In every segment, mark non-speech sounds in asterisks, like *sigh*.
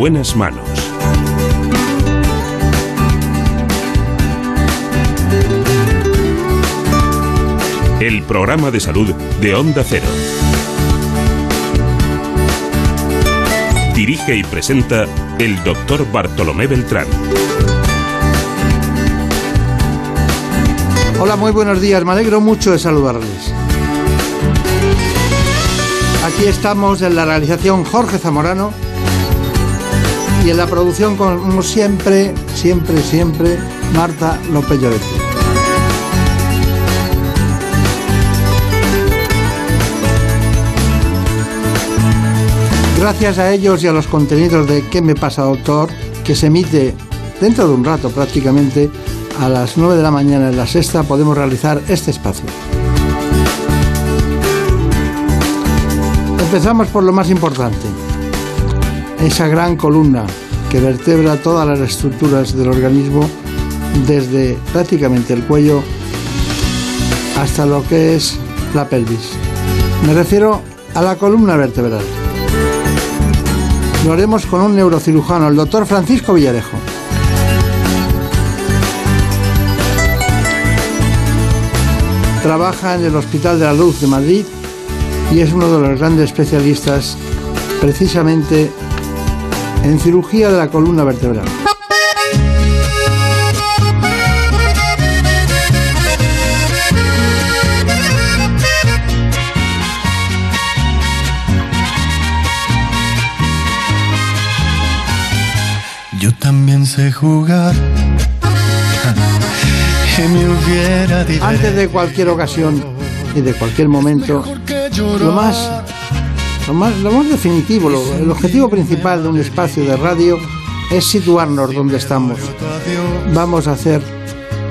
En buenas manos. El programa de salud de Onda Cero. Dirige y presenta el doctor Bartolomé Beltrán. Hola, muy buenos días. Me alegro mucho de saludarles. Aquí estamos en la realización Jorge Zamorano y en la producción, como siempre, siempre, siempre, Marta López Llorente. Gracias a ellos y a los contenidos de ¿Qué me pasa, doctor? que se emite dentro de un rato prácticamente a las 9 de la mañana en la sexta, podemos realizar este espacio. Empezamos por lo más importante, esa gran columna que vertebra todas las estructuras del organismo desde prácticamente el cuello hasta lo que es la pelvis. Me refiero a la columna vertebral. Lo haremos con un neurocirujano, el doctor Francisco Villarejo. Trabaja en el Hospital de la Luz de Madrid y es uno de los grandes especialistas precisamente en cirugía de la columna vertebral. Yo también sé jugar. *laughs* Que me hubiera Antes de cualquier ocasión y de cualquier momento, lo más, lo más, lo más definitivo, lo- el objetivo principal de un espacio de radio es situarnos donde estamos. Vamos a hacer,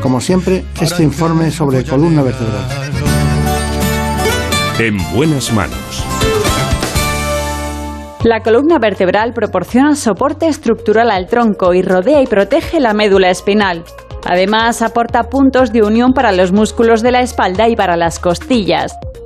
como siempre, este informe sobre columna vertebral. En buenas manos. La columna vertebral proporciona soporte estructural al tronco y rodea y protege la médula espinal. Además, aporta puntos de unión para los músculos de la espalda y para las costillas.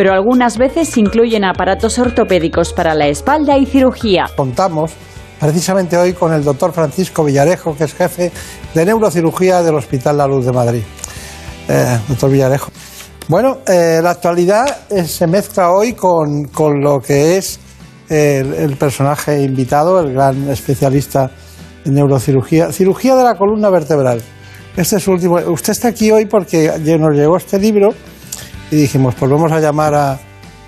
pero algunas veces incluyen aparatos ortopédicos para la espalda y cirugía. Contamos precisamente hoy con el doctor Francisco Villarejo, que es jefe de neurocirugía del Hospital La Luz de Madrid. Eh, doctor Villarejo. Bueno, eh, la actualidad eh, se mezcla hoy con, con lo que es el, el personaje invitado, el gran especialista en neurocirugía, cirugía de la columna vertebral. Este es su último. Usted está aquí hoy porque nos llegó este libro y dijimos, pues vamos a llamar a,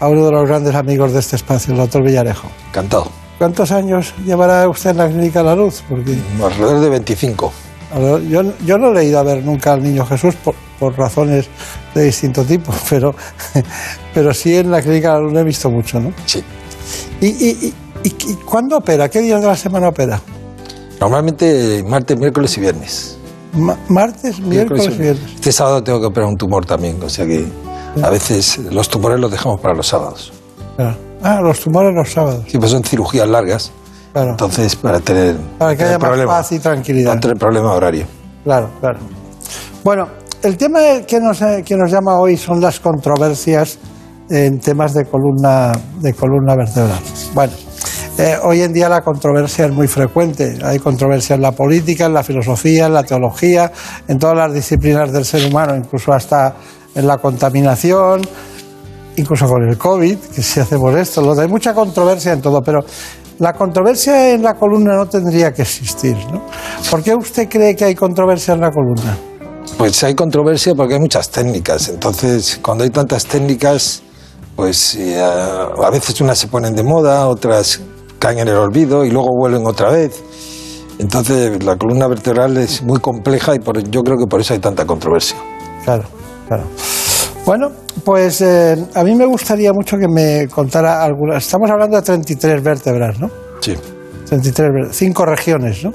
a uno de los grandes amigos de este espacio, el doctor Villarejo. Encantado. ¿Cuántos años llevará usted en la clínica La Luz? Porque Alrededor de 25. a ver, yo, yo no he ido a ver nunca al niño Jesús por, por razones de distinto tipo, *laughs* pero, pero sí en la clínica La Luz lo he visto mucho, ¿no? Sí. ¿Y, y, y, y- cuándo opera? ¿Qué días de la semana opera? Normalmente martes, miércoles y viernes. Ma- martes, miércoles y viernes. Este sábado tengo que operar un tumor también, o sea que a veces los tumores los dejamos para los sábados. Claro. Ah, los tumores los sábados. Siempre son cirugías largas, Claro. entonces para tener, Para que haya más problema, paz y tranquilidad. no tener problema horario. Claro, claro. Bueno, el tema que nos, que nos llama hoy son las controversias en temas de columna, de columna vertebral. Bueno, eh, hoy en día la controversia es muy frecuente. Hay controversia en la política, en la filosofía, en la teología, en todas las disciplinas del ser humano, incluso hasta en la contaminación, incluso con el COVID, que si hacemos esto, lo hay mucha controversia en todo, pero La controversia en la columna no tendría que existir, ¿no? ¿Por qué usted cree que hay controversia en la columna? Pues hay controversia porque hay muchas técnicas. Entonces, cuando hay tantas técnicas, pues eh, a veces unas se ponen de moda, otras caen en el olvido y luego vuelven otra vez. Entonces, la columna vertebral es muy compleja y por- yo creo que por eso hay tanta controversia. Claro, claro. Bueno, pues eh, a mí me gustaría mucho que me contara algunas. Estamos hablando de 33 vértebras, ¿no? Sí, 33 vértebras, cinco regiones, ¿no?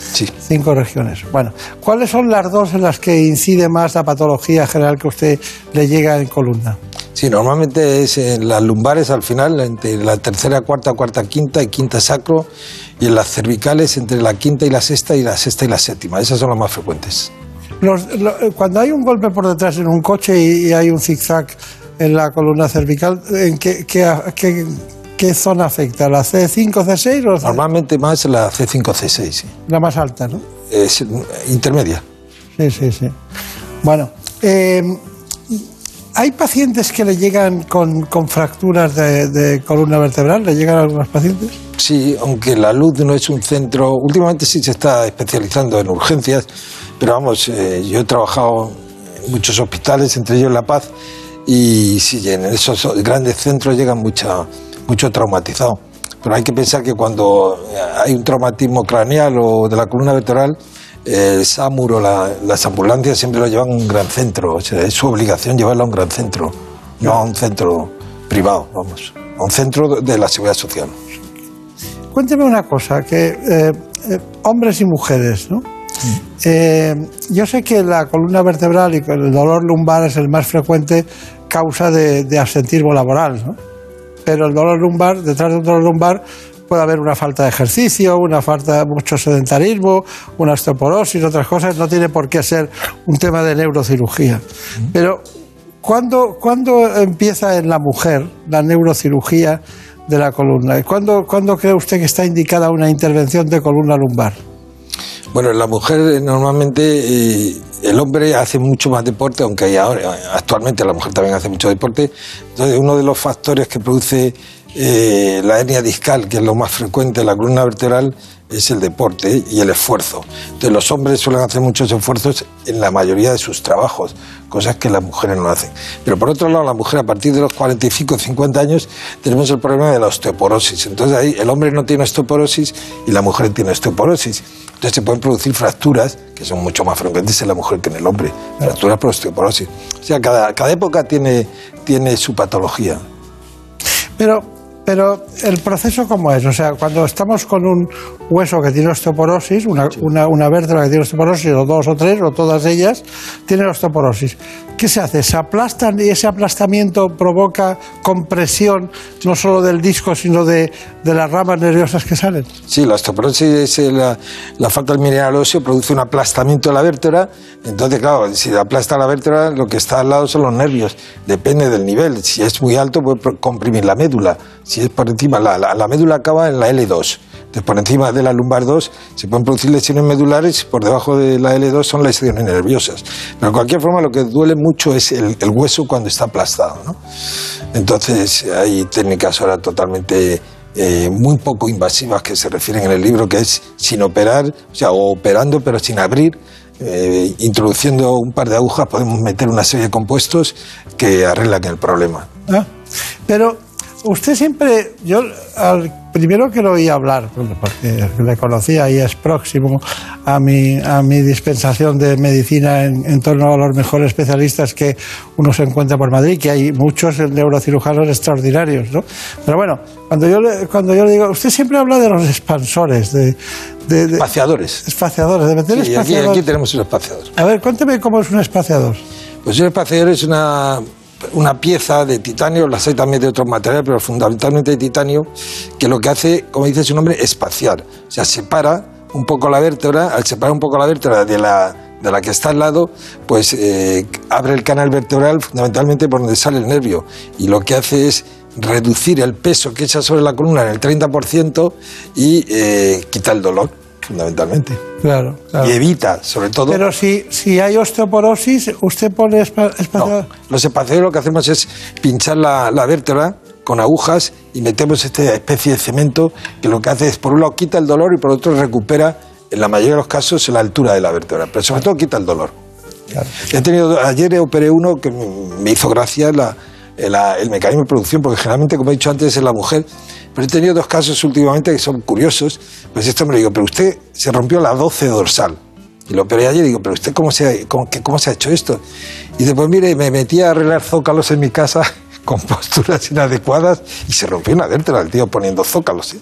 sí. Cinco regiones. Bueno, ¿cuáles son las dos en las que incide más la patología general que usted le llega en columna? Sí, normalmente es en las lumbares al final, entre la tercera, cuarta, cuarta, quinta y quinta sacro, y en las cervicales entre la quinta y la sexta y la sexta y la séptima. Esas son las más frecuentes. Los- lo- eh, cuando hay un golpe por detrás en un coche y, y hay un zigzag en la columna cervical, ¿en qué, qué- qué- qué zona afecta? ¿La C5, C6 o la- Normalmente más la C5-C6, sí. la más alta, no? Es intermedia. Sí, sí, sí. Bueno, eh, ¿hay pacientes que le llegan con, con fracturas de, de columna vertebral? ¿Le llegan a algunos pacientes? Sí, aunque la luz no es un centro, últimamente sí se está especializando en urgencias, pero vamos, eh, yo he trabajado en muchos hospitales, entre ellos La Paz, y sí, en esos grandes centros llegan mucha, mucho traumatizado. Pero hay que pensar que cuando hay un traumatismo craneal o de la columna vertebral, el SAMUR o la- las ambulancias siempre lo llevan a un gran centro, es su obligación llevarlo a un gran centro, no a un centro privado, vamos, a un centro de la seguridad social. Cuénteme una cosa, que eh, eh, hombres y mujeres, ¿no? Eh, yo sé que la columna vertebral y el dolor lumbar es el más frecuente causa de, de absentismo laboral, ¿no? Pero el dolor lumbar, detrás de un dolor lumbar puede haber una falta de ejercicio, una falta de mucho sedentarismo, una osteoporosis, otras cosas. No tiene por qué ser un tema de neurocirugía. Pero ¿cuándo, cuándo empieza en la mujer la neurocirugía de la columna? ¿Y ¿Cuándo, ¿Cuándo cree usted que está indicada una intervención de columna lumbar? Bueno, la mujer eh, normalmente, eh, el hombre hace mucho más deporte, aunque hay ahora, actualmente la mujer también hace mucho deporte. Entonces, uno de los factores que produce eh, la hernia discal, que es lo más frecuente en la columna vertebral, es el deporte y el esfuerzo. Entonces, los hombres suelen hacer muchos esfuerzos en la mayoría de sus trabajos, cosas que las mujeres no hacen. Pero por otro lado, la mujer a partir de los 45 o 50 años tenemos el problema de la osteoporosis. Entonces ahí el hombre no tiene osteoporosis y la mujer tiene osteoporosis. Entonces se pueden producir fracturas que son mucho más frecuentes en la mujer que en el hombre. Fracturas por osteoporosis. O sea, cada, cada época tiene, tiene su patología. Pero, pero el proceso cómo es, o sea, cuando estamos con un hueso que tiene osteoporosis, una, una, una vértebra que tiene osteoporosis, o dos o tres, o todas ellas, tienen osteoporosis. ¿Qué se hace? ¿Se aplastan y ese aplastamiento provoca compresión no solo del disco, sino de, de las ramas nerviosas que salen? Sí, la osteoporosis es eh, la, la falta del mineral óseo, produce un aplastamiento de la vértebra. Entonces, claro, si aplasta la vértebra, lo que está al lado son los nervios. Depende del nivel. Si es muy alto, puede comprimir la médula. Si es por encima, la, la- la médula acaba en la L2. Entonces, por encima de la lumbar 2 se pueden producir lesiones medulares por debajo de la L2 son lesiones nerviosas. Pero de cualquier forma, lo que duele mucho es el, el hueso cuando está aplastado. ¿no? Entonces, hay técnicas ahora totalmente eh, muy poco invasivas que se refieren en el libro, que es sin operar, o sea, operando pero sin abrir, eh, introduciendo un par de agujas podemos meter una serie de compuestos que arreglan el problema. ¿Ah? Pero usted siempre, yo al primero que lo oí hablar, porque le conocía y es próximo a mi, a mi dispensación de medicina en, en torno a los mejores especialistas que uno se encuentra por Madrid, que hay muchos neurocirujanos extraordinarios, ¿no? Pero bueno, cuando yo le, cuando yo le digo, usted siempre habla de los expansores, de, de, de Espaciadores. espaciadores, de meter Sí, aquí, espaciadores. aquí tenemos un espaciador. A ver, cuénteme cómo es un espaciador. Pues un espaciador es una, una pieza de titanio, las hay también de otros materiales, pero fundamentalmente de titanio, que lo que hace, como dice su nombre, espaciar. O sea, separa un poco la vértebra, al separar un poco la vértebra de la, de la que está al lado, pues eh, abre el canal vertebral fundamentalmente por donde sale el nervio. Y lo que hace es reducir el peso que echa sobre la columna en el 30% y eh, quita el dolor, fundamentalmente. Claro, claro. Y evita, sobre todo... Pero si, si hay osteoporosis, ¿usted pone espa- No, espaciador? los espaciadores lo que hacemos es pinchar la, la vértebra con agujas y metemos esta especie de cemento que lo que hace es, por un lado, quita el dolor y por otro recupera, en la mayoría de los casos, la altura de la vértebra, pero sobre todo quita el dolor. He tenido, ayer operé uno que me hizo gracia la, el mecanismo de producción, porque generalmente, como he dicho antes, es la mujer. Pero he tenido dos casos últimamente que son curiosos. Pues esto me lo digo, pero usted se rompió la 12 dorsal. Y lo operé ayer y digo, pero usted cómo se, ha, cómo, cómo se ha hecho esto? Y después, mire, me metí a arreglar zócalos en mi casa *laughs* con posturas inadecuadas y se rompió una vértebra el tío poniendo zócalos. ¿eh?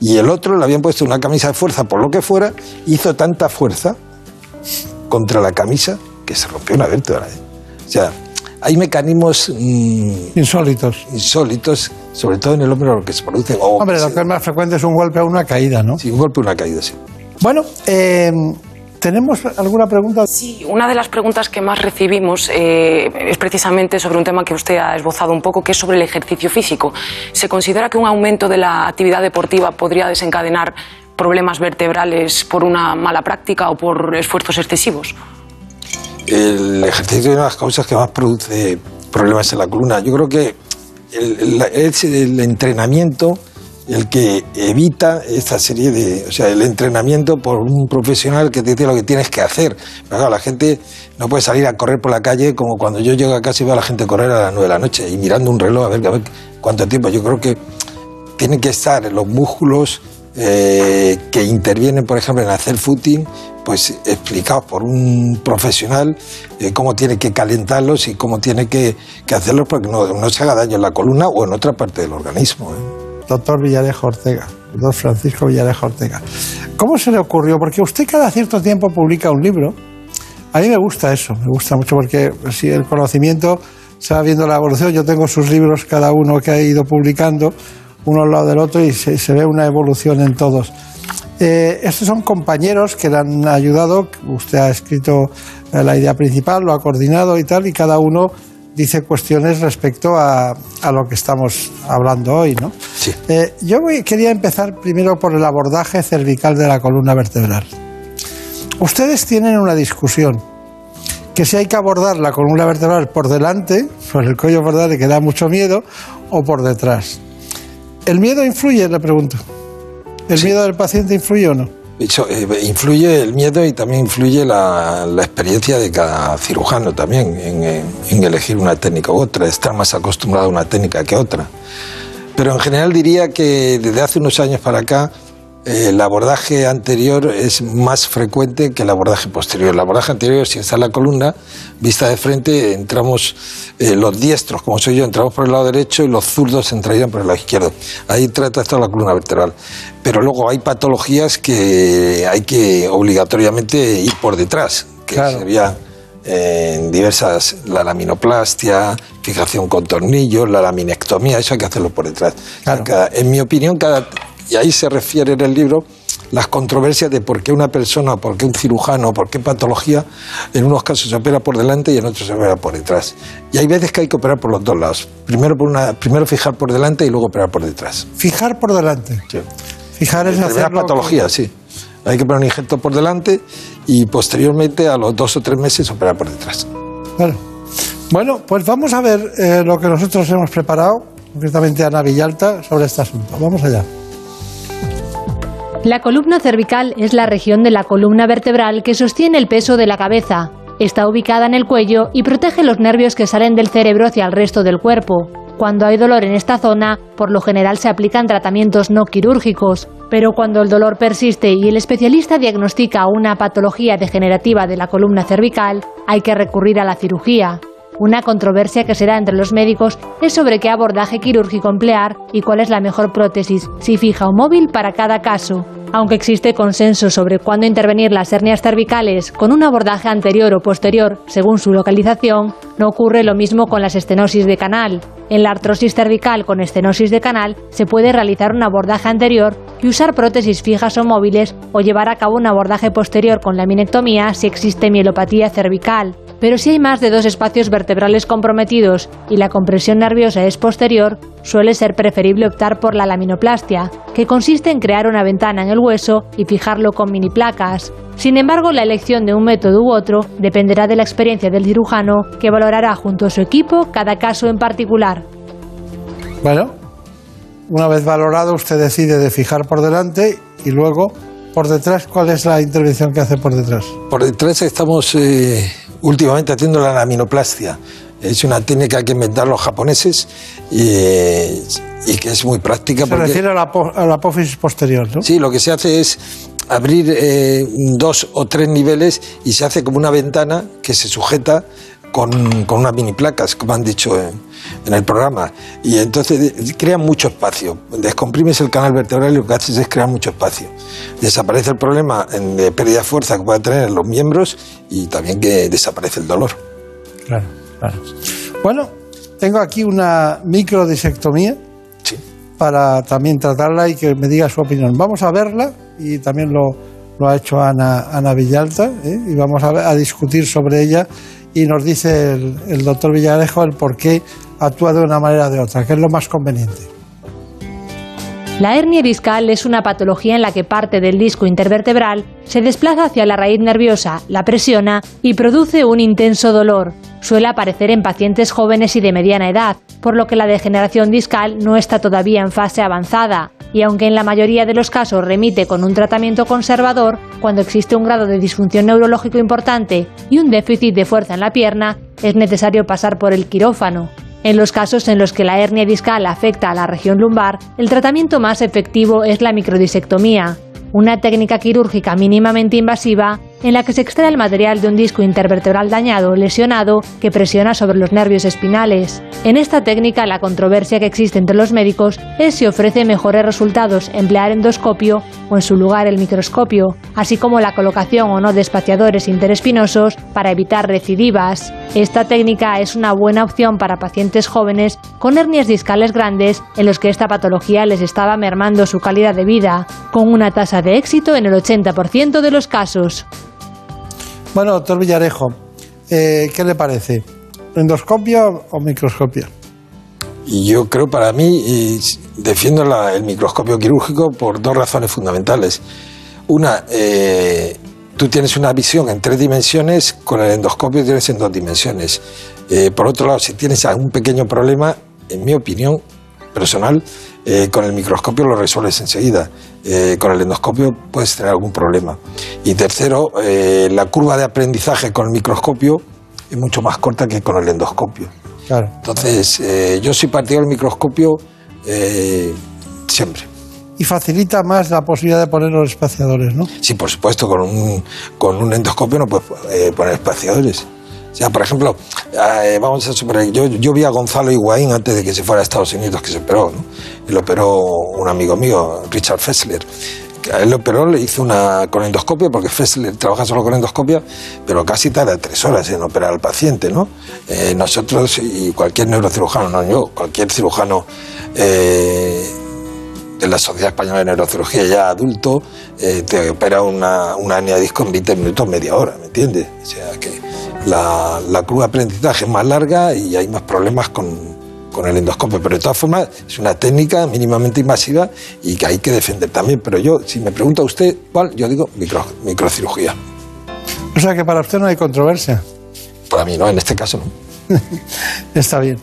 Y el otro le habían puesto una camisa de fuerza por lo que fuera, hizo tanta fuerza contra la camisa que se rompió una vértebra. ¿eh? O sea, hay mecanismos mm, insólitos. Insólitos, sobre todo en el hombre, lo que se produce. Hombre, lo que es más frecuente es un golpe o una caída, ¿no? Sí, un golpe o una caída, sí. Bueno, eh, ¿Tenemos alguna pregunta? Sí, una de las preguntas que más recibimos eh, es precisamente sobre un tema que usted ha esbozado un poco, que es sobre el ejercicio físico. ¿Se considera que un aumento de la actividad deportiva podría desencadenar problemas vertebrales por una mala práctica o por esfuerzos excesivos? El ejercicio es una de las causas que más produce problemas en la columna. Yo creo que es el entrenamiento el que evita esta serie de, o sea, el entrenamiento por un profesional que te dice lo que tienes que hacer. Pero la gente no puede salir a correr por la calle como cuando yo llego a casa y veo a la gente correr a las nueve de la noche y mirando un reloj a a ver cuánto tiempo. Yo creo que tienen que estar los músculos eh, que intervienen, por ejemplo, en hacer footing, pues explicados por un profesional eh, cómo tiene que calentarlos y cómo tiene que, hacerlos para que no, se haga daño en la columna o en otra parte del organismo. ¿eh? Doctor Villarejo Ortega, doctor Francisco Villarejo Ortega. ¿Cómo se le ocurrió? Porque usted cada cierto tiempo publica un libro. A mí me gusta eso, me gusta mucho porque si el conocimiento se va viendo la evolución, yo tengo sus libros cada uno que ha ido publicando uno al lado del otro y se, ve una evolución en todos. Eh, estos son compañeros que le han ayudado, usted ha escrito eh, la idea principal, lo ha coordinado y tal, y cada uno dice cuestiones respecto a, lo que estamos hablando hoy, ¿no? Sí. Eh, yo quería empezar primero por el abordaje cervical de la columna vertebral. Ustedes tienen una discusión que si hay que abordar la columna vertebral por delante, *laughs* por el cuello vertebral que da mucho miedo, o por detrás. ¿El miedo influye? Le pregunto. ¿El miedo del paciente influye o no? Eh, influye el miedo y también influye la, experiencia de cada cirujano también en, elegir una técnica u otra, estar más acostumbrado a una técnica que otra. Pero en general diría que desde hace unos años para acá el abordaje anterior es más frecuente que el abordaje posterior. El abordaje anterior, si está en la columna, vista de frente, entramos, eh, los diestros, como soy yo, entramos por el lado derecho y los zurdos entrarían por el lado izquierdo. Ahí trata toda la columna vertebral. Pero luego hay patologías que hay que obligatoriamente ir por detrás, que sería eh, en diversas, la laminoplastia, fijación con tornillos, la laminectomía, eso hay que hacerlo por detrás. en mi opinión, cada y ahí se refiere en el libro las controversias de por qué una persona, por qué un cirujano, por qué patología, en unos casos se opera por delante y en otros se opera por detrás. Y hay veces que hay que operar por los dos lados. Primero, por una, primero fijar por delante y luego operar por detrás. Fijar por delante. Sí. Fijar es hacer patología, sí. Hay que poner un injerto por delante y posteriormente a los dos o tres meses operar por detrás. Bueno, bueno pues vamos a ver eh, lo que nosotros hemos preparado, concretamente Ana Villalta, sobre este asunto. Vamos allá. La columna cervical es la región de la columna vertebral que sostiene el peso de la cabeza. Está ubicada en el cuello y protege los nervios que salen del cerebro hacia el resto del cuerpo. Cuando hay dolor en esta zona, por lo general se aplican tratamientos no quirúrgicos, pero cuando el dolor persiste y el especialista diagnostica una patología degenerativa de la columna cervical, hay que recurrir a la cirugía. Una controversia que se da entre los médicos es sobre qué abordaje quirúrgico emplear y cuál es la mejor prótesis, si fija o móvil para cada caso. Aunque existe consenso sobre cuándo intervenir las hernias cervicales con un abordaje anterior o posterior según su localización, no ocurre lo mismo con las estenosis de canal. En la artrosis cervical con estenosis de canal se puede realizar un abordaje anterior y usar prótesis fijas o móviles o llevar a cabo un abordaje posterior con la minectomía si existe mielopatía cervical. Pero si hay más de dos espacios vertebrales comprometidos y la compresión nerviosa es posterior, suele ser preferible optar por la laminoplastia, que consiste en crear una ventana en el hueso y fijarlo con mini placas. Sin embargo, la elección de un método u otro dependerá de la experiencia del cirujano, que valorará junto a su equipo cada caso en particular. Bueno, una vez valorado, usted decide de fijar por delante y luego por detrás, ¿cuál es la intervención que hace por detrás? Por detrás estamos eh, últimamente haciendo la laminoplastia. Es una técnica que inventaron los japoneses y, y que es muy práctica. Se refiere a la, a la apófisis posterior, ¿no? Sí, lo que se hace es abrir eh, dos o tres niveles y se hace como una ventana que se sujeta con, con unas mini placas, como han dicho en, en el programa. Y entonces crean mucho espacio. Descomprimes el canal vertebral y lo que haces es crear mucho espacio. Desaparece el problema de pérdida de fuerza que pueda tener en los miembros y también que desaparece el dolor. Claro, claro. Bueno, tengo aquí una microdisectomía Sí. para también tratarla y que me diga su opinión. Vamos a verla y también lo, lo ha hecho Ana, Ana Villalta ¿eh? y vamos a, a discutir sobre ella y nos dice el, doctor Villarejo el por qué actúa de una manera o de otra, que es lo más conveniente. La hernia discal es una patología en la que parte del disco intervertebral se desplaza hacia la raíz nerviosa, la presiona y produce un intenso dolor. Suele aparecer en pacientes jóvenes y de mediana edad, por lo que la degeneración discal no está todavía en fase avanzada. Y aunque en la mayoría de los casos remite con un tratamiento conservador, cuando existe un grado de disfunción neurológico importante y un déficit de fuerza en la pierna, es necesario pasar por el quirófano. En los casos en los que la hernia discal afecta a la región lumbar, el tratamiento más efectivo es la microdisectomía, una técnica quirúrgica mínimamente invasiva en la que se extrae el material de un disco intervertebral dañado lesionado que presiona sobre los nervios espinales. En esta técnica la controversia que existe entre los médicos es si ofrece mejores resultados emplear endoscopio o en su lugar el microscopio, así como la colocación o no de espaciadores interespinosos para evitar recidivas. Esta técnica es una buena opción para pacientes jóvenes con hernias discales grandes en los que esta patología les estaba mermando su calidad de vida, con una tasa de éxito en el 80% de los casos. Bueno, doctor Villarejo, eh, ¿qué le parece? ¿Endoscopia o microscopia? Y yo creo, para mí, y defiendo el microscopio quirúrgico por dos razones fundamentales. Una, eh, tú tienes una visión en tres dimensiones, con el endoscopio tienes en dos dimensiones. Eh, por otro lado, si tienes algún pequeño problema, en mi opinión personal, eh, con el microscopio lo resuelves enseguida. Eh, con el endoscopio puedes tener algún problema. Y tercero, eh, la curva de aprendizaje con el microscopio es mucho más corta que con el endoscopio. Claro. Entonces, eh, yo soy partidario del microscopio siempre. Y facilita más la posibilidad de poner los espaciadores, ¿no? Sí, por supuesto, con un, con un endoscopio no puedes eh, poner espaciadores. Sea, por ejemplo, eh, vamos a suponer, yo, yo vi a Gonzalo Higuaín antes de que se fuera a Estados Unidos, que se operó, ¿no? Lo operó un amigo mío, Richard Fessler. Él lo operó, le hizo una con endoscopio, porque Fessler trabaja solo con endoscopia, pero casi tarda tres horas en operar al paciente, ¿no? Eh, nosotros y cualquier neurocirujano, no yo, cualquier cirujano eh, de la Sociedad Española de Neurocirugía ya adulto, te opera una, una hernia disco en 20 minutos, media hora, ¿me entiendes? O sea que la, la curva de aprendizaje es más larga y hay más problemas con, con el endoscopio, pero de todas formas es una técnica mínimamente invasiva y que hay que defender también. Pero yo, si me pregunta usted cuál, yo digo micro, microcirugía. O sea que para usted no hay controversia. Para mí no, en este caso no. *laughs* Está bien.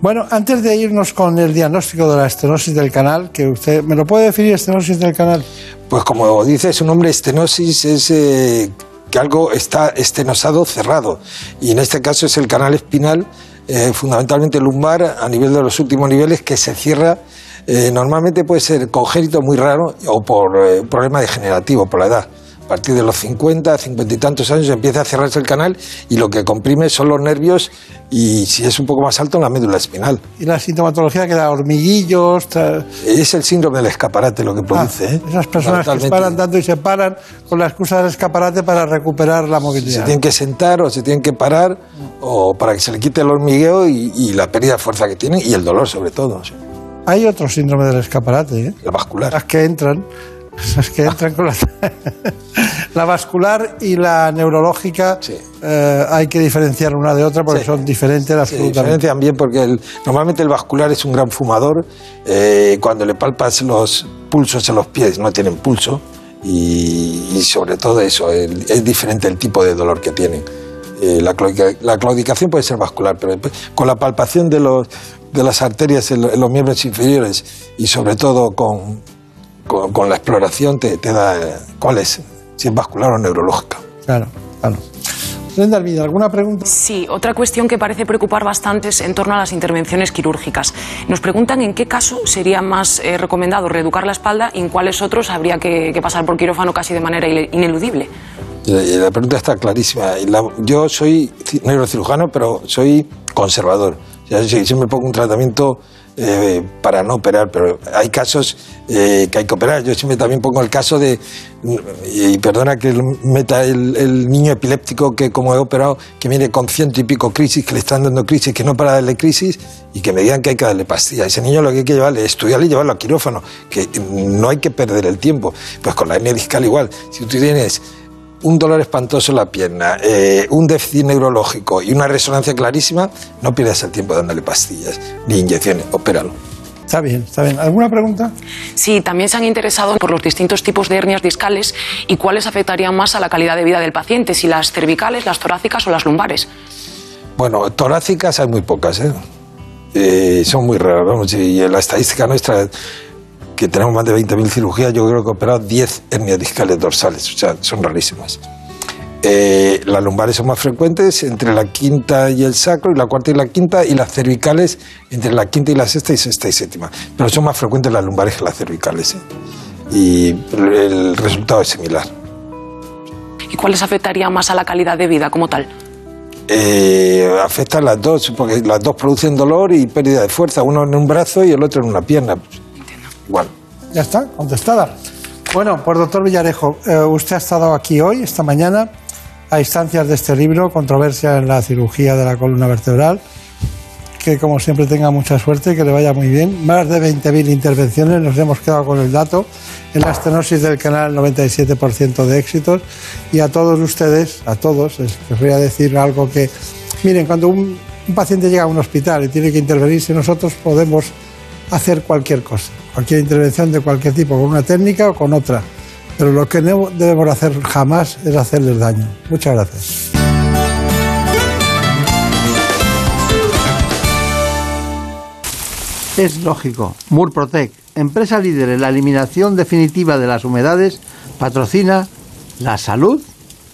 Bueno, antes de irnos con el diagnóstico de la estenosis del canal, que usted me lo puede definir estenosis del canal. Pues como dice su nombre, estenosis es eh, que algo está estenosado cerrado. Y en este caso es el canal espinal, eh, fundamentalmente lumbar, a nivel de los últimos niveles, que se cierra. eh, normalmente puede ser congénito muy raro o por eh, problema degenerativo, por la edad. A partir de los 50, 50 y tantos años empieza a cerrarse el canal y lo que comprime son los nervios y si es un poco más alto, la médula espinal. Y la sintomatología que da hormiguillos. tra- Es el síndrome del escaparate lo que Ah, produce. ¿eh? esas personas que se paran tanto y se paran con la excusa del escaparate para recuperar la Se movilidad. tienen que sentar o se tienen que parar o para que se le quite el hormigueo y, y la pérdida de fuerza que tienen y el dolor sobre todo, sí. Hay otro síndrome del escaparate, ¿eh? el vascular. las que entran, *laughs* las que entran con la, *laughs* la vascular y la neurológica. Sí. eh, hay que diferenciar una de otra porque Sí. son diferentes absolutamente. diferencian bien porque el- normalmente el vascular es un gran fumador. eh, cuando le palpas los pulsos en los pies no tienen pulso y, y sobre todo eso, el- es diferente el tipo de dolor que tienen. Eh, la, claudicación puede ser vascular, pero con la palpación de, los, de las arterias en, los miembros inferiores y sobre todo con, con, la exploración te, te da eh, cuál es, si es vascular o neurológica. Claro, claro. ¿alguna pregunta? Sí, otra cuestión que parece preocupar bastante es en torno a las intervenciones quirúrgicas. Nos preguntan en qué caso sería más eh, recomendado reeducar la espalda y en cuáles otros habría que, pasar por quirófano casi de manera ineludible. La, pregunta está clarísima. yo soy neurocirujano, pero soy conservador. si, si me pongo un tratamiento eh, para no operar, pero hay casos eh, que hay que operar. Yo siempre también pongo el caso de, y perdona que meta el, niño epiléptico que como he operado, que viene con ciento y pico crisis, que le están dando crisis, que no para darle crisis y que me digan que hay que darle pastilla. ese niño lo que hay que llevarle, estudiarle y llevarlo a quirófano, que no hay que perder el tiempo. Pues con la hernia discal igual. Si tú tienes un dolor espantoso en la pierna, eh, un déficit neurológico y una resonancia clarísima, no pierdas el tiempo dándole pastillas ni inyecciones, opéralo. Está bien, está bien. ¿Alguna pregunta? Sí, también se han interesado por los distintos tipos de hernias discales y cuáles afectarían más a la calidad de vida del paciente, si las cervicales, las torácicas o las lumbares. Bueno, torácicas hay muy pocas, ¿eh? eh son muy raras, vamos, y la estadística nuestra que tenemos más de 20.000 cirugías, yo creo que he operado 10 hernias discales dorsales, o sea, son rarísimas. Eh, las lumbares son más frecuentes entre la quinta y el sacro, y la cuarta y la quinta, y las cervicales entre la quinta y la sexta y sexta y séptima. Pero son más frecuentes las lumbares que las cervicales. ¿eh? Y el resultado es similar. ¿Y cuáles afectarían más a la calidad de vida como tal? Eh, afectan las dos, porque las dos producen dolor y pérdida de fuerza, uno en un brazo y el otro en una pierna. Ya está, contestada. Bueno, pues doctor Villarejo, eh, usted ha estado aquí hoy, esta mañana, a instancias de este libro, Controversia en la cirugía de la columna vertebral. Que como siempre tenga mucha suerte, que le vaya muy bien. Más de 20.000 intervenciones, nos hemos quedado con el dato. En la estenosis del canal, 97% de éxitos. Y a todos ustedes, a todos, les voy a decir algo que. Miren, cuando un, un paciente llega a un hospital y tiene que intervenirse, nosotros podemos hacer cualquier cosa, cualquier intervención de cualquier tipo, con una técnica o con otra. Pero lo que no debemos hacer jamás es hacerles daño. Muchas gracias. Es lógico. Murprotec, empresa líder en la eliminación definitiva de las humedades, patrocina la salud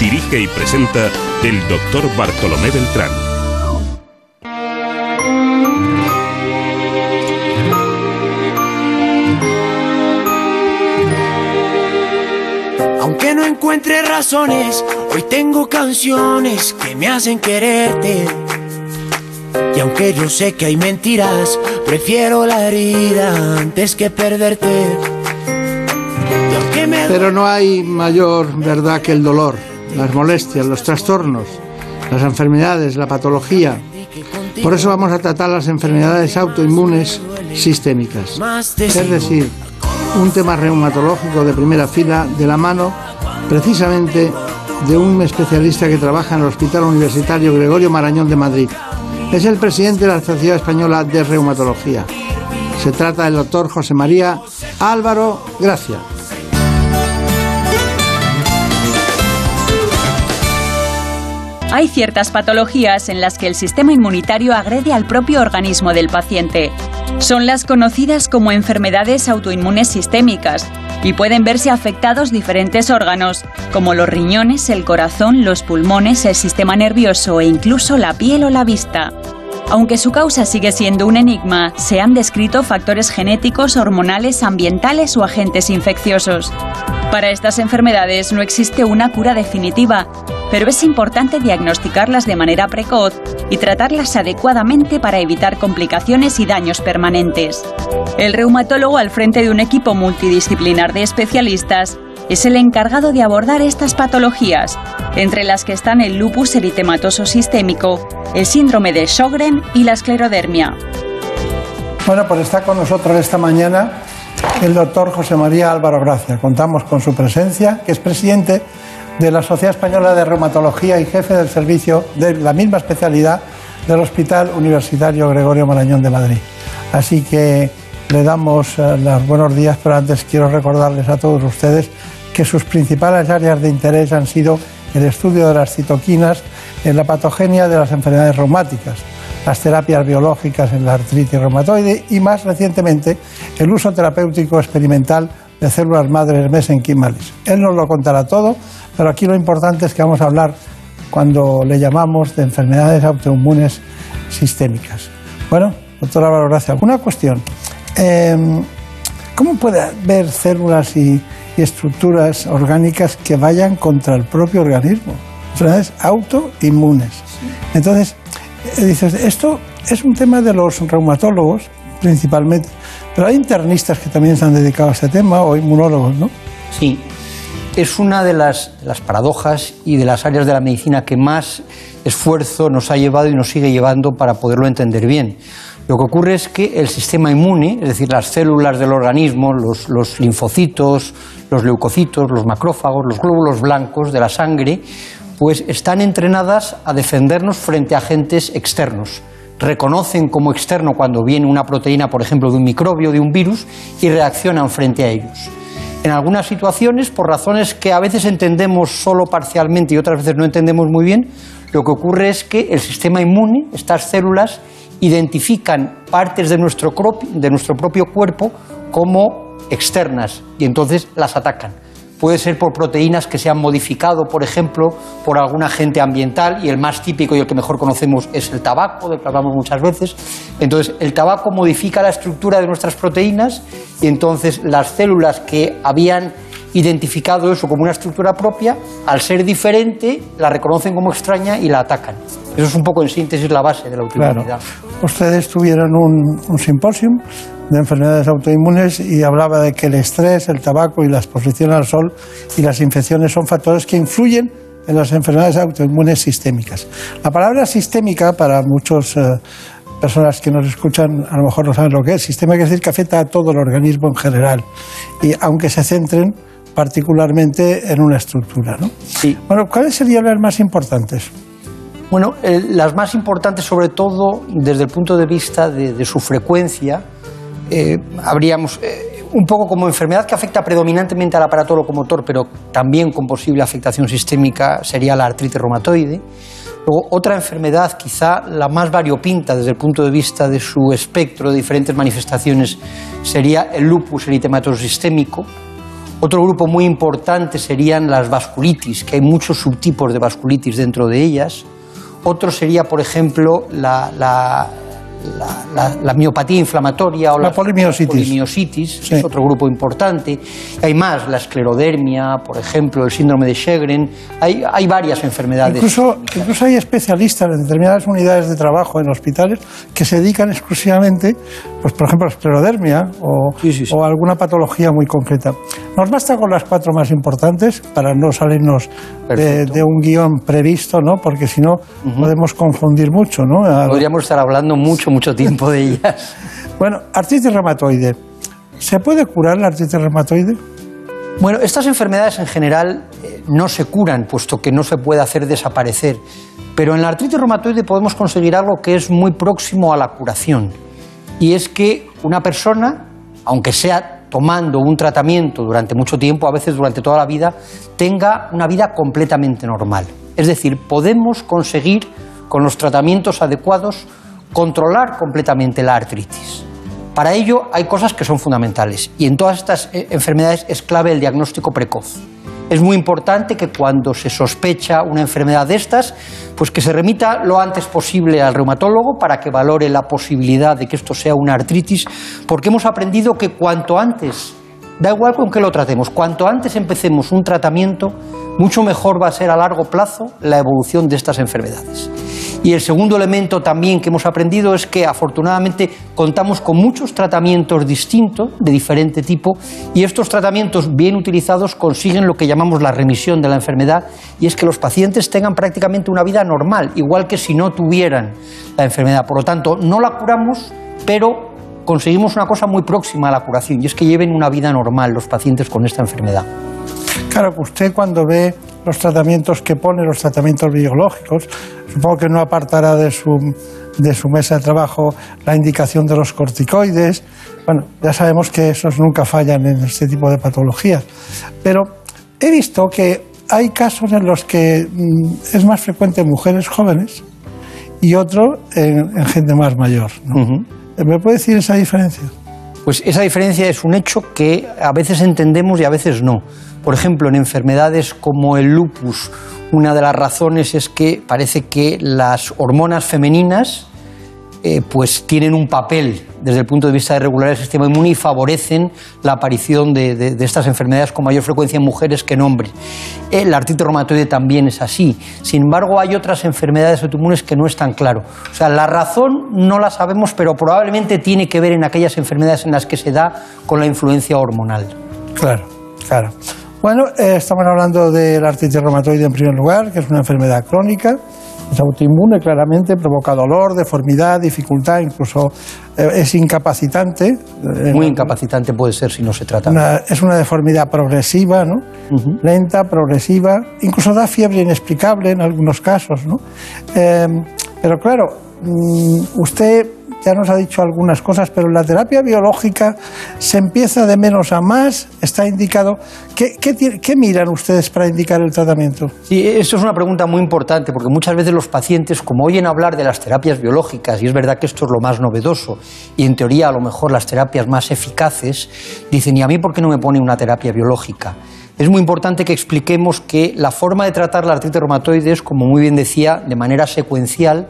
Dirige y presenta el doctor Bartolomé Beltrán. Aunque no encuentre razones, hoy tengo canciones que me hacen quererte. Y aunque yo sé que hay mentiras, prefiero la herida antes que perderte. Pero no hay mayor verdad que el dolor las molestias, los trastornos, las enfermedades, la patología. Por eso vamos a tratar las enfermedades autoinmunes sistémicas. Es decir, un tema reumatológico de primera fila de la mano precisamente de un especialista que trabaja en el Hospital Universitario Gregorio Marañón de Madrid. Es el presidente de la Sociedad Española de Reumatología. Se trata del doctor José María Álvaro Gracia. Hay ciertas patologías en las que el sistema inmunitario agrede al propio organismo del paciente. Son las conocidas como enfermedades autoinmunes sistémicas y pueden verse afectados diferentes órganos, como los riñones, el corazón, los pulmones, el sistema nervioso e incluso la piel o la vista. Aunque su causa sigue siendo un enigma, se han descrito factores genéticos, hormonales, ambientales o agentes infecciosos. Para estas enfermedades no existe una cura definitiva, pero es importante diagnosticarlas de manera precoz y tratarlas adecuadamente para evitar complicaciones y daños permanentes. El reumatólogo al frente de un equipo multidisciplinar de especialistas es el encargado de abordar estas patologías, entre las que están el lupus eritematoso sistémico, el síndrome de Sjögren y la esclerodermia. Bueno, pues está con nosotros esta mañana el doctor José María Álvaro Gracia. Contamos con su presencia, que es presidente de la Sociedad Española de Reumatología y jefe del servicio de la misma especialidad del Hospital Universitario Gregorio Marañón de Madrid. Así que le damos eh, los buenos días, pero antes quiero recordarles a todos ustedes que sus principales áreas de interés han sido el estudio de las citoquinas en la patogenia de las enfermedades reumáticas, las terapias biológicas en la artritis reumatoide y más recientemente el uso terapéutico experimental de células madres mesenquimales. Él nos lo contará todo, pero aquí lo importante es que vamos a hablar cuando le llamamos de enfermedades autoinmunes sistémicas. Bueno, doctora Álvaro, gracias. Una cuestión. Eh, ¿Cómo puede haber células y, y estructuras orgánicas que vayan contra el propio organismo? Enfermedades autoinmunes. Entonces, eh, dices, esto es un tema de los reumatólogos principalmente, pero hay internistas que también se han dedicado a este tema o inmunólogos, ¿no? Sí, es una de las, las paradojas y de las áreas de la medicina que más esfuerzo nos ha llevado y nos sigue llevando para poderlo entender bien. Lo que ocurre es que el sistema inmune, es decir, las células del organismo, los, los linfocitos, los leucocitos, los macrófagos, los glóbulos blancos de la sangre, pues están entrenadas a defendernos frente a agentes externos. Reconocen como externo cuando viene una proteína, por ejemplo, de un microbio, de un virus, y reaccionan frente a ellos. En algunas situaciones, por razones que a veces entendemos solo parcialmente y otras veces no entendemos muy bien, lo que ocurre es que el sistema inmune, estas células, identifican partes de nuestro, de nuestro propio cuerpo como externas y entonces las atacan. Puede ser por proteínas que se han modificado, por ejemplo, por algún agente ambiental, y el más típico y el que mejor conocemos es el tabaco, del que hablamos muchas veces. Entonces, el tabaco modifica la estructura de nuestras proteínas y entonces las células que habían identificado eso como una estructura propia, al ser diferente, la reconocen como extraña y la atacan. Eso es un poco en síntesis la base de la autoinmunidad. Claro. Ustedes tuvieron un, un simposium de enfermedades autoinmunes y hablaba de que el estrés, el tabaco y la exposición al sol y las infecciones son factores que influyen en las enfermedades autoinmunes sistémicas. La palabra sistémica para muchos eh, personas que nos escuchan a lo mejor no saben lo que es. Sistema quiere decir que afecta a todo el organismo en general y aunque se centren particularmente en una estructura. ¿no? Sí. Bueno, ¿cuáles serían las más importantes? Bueno, eh, las más importantes, sobre todo desde el punto de vista de, de su frecuencia, eh, habríamos eh, un poco como enfermedad que afecta predominantemente al aparato locomotor, pero también con posible afectación sistémica sería la artritis reumatoide. Luego, otra enfermedad, quizá la más variopinta desde el punto de vista de su espectro de diferentes manifestaciones, sería el lupus eritematoso sistémico. Otro grupo muy importante serían las vasculitis, que hay muchos subtipos de vasculitis dentro de ellas. Otro sería, por ejemplo, la, la, la, la, la miopatía inflamatoria o La polimiositis. polimiositis, Sí. es otro grupo importante. Hay más, la esclerodermia, por ejemplo, el síndrome de Sjögren. Hay, hay varias enfermedades. Incluso, incluso hay especialistas en determinadas unidades de trabajo en hospitales que se dedican exclusivamente, pues por ejemplo, a esclerodermia o, Sí, sí, sí. o alguna patología muy concreta. Nos basta con las cuatro más importantes para no salirnos de, un guion previsto, ¿no? Porque si no podemos confundir mucho, ¿no? Podríamos estar hablando mucho, mucho tiempo de ellas. *laughs* Bueno, artritis reumatoide. ¿Se puede curar la artritis reumatoide? Bueno, estas enfermedades en general eh, no se curan, puesto que no se puede hacer desaparecer. Pero en la artritis reumatoide podemos conseguir algo que es muy próximo a la curación. Y es que una persona, aunque sea tomando un tratamiento durante mucho tiempo, a veces durante toda la vida, tenga una vida completamente normal. Es decir, podemos conseguir con los tratamientos adecuados controlar completamente la artritis. Para ello hay cosas que son fundamentales y en todas estas eh, enfermedades es clave el diagnóstico precoz. Es muy importante que cuando se sospecha una enfermedad de estas, pues que se remita lo antes posible al reumatólogo para que valore la posibilidad de que esto sea una artritis, porque hemos aprendido que cuanto antes da igual con qué lo tratemos. Cuanto antes empecemos un tratamiento, mucho mejor va a ser a largo plazo la evolución de estas enfermedades. Y el segundo elemento también que hemos aprendido es que afortunadamente contamos con muchos tratamientos distintos, de diferente tipo, y estos tratamientos bien utilizados consiguen lo que llamamos la remisión de la enfermedad, y es que los pacientes tengan prácticamente una vida normal, igual que si no tuvieran la enfermedad. Por lo tanto, no la curamos, pero conseguimos una cosa muy próxima a la curación, y es que lleven una vida normal los pacientes con esta enfermedad. Claro, usted cuando ve los tratamientos que pone, los tratamientos biológicos, supongo que no apartará de su, de su mesa de trabajo la indicación de los corticoides. Bueno, ya sabemos que esos nunca fallan en este tipo de patologías. Pero he visto que hay casos en los que mm, es más frecuente en mujeres jóvenes y otro en, en gente más mayor. ¿no? ¿Me puede decir esa diferencia? Pues esa diferencia es un hecho que a veces entendemos y a veces no. Por ejemplo, en enfermedades como el lupus, una de las razones es que parece que las hormonas femeninas eh, pues tienen un papel desde el punto de vista de regular el sistema inmune y favorecen la aparición de, de- de estas enfermedades con mayor frecuencia en mujeres que en hombres. El artritis reumatoide también es así. Sin embargo, hay otras enfermedades autoinmunes que no es tan claro. O sea, la razón no la sabemos, pero probablemente tiene que ver en aquellas enfermedades en las que se da con la influencia hormonal. Claro, claro. Bueno, eh, estamos hablando del artritis reumatoide en primer lugar, que es una enfermedad crónica, es autoinmune claramente, provoca dolor, deformidad, dificultad, incluso eh, es incapacitante. eh, Muy incapacitante puede ser si no se trata. una- es una deformidad progresiva, ¿no? Lenta, progresiva, incluso da fiebre inexplicable en algunos casos, ¿no? Eh, pero claro, mm, usted ya nos ha dicho algunas cosas, pero en la terapia biológica se empieza de menos a más, está indicado. ¿Qué, miran ustedes para indicar el tratamiento? Sí, esto es una pregunta muy importante porque muchas veces los pacientes, como oyen hablar de las terapias biológicas, y es verdad que esto es lo más novedoso, y en teoría a lo mejor las terapias más eficaces, dicen, ¿y a mí por qué no me pone una terapia biológica? Es muy importante que expliquemos que la forma de tratar la artritis reumatoide es, como muy bien decía, de manera secuencial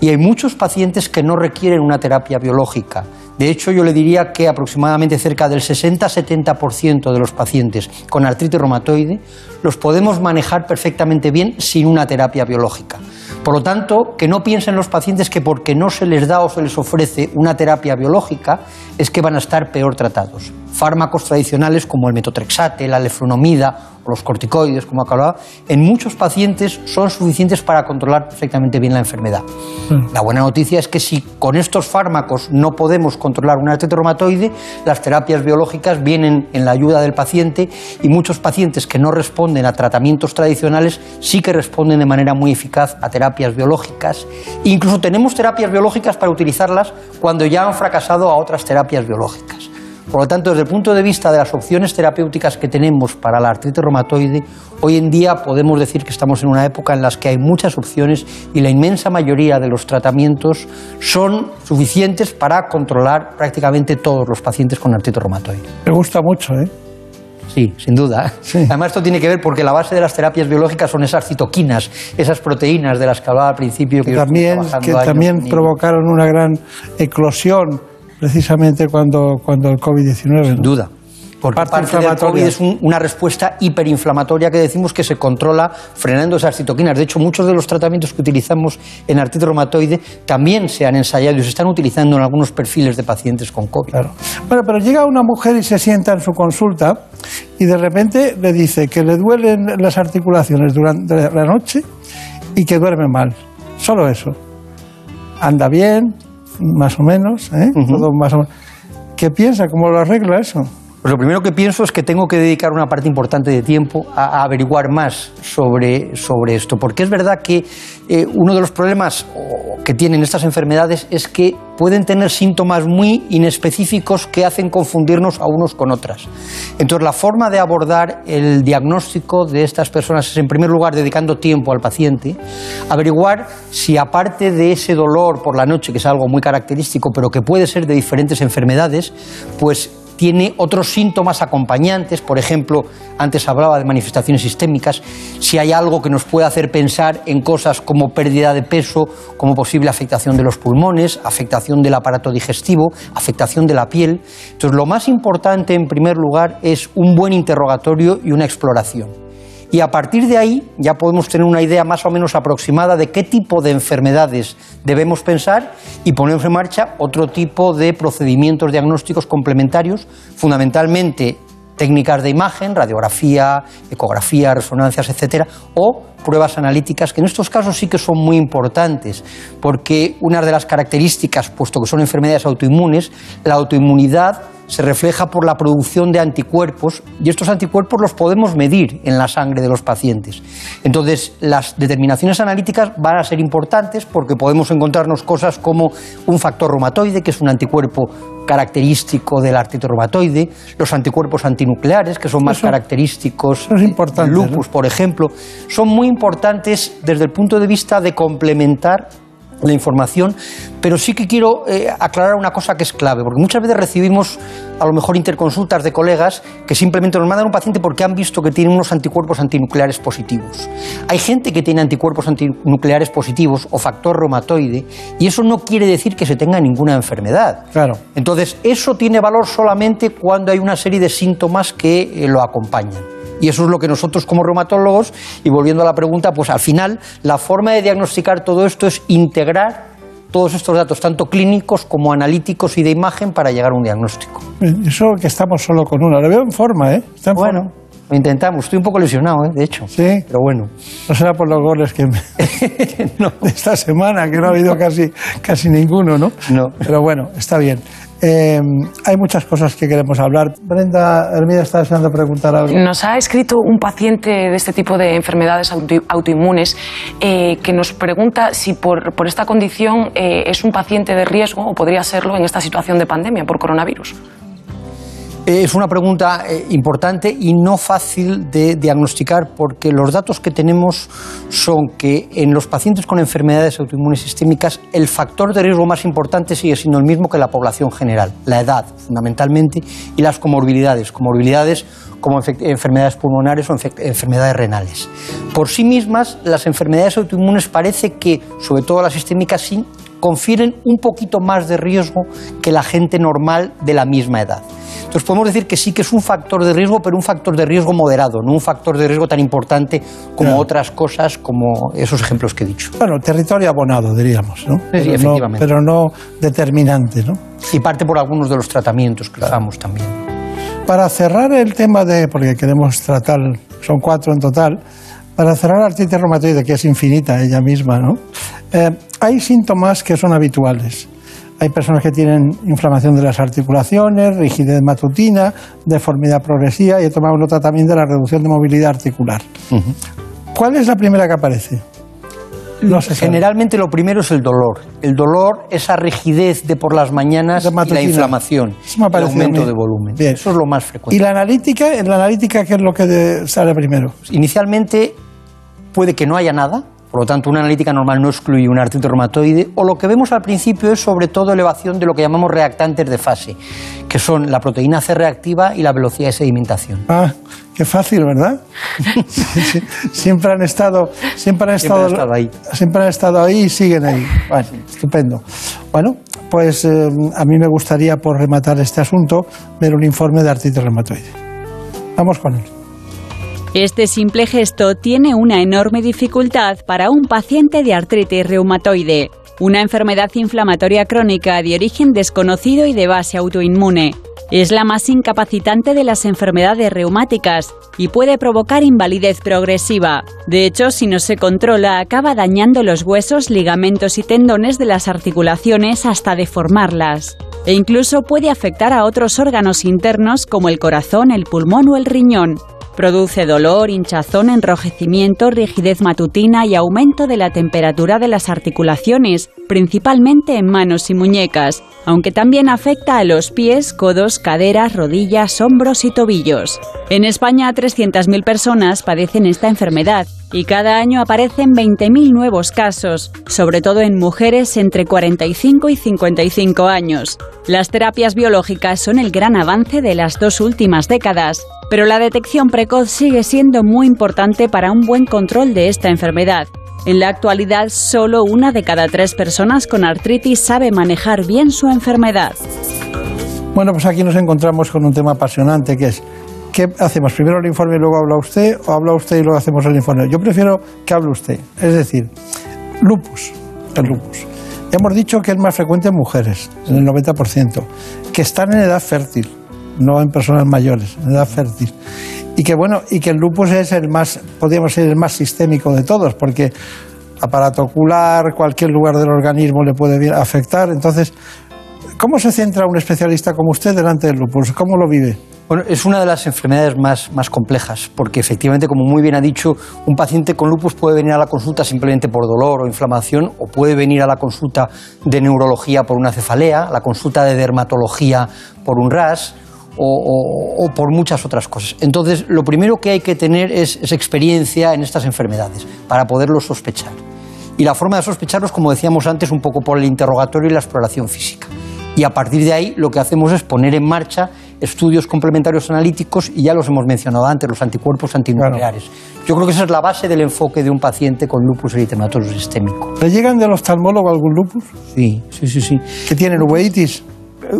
y hay muchos pacientes que no requieren una terapia biológica. De hecho, yo le diría que aproximadamente cerca del 60-70% de los pacientes con artritis reumatoide los podemos manejar perfectamente bien sin una terapia biológica. Por lo tanto, que no piensen los pacientes que porque no se les da o se les ofrece una terapia biológica es que van a estar peor tratados. Fármacos tradicionales como el metotrexate, la leflunomida o los corticoides, como acababa, en muchos pacientes son suficientes para controlar perfectamente bien la enfermedad. La buena noticia es que si con estos fármacos no podemos controlar una artritis reumatoide, las terapias biológicas vienen en la ayuda del paciente y muchos pacientes que no responden a tratamientos tradicionales sí que responden de manera muy eficaz a terapias biológicas. Incluso tenemos terapias biológicas para utilizarlas cuando ya han fracasado a otras terapias biológicas. Por lo tanto, desde el punto de vista de las opciones terapéuticas que tenemos para la artritis reumatoide, hoy en día podemos decir que estamos en una época en la que hay muchas opciones y la inmensa mayoría de los tratamientos son suficientes para controlar prácticamente todos los pacientes con artritis reumatoide. Me gusta mucho, ¿eh? Sí, sin duda. Además, esto tiene que ver porque la base de las terapias biológicas son esas citoquinas, esas proteínas de las que hablaba al principio. Que, estuve también, que también provocaron una gran eclosión precisamente cuando, cuando el COVID-19. Sin duda. Porque Parte parte, del. COVID es un- una respuesta hiperinflamatoria que decimos que se controla frenando esas citoquinas. De hecho, muchos de los tratamientos que utilizamos en artritis reumatoide también se han ensayado y se están utilizando en algunos perfiles de pacientes con COVID. Bueno, pero llega una mujer y se sienta en su consulta y de repente le dice que le duelen las articulaciones durante la noche y que duerme mal. Solo eso. Anda bien, más o menos, ¿eh? Todo más o menos. ¿Qué piensa? ¿Cómo lo arregla eso? Pues lo primero que pienso es que tengo que dedicar una parte importante de tiempo a, averiguar más sobre, sobre esto, porque es verdad que eh, uno de los problemas que tienen estas enfermedades es que pueden tener síntomas muy inespecíficos que hacen confundirnos a unos con otras. Entonces, la forma de abordar el diagnóstico de estas personas es, en primer lugar, dedicando tiempo al paciente, averiguar si aparte de ese dolor por la noche, que es algo muy característico, pero que puede ser de diferentes enfermedades, pues tiene otros síntomas acompañantes, por ejemplo, antes hablaba de manifestaciones sistémicas, si hay algo que nos puede hacer pensar en cosas como pérdida de peso, como posible afectación de los pulmones, afectación del aparato digestivo, afectación de la piel. Entonces, lo más importante, en primer lugar, es un buen interrogatorio y una exploración. Y a partir de ahí ya podemos tener una idea más o menos aproximada de qué tipo de enfermedades debemos pensar y ponemos en marcha otro tipo de procedimientos diagnósticos complementarios, fundamentalmente técnicas de imagen, radiografía, ecografía, resonancias, etcétera, o pruebas analíticas, que en estos casos sí que son muy importantes, porque una de las características, puesto que son enfermedades autoinmunes, la autoinmunidad se refleja por la producción de anticuerpos y estos anticuerpos los podemos medir en la sangre de los pacientes. Entonces, las determinaciones analíticas van a ser importantes porque podemos encontrarnos cosas como un factor reumatoide, que es un anticuerpo característico del artritis reumatoide, los anticuerpos antinucleares, que son más Eso- característicos del lupus, ¿no? por ejemplo, son muy importantes desde el punto de vista de complementar la información, pero sí que quiero eh, aclarar una cosa que es clave, porque muchas veces recibimos a lo mejor interconsultas de colegas que simplemente nos mandan un paciente porque han visto que tiene unos anticuerpos antinucleares positivos. Hay gente que tiene anticuerpos antinucleares positivos o factor reumatoide y eso no quiere decir que se tenga ninguna enfermedad. Claro. Entonces, eso tiene valor solamente cuando hay una serie de síntomas que eh, lo acompañan. Y eso es lo que nosotros como reumatólogos, y volviendo a la pregunta, pues al final la forma de diagnosticar todo esto es integrar todos estos datos, tanto clínicos como analíticos y de imagen, para llegar a un diagnóstico. Eso que estamos solo con uno. Le veo en forma, ¿eh? Está en Bueno, forma. lo intentamos. Estoy un poco lesionado, ¿eh? de hecho. Sí. Pero bueno. No será por los goles que me- *laughs* de esta semana, que no ha habido casi, casi ninguno, ¿no? No. Pero bueno, está bien. Eh, hay muchas cosas que queremos hablar. Brenda Hermida está deseando preguntar algo. Nos ha escrito un paciente de este tipo de enfermedades auto- autoinmunes eh, que nos pregunta si por, por esta condición eh, es un paciente de riesgo o podría serlo en esta situación de pandemia por coronavirus. Es una pregunta eh, importante y no fácil de diagnosticar porque los datos que tenemos son que en los pacientes con enfermedades autoinmunes sistémicas el factor de riesgo más importante sigue siendo el mismo que la población general, la edad fundamentalmente y las comorbilidades, comorbilidades como enfe- enfermedades pulmonares o enfe- enfermedades renales. Por sí mismas, las enfermedades autoinmunes parece que, sobre todo las sistémicas, sí confieren un poquito más de riesgo que la gente normal de la misma edad. Entonces podemos decir que sí que es un factor de riesgo, pero un factor de riesgo moderado, no un factor de riesgo tan importante como otras cosas, como esos ejemplos que he dicho. Bueno, territorio abonado, diríamos, ¿no? sí, pero, no efectivamente. pero no determinante, ¿no? Y parte por algunos de los tratamientos que usamos también. Para cerrar el tema de, porque queremos tratar, son cuatro en total, para cerrar la artritis reumatoide, que es infinita ella misma, ¿no? Eh, hay síntomas que son habituales. Hay personas que tienen inflamación de las articulaciones, rigidez matutina, deformidad progresiva y he tomado nota también de la reducción de movilidad articular. ¿Cuál es la primera que aparece? No se. Generalmente lo primero es el dolor. El dolor, esa rigidez de por las mañanas De y la inflamación, Eso me el aumento de volumen. Bien. Eso es lo más frecuente. ¿Y la analítica? ¿En la analítica qué es lo que sale primero? Inicialmente puede que no haya nada, por lo tanto una analítica normal no excluye una artritis reumatoide, o lo que vemos al principio es sobre todo elevación de lo que llamamos reactantes de fase, que son la proteína C reactiva y la velocidad de sedimentación. Ah, qué fácil, ¿verdad? *laughs* Siempre han estado, siempre han Siempre estado, han estado ahí. siempre han estado ahí y siguen ahí. Bueno, estupendo. Bueno, pues eh, a mí me gustaría, por rematar este asunto, ver un informe de artritis reumatoide. Vamos con él. Este simple gesto tiene una enorme dificultad para un paciente de artritis reumatoide, una enfermedad inflamatoria crónica de origen desconocido y de base autoinmune. Es la más incapacitante de las enfermedades reumáticas y puede provocar invalidez progresiva. De hecho, si no se controla, acaba dañando los huesos, ligamentos y tendones de las articulaciones hasta deformarlas. E incluso puede afectar a otros órganos internos como el corazón, el pulmón o el riñón. Produce dolor, hinchazón, enrojecimiento, rigidez matutina y aumento de la temperatura de las articulaciones, principalmente en manos y muñecas, aunque también afecta a los pies, codos, caderas, rodillas, hombros y tobillos. En España, 300.000 personas padecen esta enfermedad y cada año aparecen 20.000 nuevos casos, sobre todo en mujeres entre 45 y 55 años. Las terapias biológicas son el gran avance de las dos últimas décadas, pero la detección precoz sigue siendo muy importante para un buen control de esta enfermedad. En la actualidad, solo una de cada tres personas con artritis sabe manejar bien su enfermedad. Bueno, pues aquí nos encontramos con un tema apasionante que es ¿qué hacemos? ¿Primero el informe y luego habla usted o habla usted y luego hacemos el informe? Yo prefiero que hable usted. Es decir, lupus, el lupus. Hemos dicho que es más frecuente en mujeres, en el 90%, que están en edad fértil, no en personas mayores, en edad fértil. Y que bueno, y que el lupus es el más, podríamos ser el más sistémico de todos, porque aparato ocular, cualquier lugar del organismo le puede afectar. Entonces, ¿cómo se centra un especialista como usted delante del lupus? ¿Cómo lo vive? Bueno, es una de las enfermedades más, más complejas, porque efectivamente, como muy bien ha dicho, un paciente con lupus puede venir a la consulta simplemente por dolor o inflamación, o puede venir a la consulta de neurología por una cefalea, la consulta de dermatología por un RAS, o, por muchas otras cosas. Entonces, lo primero que hay que tener es, experiencia en estas enfermedades para poderlo sospechar. Y la forma de sospecharlos, como decíamos antes, un poco por el interrogatorio y la exploración física. Y a partir de ahí, lo que hacemos es poner en marcha estudios complementarios analíticos y ya los hemos mencionado antes, los anticuerpos antinucleares. Yo creo que esa es la base del enfoque de un paciente con lupus eritematoso sistémico. ¿Le llegan del oftalmólogo algún lupus? Sí, sí, sí. sí. ¿Que tienen uveitis?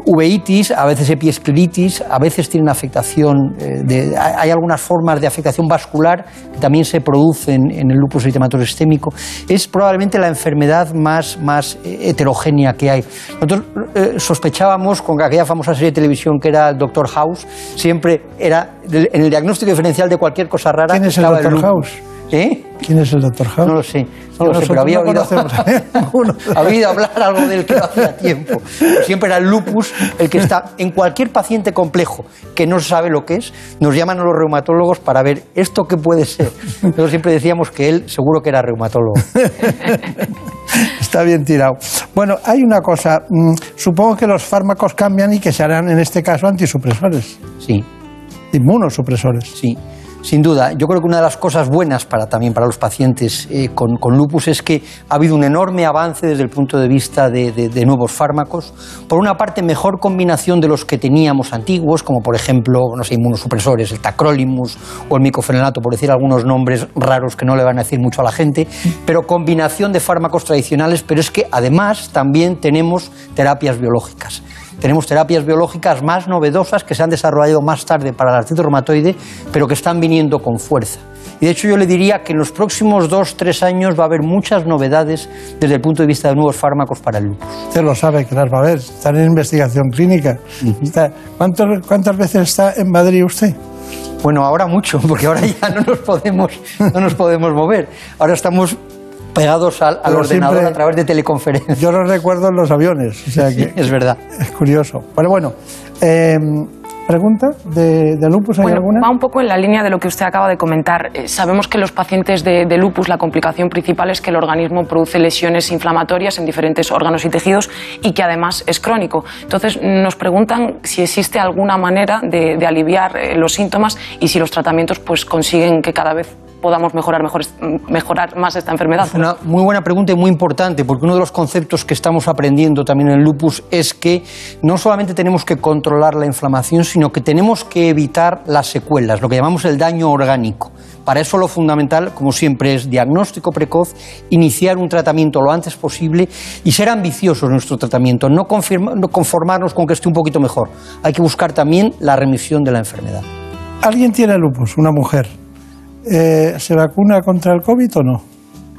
Uveitis, a veces epiescleritis, a veces tienen afectación, eh, de, hay algunas formas de afectación vascular que también se producen en el lupus eritematoso sistémico. Es probablemente la enfermedad más, más eh, heterogénea que hay. Nosotros eh, sospechábamos con aquella famosa serie de televisión que era el Doctor House, siempre era en el diagnóstico diferencial de cualquier cosa rara. ¿Quién es el Doctor House? ¿Eh? ¿Quién es el doctor House? No lo sé, no lo sé pero había oído, *laughs* había hablar algo del que hacía tiempo. Siempre era el lupus el que está en cualquier paciente complejo que no sabe lo que es, nos llaman a los reumatólogos para ver esto qué puede ser. Nosotros siempre decíamos que él seguro que era reumatólogo. *laughs* Está bien tirado. Bueno, hay una cosa, mm, supongo que los fármacos cambian y que se harán en este caso antisupresores. Sí. Inmunosupresores. Sí. Sin duda, yo creo que una de las cosas buenas para, también para los pacientes eh, con, lupus es que ha habido un enorme avance desde el punto de vista de, nuevos fármacos. Por una parte, mejor combinación de los que teníamos antiguos, como por ejemplo, no sé, inmunosupresores, el tacrolimus o el micofenolato, por decir algunos nombres raros que no le van a decir mucho a la gente, pero combinación de fármacos tradicionales, pero es que además también tenemos terapias biológicas. Tenemos terapias biológicas más novedosas que se han desarrollado más tarde para la artritis reumatoide, pero que están viniendo con fuerza. Y de hecho yo le diría que en los próximos dos, tres años va a haber muchas novedades desde el punto de vista de nuevos fármacos para el lupus. Usted lo sabe que las va a haber, están en investigación clínica. ¿Cuántas veces está en Madrid usted? Bueno, ahora mucho, *laughs* porque ahora ya no nos podemos, no nos podemos mover. Ahora estamos pegados al, ordenador a través de teleconferencia. Yo lo recuerdo en los aviones, o sea *laughs* que es verdad. Es curioso. Pero bueno, em, ¿Pregunta de, lupus? ¿Hay alguna? Va un poco en la línea de lo que usted acaba de comentar. Eh, sabemos que los pacientes de, de, lupus la complicación principal es que el organismo produce lesiones inflamatorias en diferentes órganos y tejidos y que además es crónico. Entonces nos preguntan si existe alguna manera de, de aliviar eh, los síntomas y si los tratamientos pues, consiguen que cada vez podamos mejorar, mejorar más esta enfermedad. Una muy buena pregunta y muy importante, porque uno de los conceptos que estamos aprendiendo también en el lupus es que no solamente tenemos que controlar la inflamación, sino que tenemos que evitar las secuelas, lo que llamamos el daño orgánico. Para eso lo fundamental, como siempre, es diagnóstico precoz, iniciar un tratamiento lo antes posible y ser ambiciosos en nuestro tratamiento, no, no conformarnos con que esté un poquito mejor. Hay que buscar también la remisión de la enfermedad. ¿Alguien tiene lupus? Una mujer. Eh, ¿se vacuna contra el COVID o no?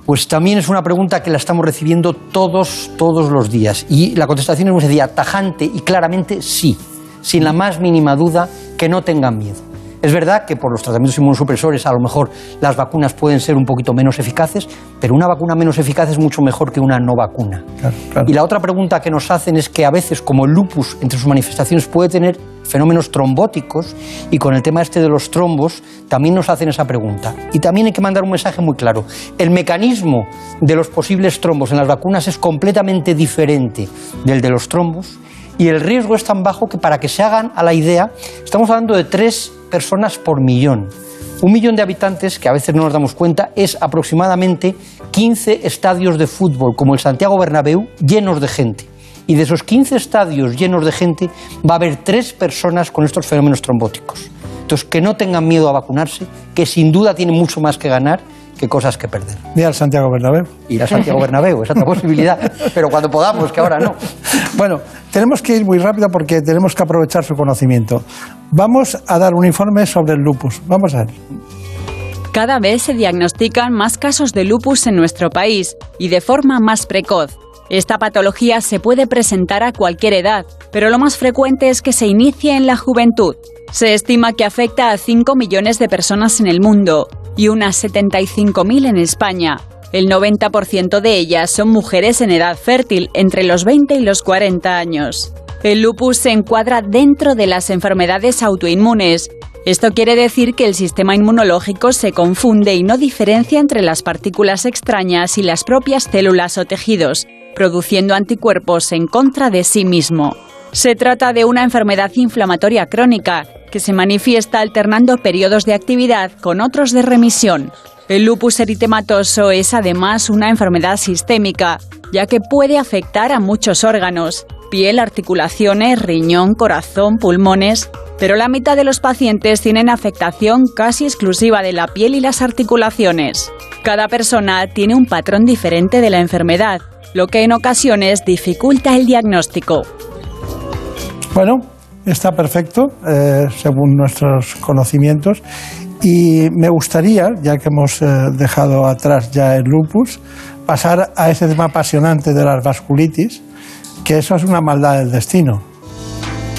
Pues también es una pregunta que la estamos recibiendo todos, todos los días. Y la contestación es muy sencilla, tajante y claramente sí, sin la más mínima duda, que no tengan miedo. Es verdad que por los tratamientos inmunosupresores a lo mejor las vacunas pueden ser un poquito menos eficaces, pero una vacuna menos eficaz es mucho mejor que una no vacuna. Y la otra pregunta que nos hacen es que a veces, como el lupus entre sus manifestaciones puede tener fenómenos trombóticos y con el tema este de los trombos también nos hacen esa pregunta. Y también hay que mandar un mensaje muy claro. El mecanismo de los posibles trombos en las vacunas es completamente diferente del de los trombos y el riesgo es tan bajo que para que se hagan a la idea, estamos hablando de tres personas por millón. Un millón de habitantes, que a veces no nos damos cuenta, es aproximadamente 15 estadios de fútbol, como el Santiago Bernabéu, llenos de gente. Y de esos 15 estadios llenos de gente, va a haber tres personas con estos fenómenos trombóticos. Entonces, que no tengan miedo a vacunarse, que sin duda tienen mucho más que ganar que cosas que perder. Ni al Santiago Bernabéu. Ir a Santiago Bernabéu, esa es otra posibilidad, pero cuando podamos, que ahora no. Bueno, tenemos que ir muy rápido porque tenemos que aprovechar su conocimiento. Vamos a dar un informe sobre el lupus. Vamos a ver. Cada vez se diagnostican más casos de lupus en nuestro país y de forma más precoz. Esta patología se puede presentar a cualquier edad, pero lo más frecuente es que se inicie en la juventud. Se estima que afecta a 5 millones de personas en el mundo y unas 75.000 en España. El 90% de ellas son mujeres en edad fértil, entre los 20 y los 40 años. El lupus se encuadra dentro de las enfermedades autoinmunes. Esto quiere decir que el sistema inmunológico se confunde y no diferencia entre las partículas extrañas y las propias células o tejidos, produciendo anticuerpos en contra de sí mismo. Se trata de una enfermedad inflamatoria crónica que se manifiesta alternando periodos de actividad con otros de remisión. El lupus eritematoso es además una enfermedad sistémica, ya que puede afectar a muchos órganos, piel, articulaciones, riñón, corazón, pulmones, pero la mitad de los pacientes tienen afectación casi exclusiva de la piel y las articulaciones. Cada persona tiene un patrón diferente de la enfermedad, lo que en ocasiones dificulta el diagnóstico. Bueno, está perfecto, eh, según nuestros conocimientos. Y me gustaría, ya que hemos eh, dejado atrás ya el lupus, pasar a ese tema apasionante de las vasculitis, que eso es una maldad del destino.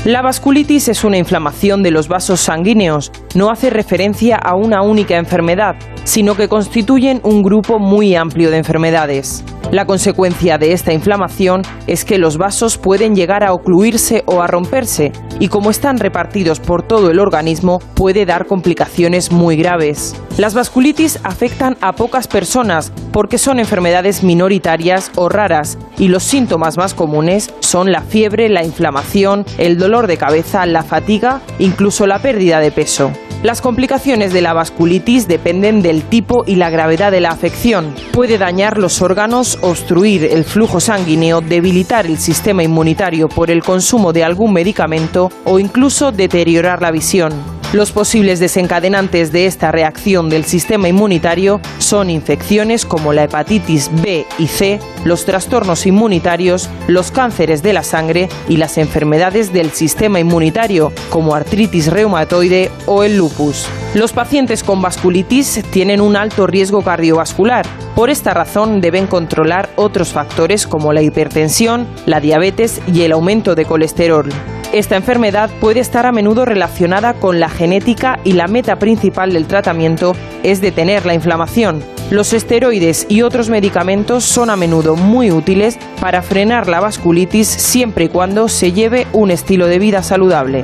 La vasculitis es una inflamación de los vasos sanguíneos. No hace referencia a una única enfermedad, sino que constituyen un grupo muy amplio de enfermedades. La consecuencia de esta inflamación es que los vasos pueden llegar a ocluirse o a romperse y como están repartidos por todo el organismo puede dar complicaciones muy graves. Las vasculitis afectan a pocas personas porque son enfermedades minoritarias o raras y los síntomas más comunes son la fiebre, la inflamación, el dolor de cabeza, la fatiga, incluso la pérdida de peso. Las complicaciones de la vasculitis dependen del tipo y la gravedad de la afección. Puede dañar los órganos, obstruir el flujo sanguíneo, debilitar el sistema inmunitario por el consumo de algún medicamento o incluso deteriorar la visión. Los posibles desencadenantes de esta reacción del sistema inmunitario son infecciones como la hepatitis B y C, los trastornos inmunitarios, los cánceres de la sangre y las enfermedades del sistema inmunitario como artritis reumatoide o el lupus. Los pacientes con vasculitis tienen un alto riesgo cardiovascular. Por esta razón deben controlar otros factores como la hipertensión, la diabetes y el aumento de colesterol. Esta enfermedad puede estar a menudo relacionada con la genética y la meta principal del tratamiento es detener la inflamación. Los esteroides y otros medicamentos son a menudo muy útiles para frenar la vasculitis siempre y cuando se lleve un estilo de vida saludable.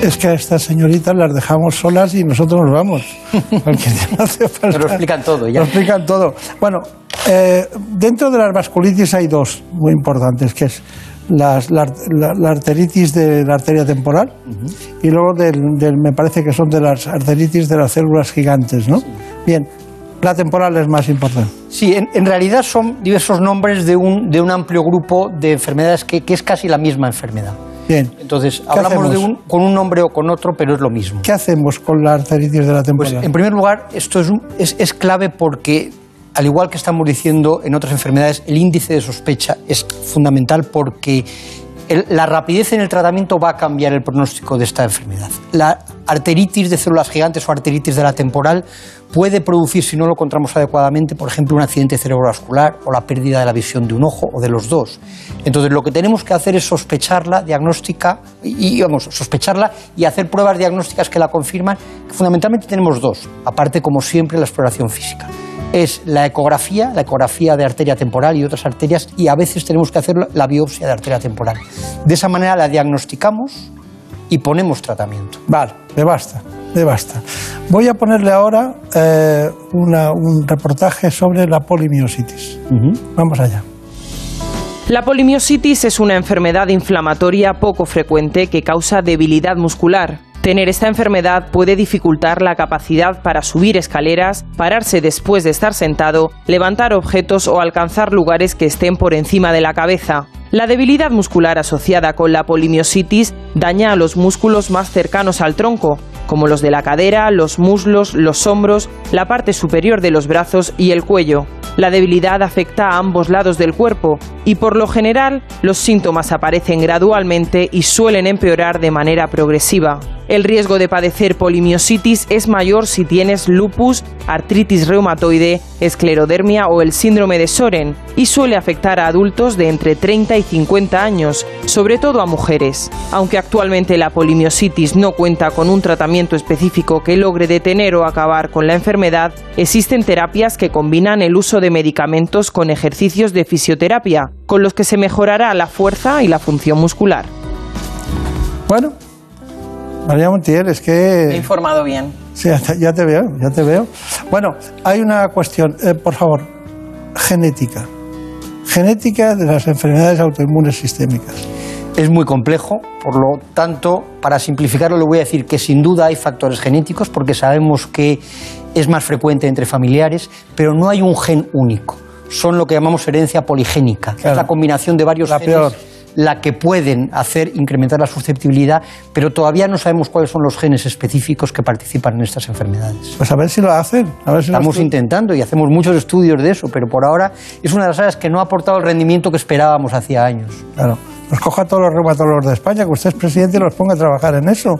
Es que a estas señoritas las dejamos solas y nosotros nos vamos. *laughs* Porque no hace falta- Nos lo explican todo ya. Nos explican todo. Bueno, eh, dentro de las vasculitis hay dos muy importantes, que es las- la, la- la arteritis de la arteria temporal y luego del, del- me parece que son de las arteritis de las células gigantes, ¿no? Bien, la temporal es más importante. Sí, en, en realidad son diversos nombres de un, de un amplio grupo de enfermedades que, que es casi la misma enfermedad. Bien. Entonces, ¿Qué hablamos de un, con un nombre o con otro, pero es lo mismo. ¿Qué hacemos con la arteritis de la Pues, temporal? en primer lugar, esto es, un- es, es clave porque, al igual que estamos diciendo en otras enfermedades, el índice de sospecha es fundamental porque la rapidez en el tratamiento va a cambiar el pronóstico de esta enfermedad. La arteritis de células gigantes o arteritis de la temporal puede producir, si no lo encontramos adecuadamente, por ejemplo, un accidente cerebrovascular o la pérdida de la visión de un ojo o de los dos. Entonces, lo que tenemos que hacer es sospecharla, diagnóstica, y, vamos, sospecharla y hacer pruebas diagnósticas que la confirman. Fundamentalmente tenemos dos, aparte, como siempre, la exploración física. Es la ecografía, la ecografía de arteria temporal y otras arterias, y a veces tenemos que hacer la biopsia de arteria temporal. De esa manera la diagnosticamos y ponemos tratamiento. Vale, me basta, me basta. Voy a ponerle ahora eh, una- un reportaje sobre la polimiositis. Vamos allá. La polimiositis es una enfermedad inflamatoria poco frecuente que causa debilidad muscular. Tener esta enfermedad puede dificultar la capacidad para subir escaleras, pararse después de estar sentado, levantar objetos o alcanzar lugares que estén por encima de la cabeza. La debilidad muscular asociada con la polimiositis daña a los músculos más cercanos al tronco, como los de la cadera, los muslos, los hombros, la parte superior de los brazos y el cuello. La debilidad afecta a ambos lados del cuerpo y por lo general los síntomas aparecen gradualmente y suelen empeorar de manera progresiva. El riesgo de padecer polimiositis es mayor si tienes lupus, artritis reumatoide, esclerodermia o el síndrome de Soren y suele afectar a adultos de entre 30 y 50 años, sobre todo a mujeres. Aunque actualmente la polimiositis no cuenta con un tratamiento específico que logre detener o acabar con la enfermedad, existen terapias que combinan el uso de medicamentos con ejercicios de fisioterapia, con los que se mejorará la fuerza y la función muscular. Bueno, María Montiel, es que... He informado bien. Sí, ya te, veo, ya te veo. Bueno, hay una cuestión, eh, por favor, genética. Genética de las enfermedades autoinmunes sistémicas. Es muy complejo, por lo tanto, para simplificarlo le voy a decir que sin duda hay factores genéticos porque sabemos que es más frecuente entre familiares, pero no hay un gen único. Son lo que llamamos herencia poligénica, es la combinación de varios La genes peor. La que pueden hacer incrementar la susceptibilidad, pero todavía no sabemos cuáles son los genes específicos que participan en estas enfermedades. Pues a ver si lo hacen. A ver si lo Estamos estu- intentando y hacemos muchos estudios de eso, pero por ahora es una de las áreas que no ha aportado el rendimiento que esperábamos hacía años. Claro. Nos coja a todos los reumatólogos de España, que usted es presidente y los ponga a trabajar en eso.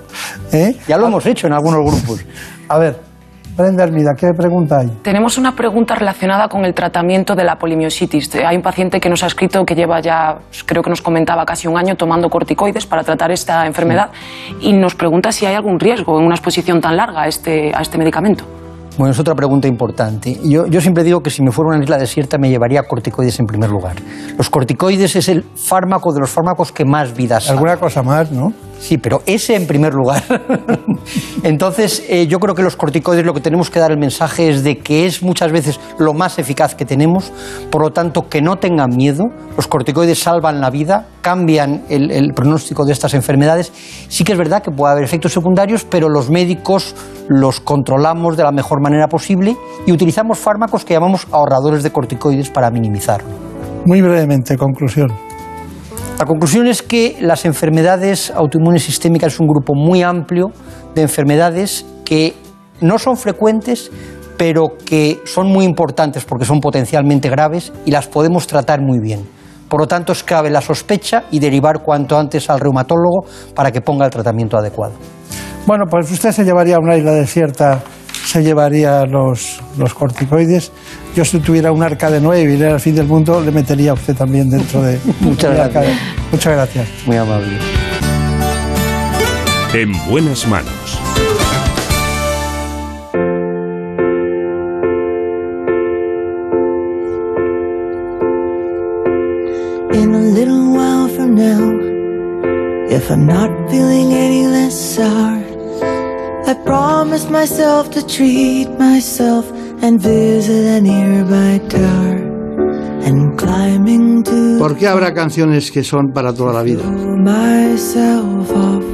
¿eh? Ya lo hemos hecho en algunos grupos. *laughs* A ver, Brenda Hermida, ¿qué pregunta hay? Tenemos una pregunta relacionada con el tratamiento de la polimiositis. Hay un paciente que nos ha escrito que lleva ya, creo que nos comentaba, casi un año tomando corticoides para tratar esta enfermedad y nos pregunta si hay algún riesgo en una exposición tan larga a este, a este medicamento. Bueno, es otra pregunta importante. Yo, yo siempre digo que si me fuera a una isla desierta me llevaría corticoides en primer lugar. Los corticoides es el fármaco de los fármacos que más vidas salva. Alguna cosa más, ¿no? Sí, pero ese en primer lugar. *laughs* Entonces, eh, yo creo que los corticoides lo que tenemos que dar el mensaje es de que es muchas veces lo más eficaz que tenemos, por lo tanto, que no tengan miedo. Los corticoides salvan la vida, cambian el, el pronóstico de estas enfermedades. Sí que es verdad que puede haber efectos secundarios, pero los médicos los controlamos de la mejor manera posible y utilizamos fármacos que llamamos ahorradores de corticoides para minimizarlo. Muy brevemente, conclusión. La conclusión es que las enfermedades autoinmunes sistémicas es un grupo muy amplio de enfermedades que no son frecuentes, pero que son muy importantes porque son potencialmente graves y las podemos tratar muy bien. Por lo tanto, es clave la sospecha y derivar cuanto antes al reumatólogo para que ponga el tratamiento adecuado. Bueno, pues usted se llevaría a una isla desierta, se llevaría los, los corticoides. Yo si tuviera un arca de Noé y viniera al fin del mundo, le metería a usted también dentro de *laughs* Muchas de- gracias. Muchas gracias. Muy amable. En buenas manos. In a little while from now, if I'm not feeling any less sour, I promised myself to treat myself and visit a nearby tower. And climbing to ¿Por qué habrá canciones que son para toda la vida? myself off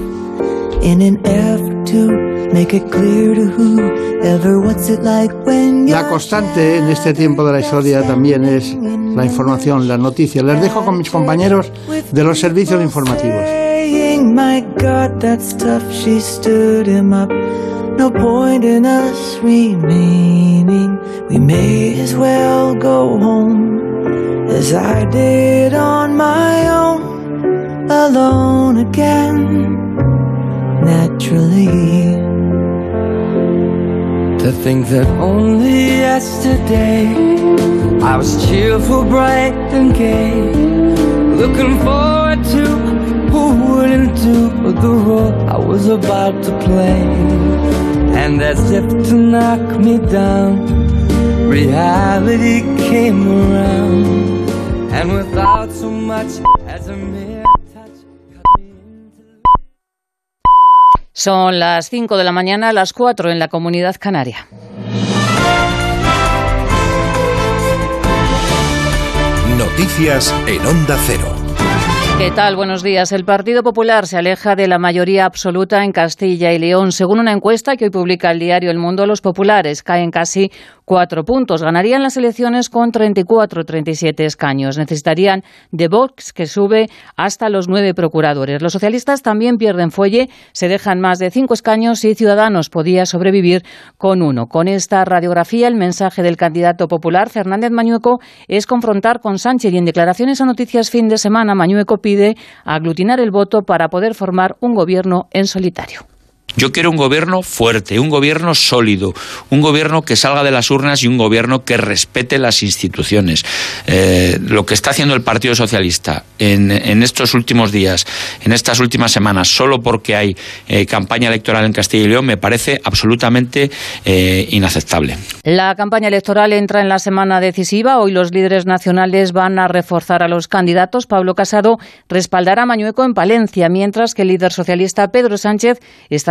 in an effort to make it clear to whoever what's it like when La constante en este tiempo de la historia también es la información, las noticias. Les dejo con mis compañeros de los servicios informativos. My God, that's tough. She stood him up. No point in us remaining. We may as well go home as I did on my own, alone again, naturally. To think that only yesterday I was cheerful, bright and gay, looking forward do the role I was about to play. And as if to knock me down, reality came around, and without so much as a mere Son las 5 de la mañana, las 4 en la comunidad canaria. Noticias en Onda Cero. ¿Qué tal? Buenos días. El Partido Popular se aleja de la mayoría absoluta en Castilla y León. Según una encuesta que hoy publica el diario El Mundo, los populares caen casi cuatro puntos. Ganarían las elecciones con 34 37 escaños. Necesitarían de Vox, que sube hasta los nueve procuradores. Los socialistas también pierden fuelle, se dejan más de cinco escaños y Ciudadanos podía sobrevivir con uno. Con esta radiografía, el mensaje del candidato popular, Fernández Mañueco, es confrontar con Sánchez y en declaraciones a Noticias fin de semana, Mañueco pide aglutinar el voto para poder formar un gobierno en solitario. Yo quiero un gobierno fuerte, un gobierno sólido, un gobierno que salga de las urnas y un gobierno que respete las instituciones. Eh, lo que está haciendo el Partido Socialista en, estos últimos días, en estas últimas semanas, solo porque hay eh, campaña electoral en Castilla y León, me parece absolutamente eh, inaceptable. La campaña electoral entra en la semana decisiva. Hoy los líderes nacionales van a reforzar a los candidatos. Pablo Casado respaldará a Mañueco en Palencia, mientras que el líder socialista Pedro Sánchez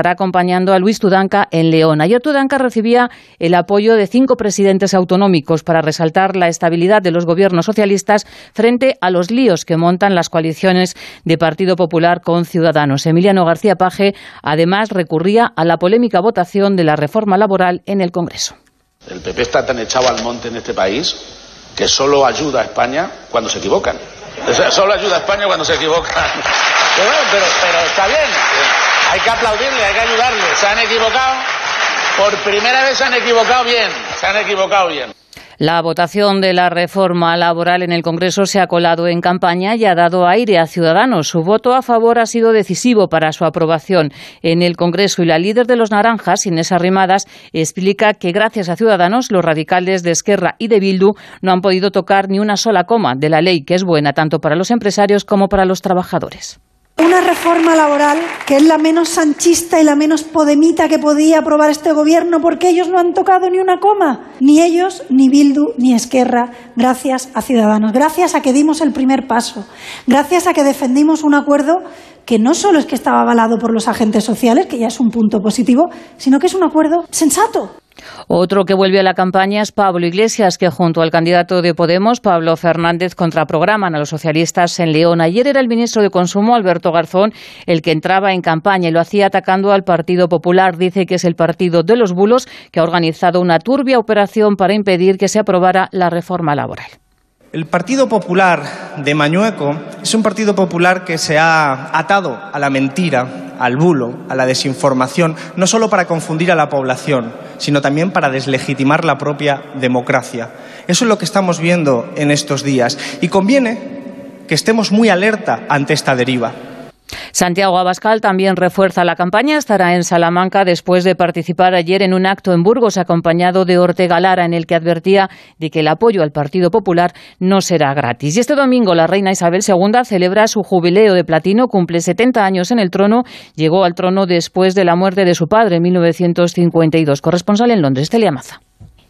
estará acompañando a Luis Tudanca en León. Ayer Tudanca recibía el apoyo de cinco presidentes autonómicos para resaltar la estabilidad de los gobiernos socialistas frente a los líos que montan las coaliciones de Partido Popular con Ciudadanos. Emiliano García Paje además recurría a la polémica votación de la reforma laboral en el Congreso. El PP está tan echado al monte en este país que solo ayuda a España cuando se equivocan. solo ayuda a España cuando se equivocan. Pero, pero, pero está bien. Hay que aplaudirle, hay que ayudarle. Se han equivocado. Por primera vez se han equivocado bien. Se han equivocado bien. La votación de la reforma laboral en el Congreso se ha colado en campaña y ha dado aire a Ciudadanos. Su voto a favor ha sido decisivo para su aprobación en el Congreso y la líder de los Naranjas, Inés Arrimadas, explica que gracias a Ciudadanos los radicales de Esquerra y de Bildu no han podido tocar ni una sola coma de la ley que es buena tanto para los empresarios como para los trabajadores. Una reforma laboral que es la menos sanchista y la menos podemita que podía aprobar este gobierno porque ellos no han tocado ni una coma. Ni ellos, ni Bildu, ni Esquerra, gracias a Ciudadanos. Gracias a que dimos el primer paso. Gracias a que defendimos un acuerdo que no solo es que estaba avalado por los agentes sociales, que ya es un punto positivo, sino que es un acuerdo sensato. Otro que vuelve a la campaña es Pablo Iglesias, que junto al candidato de Podemos, Pablo Fernández, contraprograman a los socialistas en León. Ayer era el ministro de Consumo, Alberto Garzón, el que entraba en campaña y lo hacía atacando al Partido Popular. Dice que es el partido de los bulos que ha organizado una turbia operación para impedir que se aprobara la reforma laboral. El Partido Popular de Mañueco es un partido popular que se ha atado a la mentira, al bulo, a la desinformación, no solo para confundir a la población, sino también para deslegitimar la propia democracia. Eso es lo que estamos viendo en estos días y conviene que estemos muy alerta ante esta deriva. Santiago Abascal también refuerza la campaña. Estará en Salamanca después de participar ayer en un acto en Burgos acompañado de Ortega Lara en el que advertía de que el apoyo al Partido Popular no será gratis. Y este domingo la reina Isabel II celebra su jubileo de platino, cumple 70 años en el trono, llegó al trono después de la muerte de su padre en 1952. Corresponsal en Londres, Celia Maza.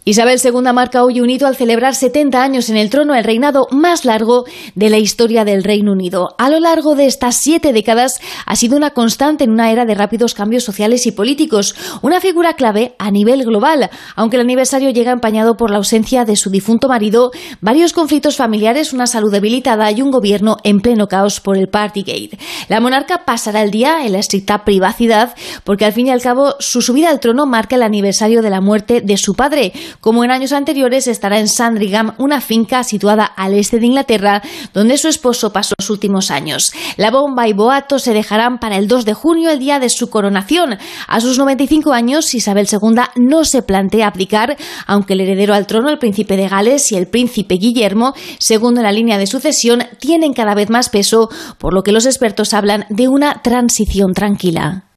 Isabel II marca hoy un hito al celebrar 70 años en el trono, el reinado más largo de la historia del Reino Unido. A lo largo de estas siete décadas ha sido una constante en una era de rápidos cambios sociales y políticos, una figura clave a nivel global, aunque el aniversario llega empañado por la ausencia de su difunto marido, varios conflictos familiares, una salud debilitada y un gobierno en pleno caos por el Partygate. La monarca pasará el día en la estricta privacidad porque al fin y al cabo su subida al trono marca el aniversario de la muerte de su padre, como en años anteriores, estará en Sandringham, una finca situada al este de Inglaterra, donde su esposo pasó los últimos años. La bomba y boato se dejarán para el 2 de junio, el día de su coronación. A sus 95 años, Isabel II no se plantea abdicar, aunque el heredero al trono, el príncipe de Gales y el príncipe Guillermo, segundo en la línea de sucesión, tienen cada vez más peso, por lo que los expertos hablan de una transición tranquila.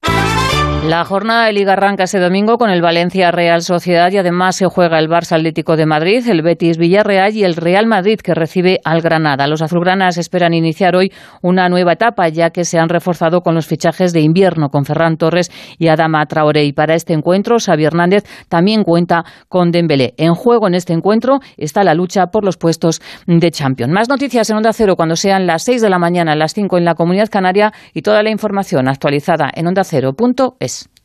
La jornada de Liga arranca ese domingo con el Valencia Real Sociedad y además se juega el Barça Atlético de Madrid, el Betis Villarreal y el Real Madrid que recibe al Granada. Los azulgranas esperan iniciar hoy una nueva etapa ya que se han reforzado con los fichajes de invierno con Ferran Torres y Adama Traoré. Y para este encuentro, Xavi Hernández también cuenta con Dembélé. En juego en este encuentro está la lucha por los puestos de Champions. Más noticias en Onda Cero cuando sean las 6 de la mañana, las 5 en la Comunidad Canaria y toda la información actualizada en ondacero.es.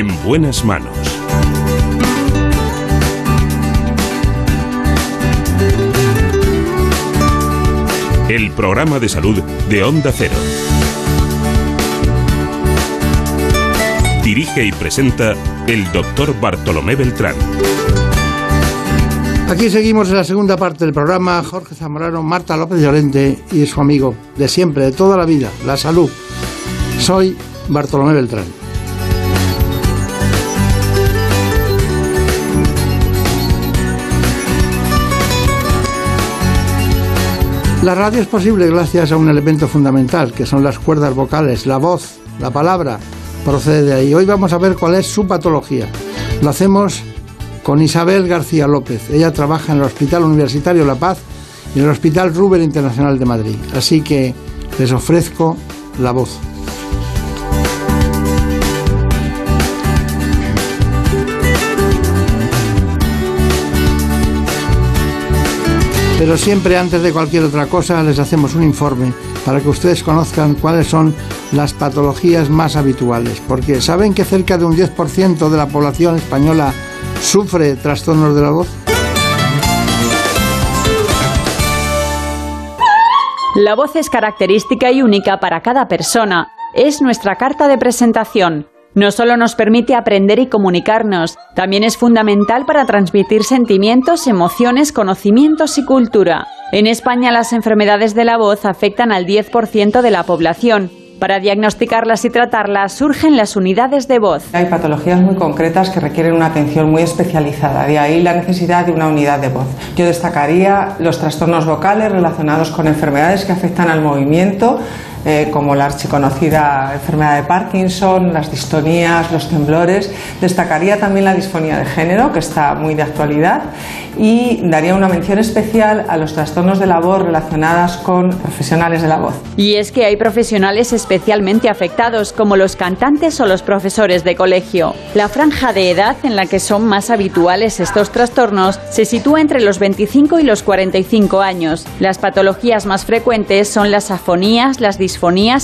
En buenas manos. El programa de salud de Onda Cero. Dirige y presenta el doctor Bartolomé Beltrán. Aquí seguimos en la segunda parte del programa. Jorge Zamorano, Marta López Llorente y su amigo de siempre, de toda la vida, la salud. Soy Bartolomé Beltrán. La radio es posible gracias a un elemento fundamental, que son las cuerdas vocales, la voz, la palabra, procede de ahí. Hoy vamos a ver cuál es su patología. Lo hacemos con Isabel García López. Ella trabaja en el Hospital Universitario La Paz y en el Hospital Ruber Internacional de Madrid. Así que les ofrezco la voz. Pero siempre antes de cualquier otra cosa les hacemos un informe para que ustedes conozcan cuáles son las patologías más habituales. Porque ¿saben que cerca de un 10% de la población española sufre trastornos de la voz? La voz es característica y única para cada persona. Es nuestra carta de presentación. No solo nos permite aprender y comunicarnos, también es fundamental para transmitir sentimientos, emociones, conocimientos y cultura. En España las enfermedades de la voz afectan al 10% de la población. Para diagnosticarlas y tratarlas surgen las unidades de voz. Hay patologías muy concretas que requieren una atención muy especializada, de ahí la necesidad de una unidad de voz. Yo destacaría los trastornos vocales relacionados con enfermedades que afectan al movimiento, eh, como la archiconocida enfermedad de Parkinson, las distonías, los temblores. Destacaría también la disfonía de género, que está muy de actualidad, y daría una mención especial a los trastornos de la voz relacionadas con profesionales de la voz. Y es que hay profesionales especialmente afectados, como los cantantes o los profesores de colegio. La franja de edad en la que son más habituales estos trastornos se sitúa entre los 25 y los 45 años. Las patologías más frecuentes son las afonías, las disfonías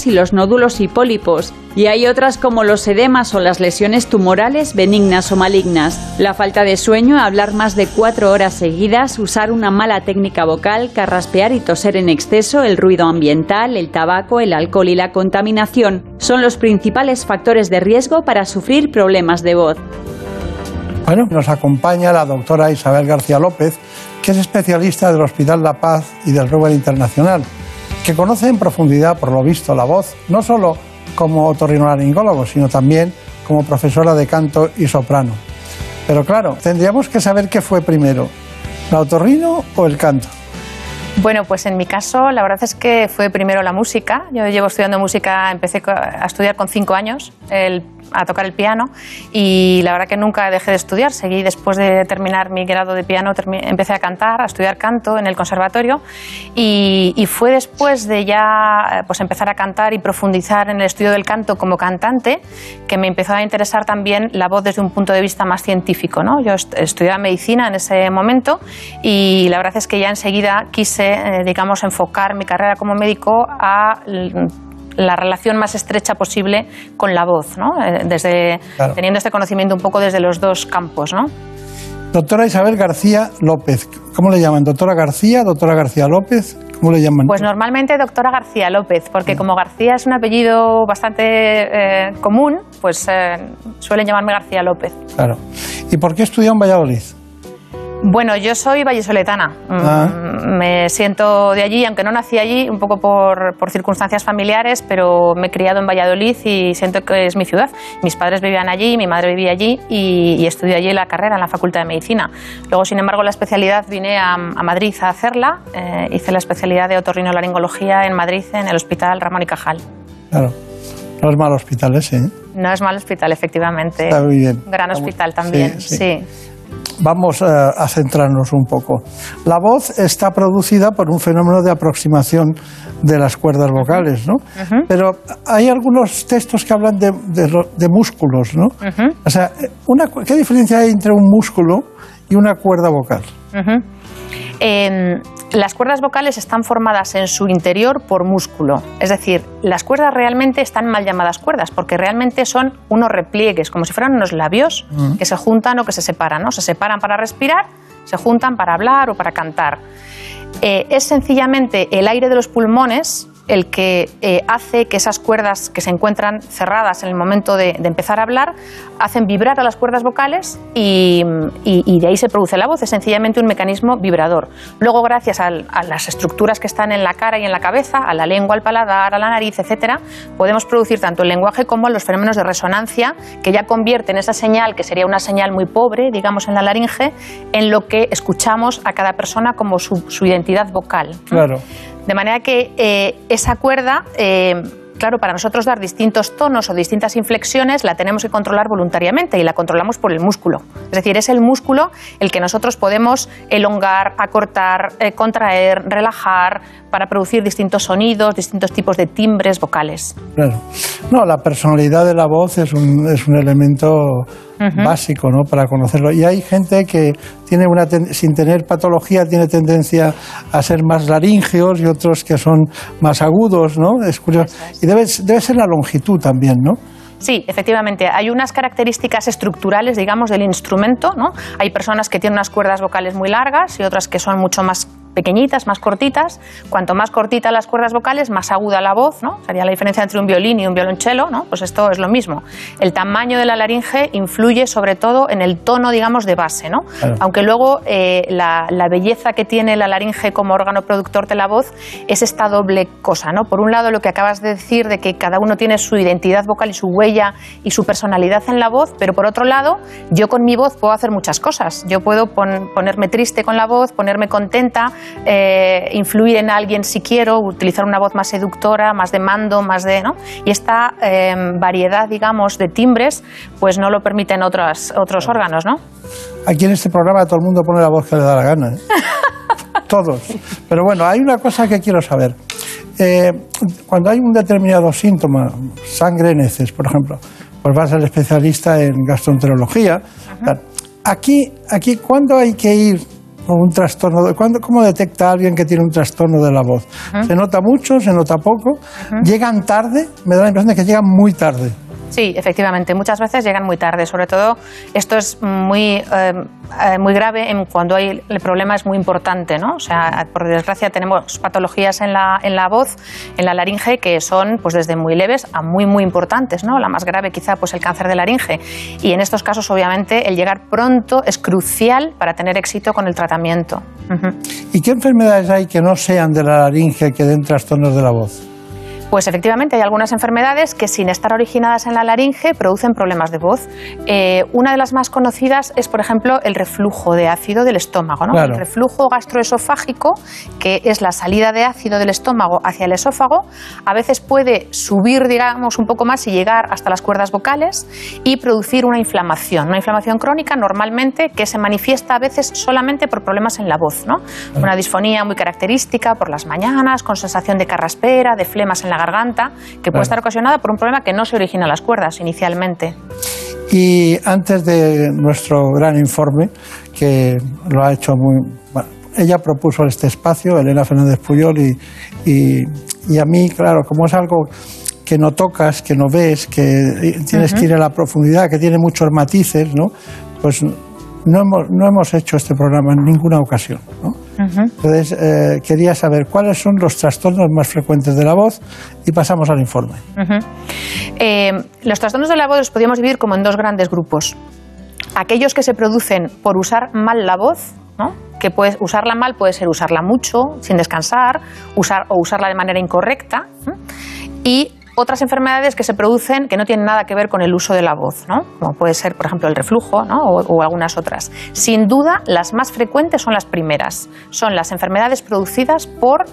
y los nódulos y pólipos. Y hay otras como los edemas o las lesiones tumorales benignas o malignas. La falta de sueño, hablar más de cuatro horas seguidas, usar una mala técnica vocal, carraspear y toser en exceso, el ruido ambiental, el tabaco, el alcohol y la contaminación son los principales factores de riesgo para sufrir problemas de voz. Bueno, nos acompaña la doctora Isabel García López, que es especialista del Hospital La Paz y del Ruber Internacional, que conoce en profundidad, por lo visto, la voz, no solo como otorrinolaringólogo, sino también como profesora de canto y soprano. Pero claro, tendríamos que saber qué fue primero, la otorrino o el canto. Bueno, pues en mi caso la verdad es que fue primero la música. Yo llevo estudiando música, empecé a estudiar con cinco años, el a tocar el piano y la verdad que nunca dejé de estudiar. Seguí después de terminar mi grado de piano, empecé a cantar, a estudiar canto en el conservatorio y, y, fue después de ya pues empezar a cantar y profundizar en el estudio del canto como cantante que me empezó a interesar también la voz desde un punto de vista más científico. ¿no? Yo estudiaba medicina en ese momento y la verdad es que ya enseguida quise, eh, digamos, enfocar mi carrera como médico a la relación más estrecha posible con la voz, ¿no? Eh, desde, teniendo este conocimiento un poco desde los dos campos. ¿no? Doctora Isabel García López. ¿Cómo le llaman? ¿Doctora García? ¿Doctora García López? ¿Cómo le llaman? Pues normalmente doctora García López, porque como García es un apellido bastante eh, común, pues eh, suelen llamarme García López. Claro. ¿Y por qué estudió en Valladolid? Bueno, yo soy vallesoletana. Mm, Ah. Me siento de allí, aunque no nací allí, un poco por, por circunstancias familiares, pero me he criado en Valladolid y siento que es mi ciudad. Mis padres vivían allí, mi madre vivía allí y, y estudié allí la carrera en la Facultad de Medicina. Luego, sin embargo, la especialidad vine a, a Madrid a hacerla. Eh, hice la especialidad de otorrinolaringología en Madrid, en el Hospital Ramón y Cajal. Claro. No es mal hospital ese, ¿eh? No es mal hospital, efectivamente. Está muy bien. Gran hospital también, sí, sí. sí. Vamos eh, a centrarnos un poco. La voz está producida por un fenómeno de aproximación de las cuerdas vocales, ¿no? Pero hay algunos textos que hablan de, de ro- de músculos, ¿no? O sea, una ¿qué diferencia hay entre un músculo y una cuerda vocal? Eh, las cuerdas vocales están formadas en su interior por músculo. Es decir, las cuerdas realmente están mal llamadas cuerdas porque realmente son unos repliegues, como si fueran unos labios Mm. que se juntan o que se separan. ¿no? Se separan para respirar, se juntan para hablar o para cantar. Eh, es sencillamente el aire de los pulmones el que eh, hace que esas cuerdas que se encuentran cerradas en el momento de, empezar a hablar hacen vibrar a las cuerdas vocales y, de ahí se produce la voz. Es sencillamente un mecanismo vibrador. Luego, gracias a las estructuras que están en la cara y en la cabeza, a la lengua, al paladar, a la nariz, etcétera, podemos producir tanto el lenguaje como los fenómenos de resonancia que ya convierten esa señal, que sería una señal muy pobre, digamos, en la laringe, en lo que escuchamos a cada persona como su, su identidad vocal. Claro. De manera que eh, esa cuerda, eh, claro, para nosotros dar distintos tonos o distintas inflexiones la tenemos que controlar voluntariamente y la controlamos por el músculo. Es decir, es el músculo el que nosotros podemos elongar, acortar, eh, contraer, relajar para producir distintos sonidos, distintos tipos de timbres vocales. Claro. No, la personalidad de la voz es un, es un elemento básico ¿no? para conocerlo. Y hay gente que tiene una ten- sin tener patología tiene tendencia a ser más laríngeos y otros que son más agudos, ¿no? Es curioso. Y debe, debe ser la longitud también, ¿no? Sí, efectivamente. Hay unas características estructurales, digamos, del instrumento. ¿no? Hay personas que tienen unas cuerdas vocales muy largas y otras que son mucho más pequeñitas, más cortitas. Cuanto más cortitas las cuerdas vocales, más aguda la voz, ¿no? Sería la diferencia entre un violín y un violonchelo, ¿no? Pues esto es lo mismo. El tamaño de la laringe influye sobre todo en el tono, digamos, de base, ¿no? Claro. Aunque luego eh, la, la belleza que tiene la laringe como órgano productor de la voz es esta doble cosa, ¿no? Por un lado, lo que acabas de decir de que cada uno tiene su identidad vocal y su huella y su personalidad en la voz, pero por otro lado, yo con mi voz puedo hacer muchas cosas. Yo puedo pon- ponerme triste con la voz, ponerme contenta, eh, influir en alguien si quiero, utilizar una voz más seductora, más de mando, más de, ¿no? Y esta eh, variedad, digamos, de timbres, pues no lo permiten otros, otros órganos, ¿no? Aquí en este programa todo el mundo pone la voz que le da la gana. ¿eh? *laughs* Todos. Pero bueno, hay una cosa que quiero saber. Eh, cuando hay un determinado síntoma, sangre en heces, por ejemplo, pues vas al especialista en gastroenterología. Aquí, aquí, ¿cuándo hay que ir con un trastorno? de- ¿cuándo, ¿Cómo detecta alguien que tiene un trastorno de la voz? ¿Se nota mucho? ¿Se nota poco? ¿Llegan tarde? Me da la impresión de que llegan muy tarde. Sí, efectivamente, muchas veces llegan muy tarde. Sobre todo, esto es muy, eh, eh, muy grave en cuando hay, el problema es muy importante, ¿no? O sea, por desgracia tenemos patologías en la, en la voz, en la laringe, que son pues desde muy leves a muy, muy importantes, ¿no? La más grave quizá pues el cáncer de laringe. Y en estos casos, obviamente, el llegar pronto es crucial para tener éxito con el tratamiento. ¿Y qué enfermedades hay que no sean de la laringe que den trastornos de la voz? Pues efectivamente hay algunas enfermedades que sin estar originadas en la laringe producen problemas de voz. Eh, una de las más conocidas es, por ejemplo, el reflujo de ácido del estómago. ¿no? Claro. El reflujo gastroesofágico, que es la salida de ácido del estómago hacia el esófago, a veces puede subir, digamos, un poco más y llegar hasta las cuerdas vocales y producir una inflamación. Una inflamación crónica normalmente que se manifiesta a veces solamente por problemas en la voz. ¿no? Una disfonía muy característica por las mañanas, con sensación de carraspera, de flemas en la garganta, que puede estar ocasionada por un problema que no se origina en las cuerdas inicialmente. Y antes de nuestro gran informe, que lo ha hecho muy... bueno, ella propuso este espacio, Elena Fernández Puyol, y, y, y a mí, claro, como es algo que no tocas, que no ves, que tienes que ir a la profundidad, que tiene muchos matices, ¿no? Pues no hemos, no hemos hecho este programa en ninguna ocasión. ¿no? Entonces, eh, quería saber cuáles son los trastornos más frecuentes de la voz y pasamos al informe. Eh, los trastornos de la voz los podríamos dividir como en dos grandes grupos. Aquellos que se producen por usar mal la voz, ¿no? que puedes usarla mal puede ser usarla mucho, sin descansar, usar, o usarla de manera incorrecta. Y otras enfermedades que se producen que no tienen nada que ver con el uso de la voz, ¿no? como puede ser, por ejemplo, el reflujo ¿no? o, o algunas otras. Sin duda, las más frecuentes son las primeras. Son las enfermedades producidas por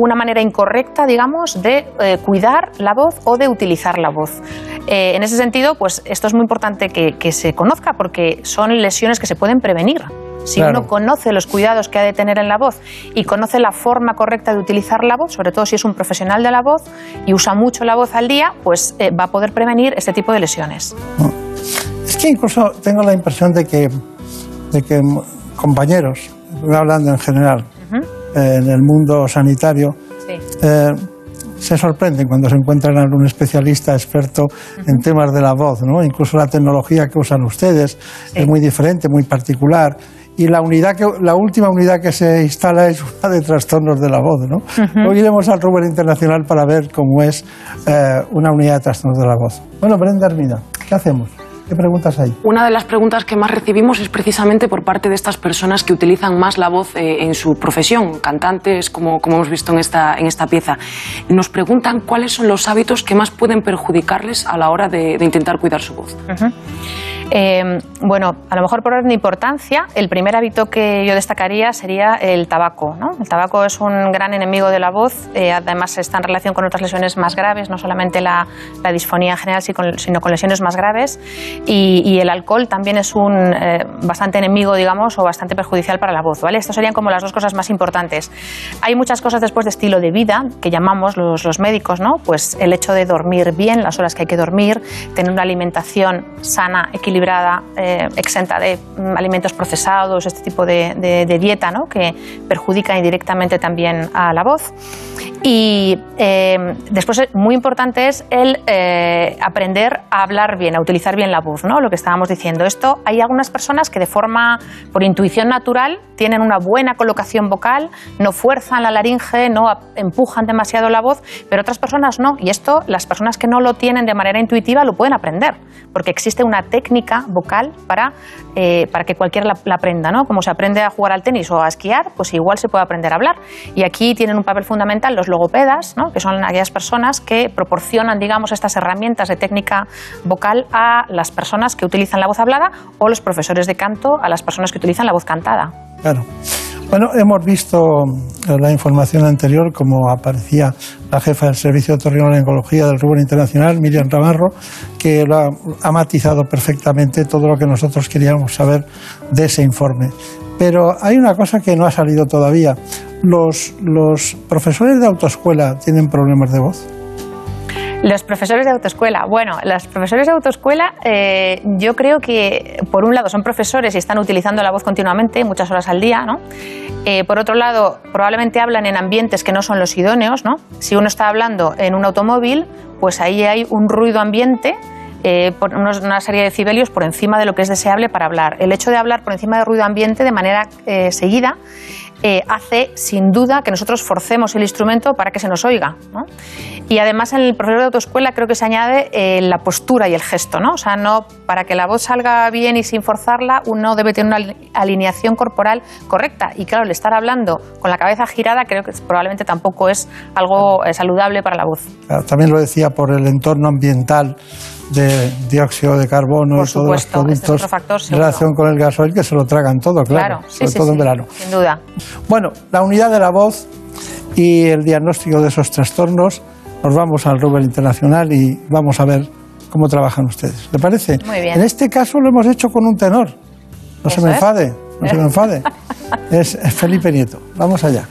una manera incorrecta, digamos, de eh, cuidar la voz o de utilizar la voz. Eh, en ese sentido, pues esto es muy importante que, que se conozca porque son lesiones que se pueden prevenir. Si Claro. uno conoce los cuidados que ha de tener en la voz y conoce la forma correcta de utilizar la voz, sobre todo si es un profesional de la voz y usa mucho la voz al día, pues eh, va a poder prevenir este tipo de lesiones. Es que incluso tengo la impresión de que, de que compañeros, hablando en general, en el mundo sanitario, Sí. eh, se sorprenden cuando se encuentran a un especialista experto en temas de la voz, ¿no? Incluso la tecnología que usan ustedes es muy diferente, muy particular. Y la unidad que, la última unidad que se instala es una de trastornos de la voz, ¿no? Luego iremos al Ruber Internacional para ver cómo es eh, una unidad de trastornos de la voz. Bueno, Brenda Hermida, ¿qué hacemos? ¿Qué preguntas hay? Una de las preguntas que más recibimos es precisamente por parte de estas personas que utilizan más la voz eh, en su profesión, cantantes, como, como hemos visto en esta, en esta pieza. Nos preguntan cuáles son los hábitos que más pueden perjudicarles a la hora de, de intentar cuidar su voz. Eh, bueno, a lo mejor por orden de importancia, el primer hábito que yo destacaría sería el tabaco. ¿no? El tabaco es un gran enemigo de la voz, eh, además está en relación con otras lesiones más graves, no solamente la, la disfonía en general, sino con lesiones más graves. Y, y el alcohol también es un eh, bastante enemigo, digamos, o bastante perjudicial para la voz. ¿vale? Estas serían como las dos cosas más importantes. Hay muchas cosas después de estilo de vida que llamamos los, los médicos, ¿no? Pues el hecho de dormir bien, las horas que hay que dormir, tener una alimentación sana, equilibrada, eh, exenta de mm, alimentos procesados, este tipo de, de- de dieta, ¿no? Que perjudica indirectamente también a la voz. Y eh, después, muy importante es el eh, aprender a hablar bien, a utilizar bien la voz, ¿no? Lo que estábamos diciendo. Esto, hay algunas personas que de forma, por intuición natural, tienen una buena colocación vocal, no fuerzan la laringe, no empujan demasiado la voz, pero otras personas no. Y esto, las personas que no lo tienen de manera intuitiva lo pueden aprender, porque existe una técnica vocal para, eh, para que cualquiera la, la aprenda, ¿no? Como se aprende a jugar al tenis o a esquiar, pues igual se puede aprender a hablar. Y aquí tienen un papel fundamental los logopedas, ¿no? que son aquellas personas que proporcionan, digamos, estas herramientas de técnica vocal a las personas que utilizan la voz hablada o los profesores de canto a las personas que utilizan la voz cantada. Claro. Bueno, hemos visto eh, la información anterior, como aparecía la jefa del Servicio de Otorrinolaringología del Rubén Internacional, Miriam Ramarro, que lo ha, ha matizado perfectamente todo lo que nosotros queríamos saber de ese informe. Pero hay una cosa que no ha salido todavía. ¿Los, los profesores de autoescuela tienen problemas de voz? Los profesores de autoescuela. Bueno, los profesores de autoescuela eh, yo creo que, por un lado, son profesores y están utilizando la voz continuamente, muchas horas al día, ¿no? Eh, por otro lado, probablemente hablan en ambientes que no son los idóneos, ¿no? Si uno está hablando en un automóvil, pues ahí hay un ruido ambiente eh, una serie de decibelios por encima de lo que es deseable para hablar. El hecho de hablar por encima del ruido ambiente de manera seguida eh, hace sin duda que nosotros forcemos el instrumento para que se nos oiga. ¿no? Y además en el profesor de autoescuela creo que se añade eh, la postura y el gesto. ¿no? O sea, no, para que la voz salga bien y sin forzarla, uno debe tener una ali- alineación corporal correcta. Y claro, el estar hablando con la cabeza girada creo que probablemente tampoco es algo eh, saludable para la voz. Claro, También lo decía por el entorno ambiental de dióxido de carbono Por y todos los este es productos factor, en relación con el gasoil que se lo tragan todo, claro, Claro, sí, sobre sí, todo en verano. Sin duda. Bueno, la unidad de la voz y el diagnóstico de esos trastornos, nos vamos al Rubel Internacional y vamos a ver cómo trabajan ustedes. ¿Le parece? Muy bien. En este caso lo hemos hecho con un tenor. No se me es. enfade, no se me *laughs* enfade. Es Felipe Nieto. Vamos allá.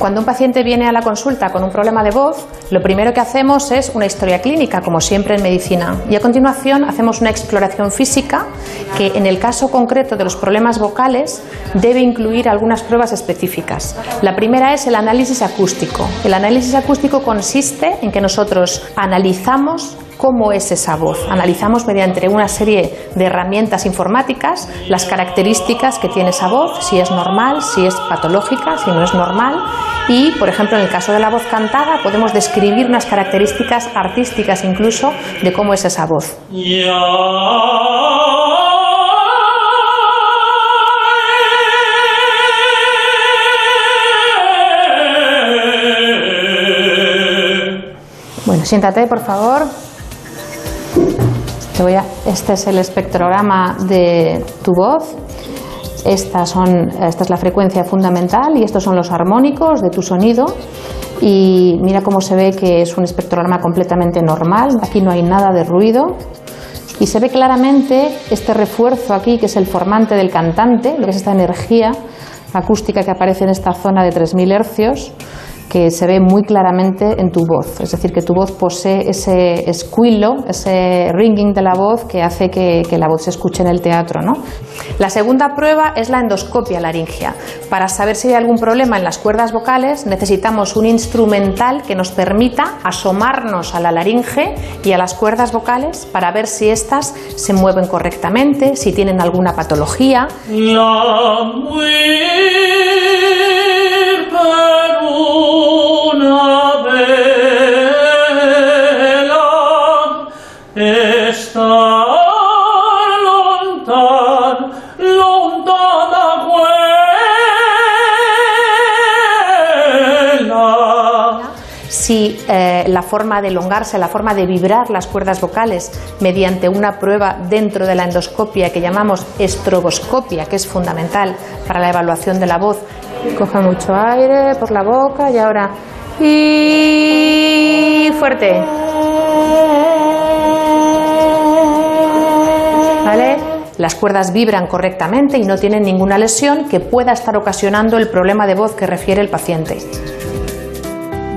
Cuando un paciente viene a la consulta con un problema de voz, lo primero que hacemos es una historia clínica, como siempre en medicina, y a continuación hacemos una exploración física que en el caso concreto de los problemas vocales debe incluir algunas pruebas específicas. La primera es el análisis acústico. El análisis acústico consiste en que nosotros analizamos cómo es esa voz. Analizamos mediante una serie de herramientas informáticas las características que tiene esa voz, si es normal, si es patológica, si no es normal. Y, por ejemplo, en el caso de la voz cantada, podemos describir unas características artísticas incluso de cómo es esa voz. Bueno, siéntate, por favor. Este es el espectrograma de tu voz. Esta es la frecuencia fundamental y estos son los armónicos de tu sonido. Y mira cómo se ve que es un espectrograma completamente normal. Aquí no hay nada de ruido. Y se ve claramente este refuerzo aquí, que es el formante del cantante, lo que es esta energía acústica que aparece en esta zona de 3.000 hercios, que se ve muy claramente en tu voz. Es decir, que tu voz posee ese squillo, ese ringing de la voz que hace que, la voz se escuche en el teatro. ¿no? La segunda prueba es la endoscopia laringea. Para saber si hay algún problema en las cuerdas vocales, necesitamos un instrumental que nos permita asomarnos a la laringe y a las cuerdas vocales para ver si éstas se mueven correctamente, si tienen alguna patología. Si eh, la forma de elongarse, la forma de vibrar las cuerdas vocales mediante una prueba dentro de la endoscopia que llamamos estroboscopia, que es fundamental para la evaluación de la voz. Coge mucho aire por la boca y ahora y fuerte. ¿Vale? Las cuerdas vibran correctamente y no tienen ninguna lesión que pueda estar ocasionando el problema de voz que refiere el paciente.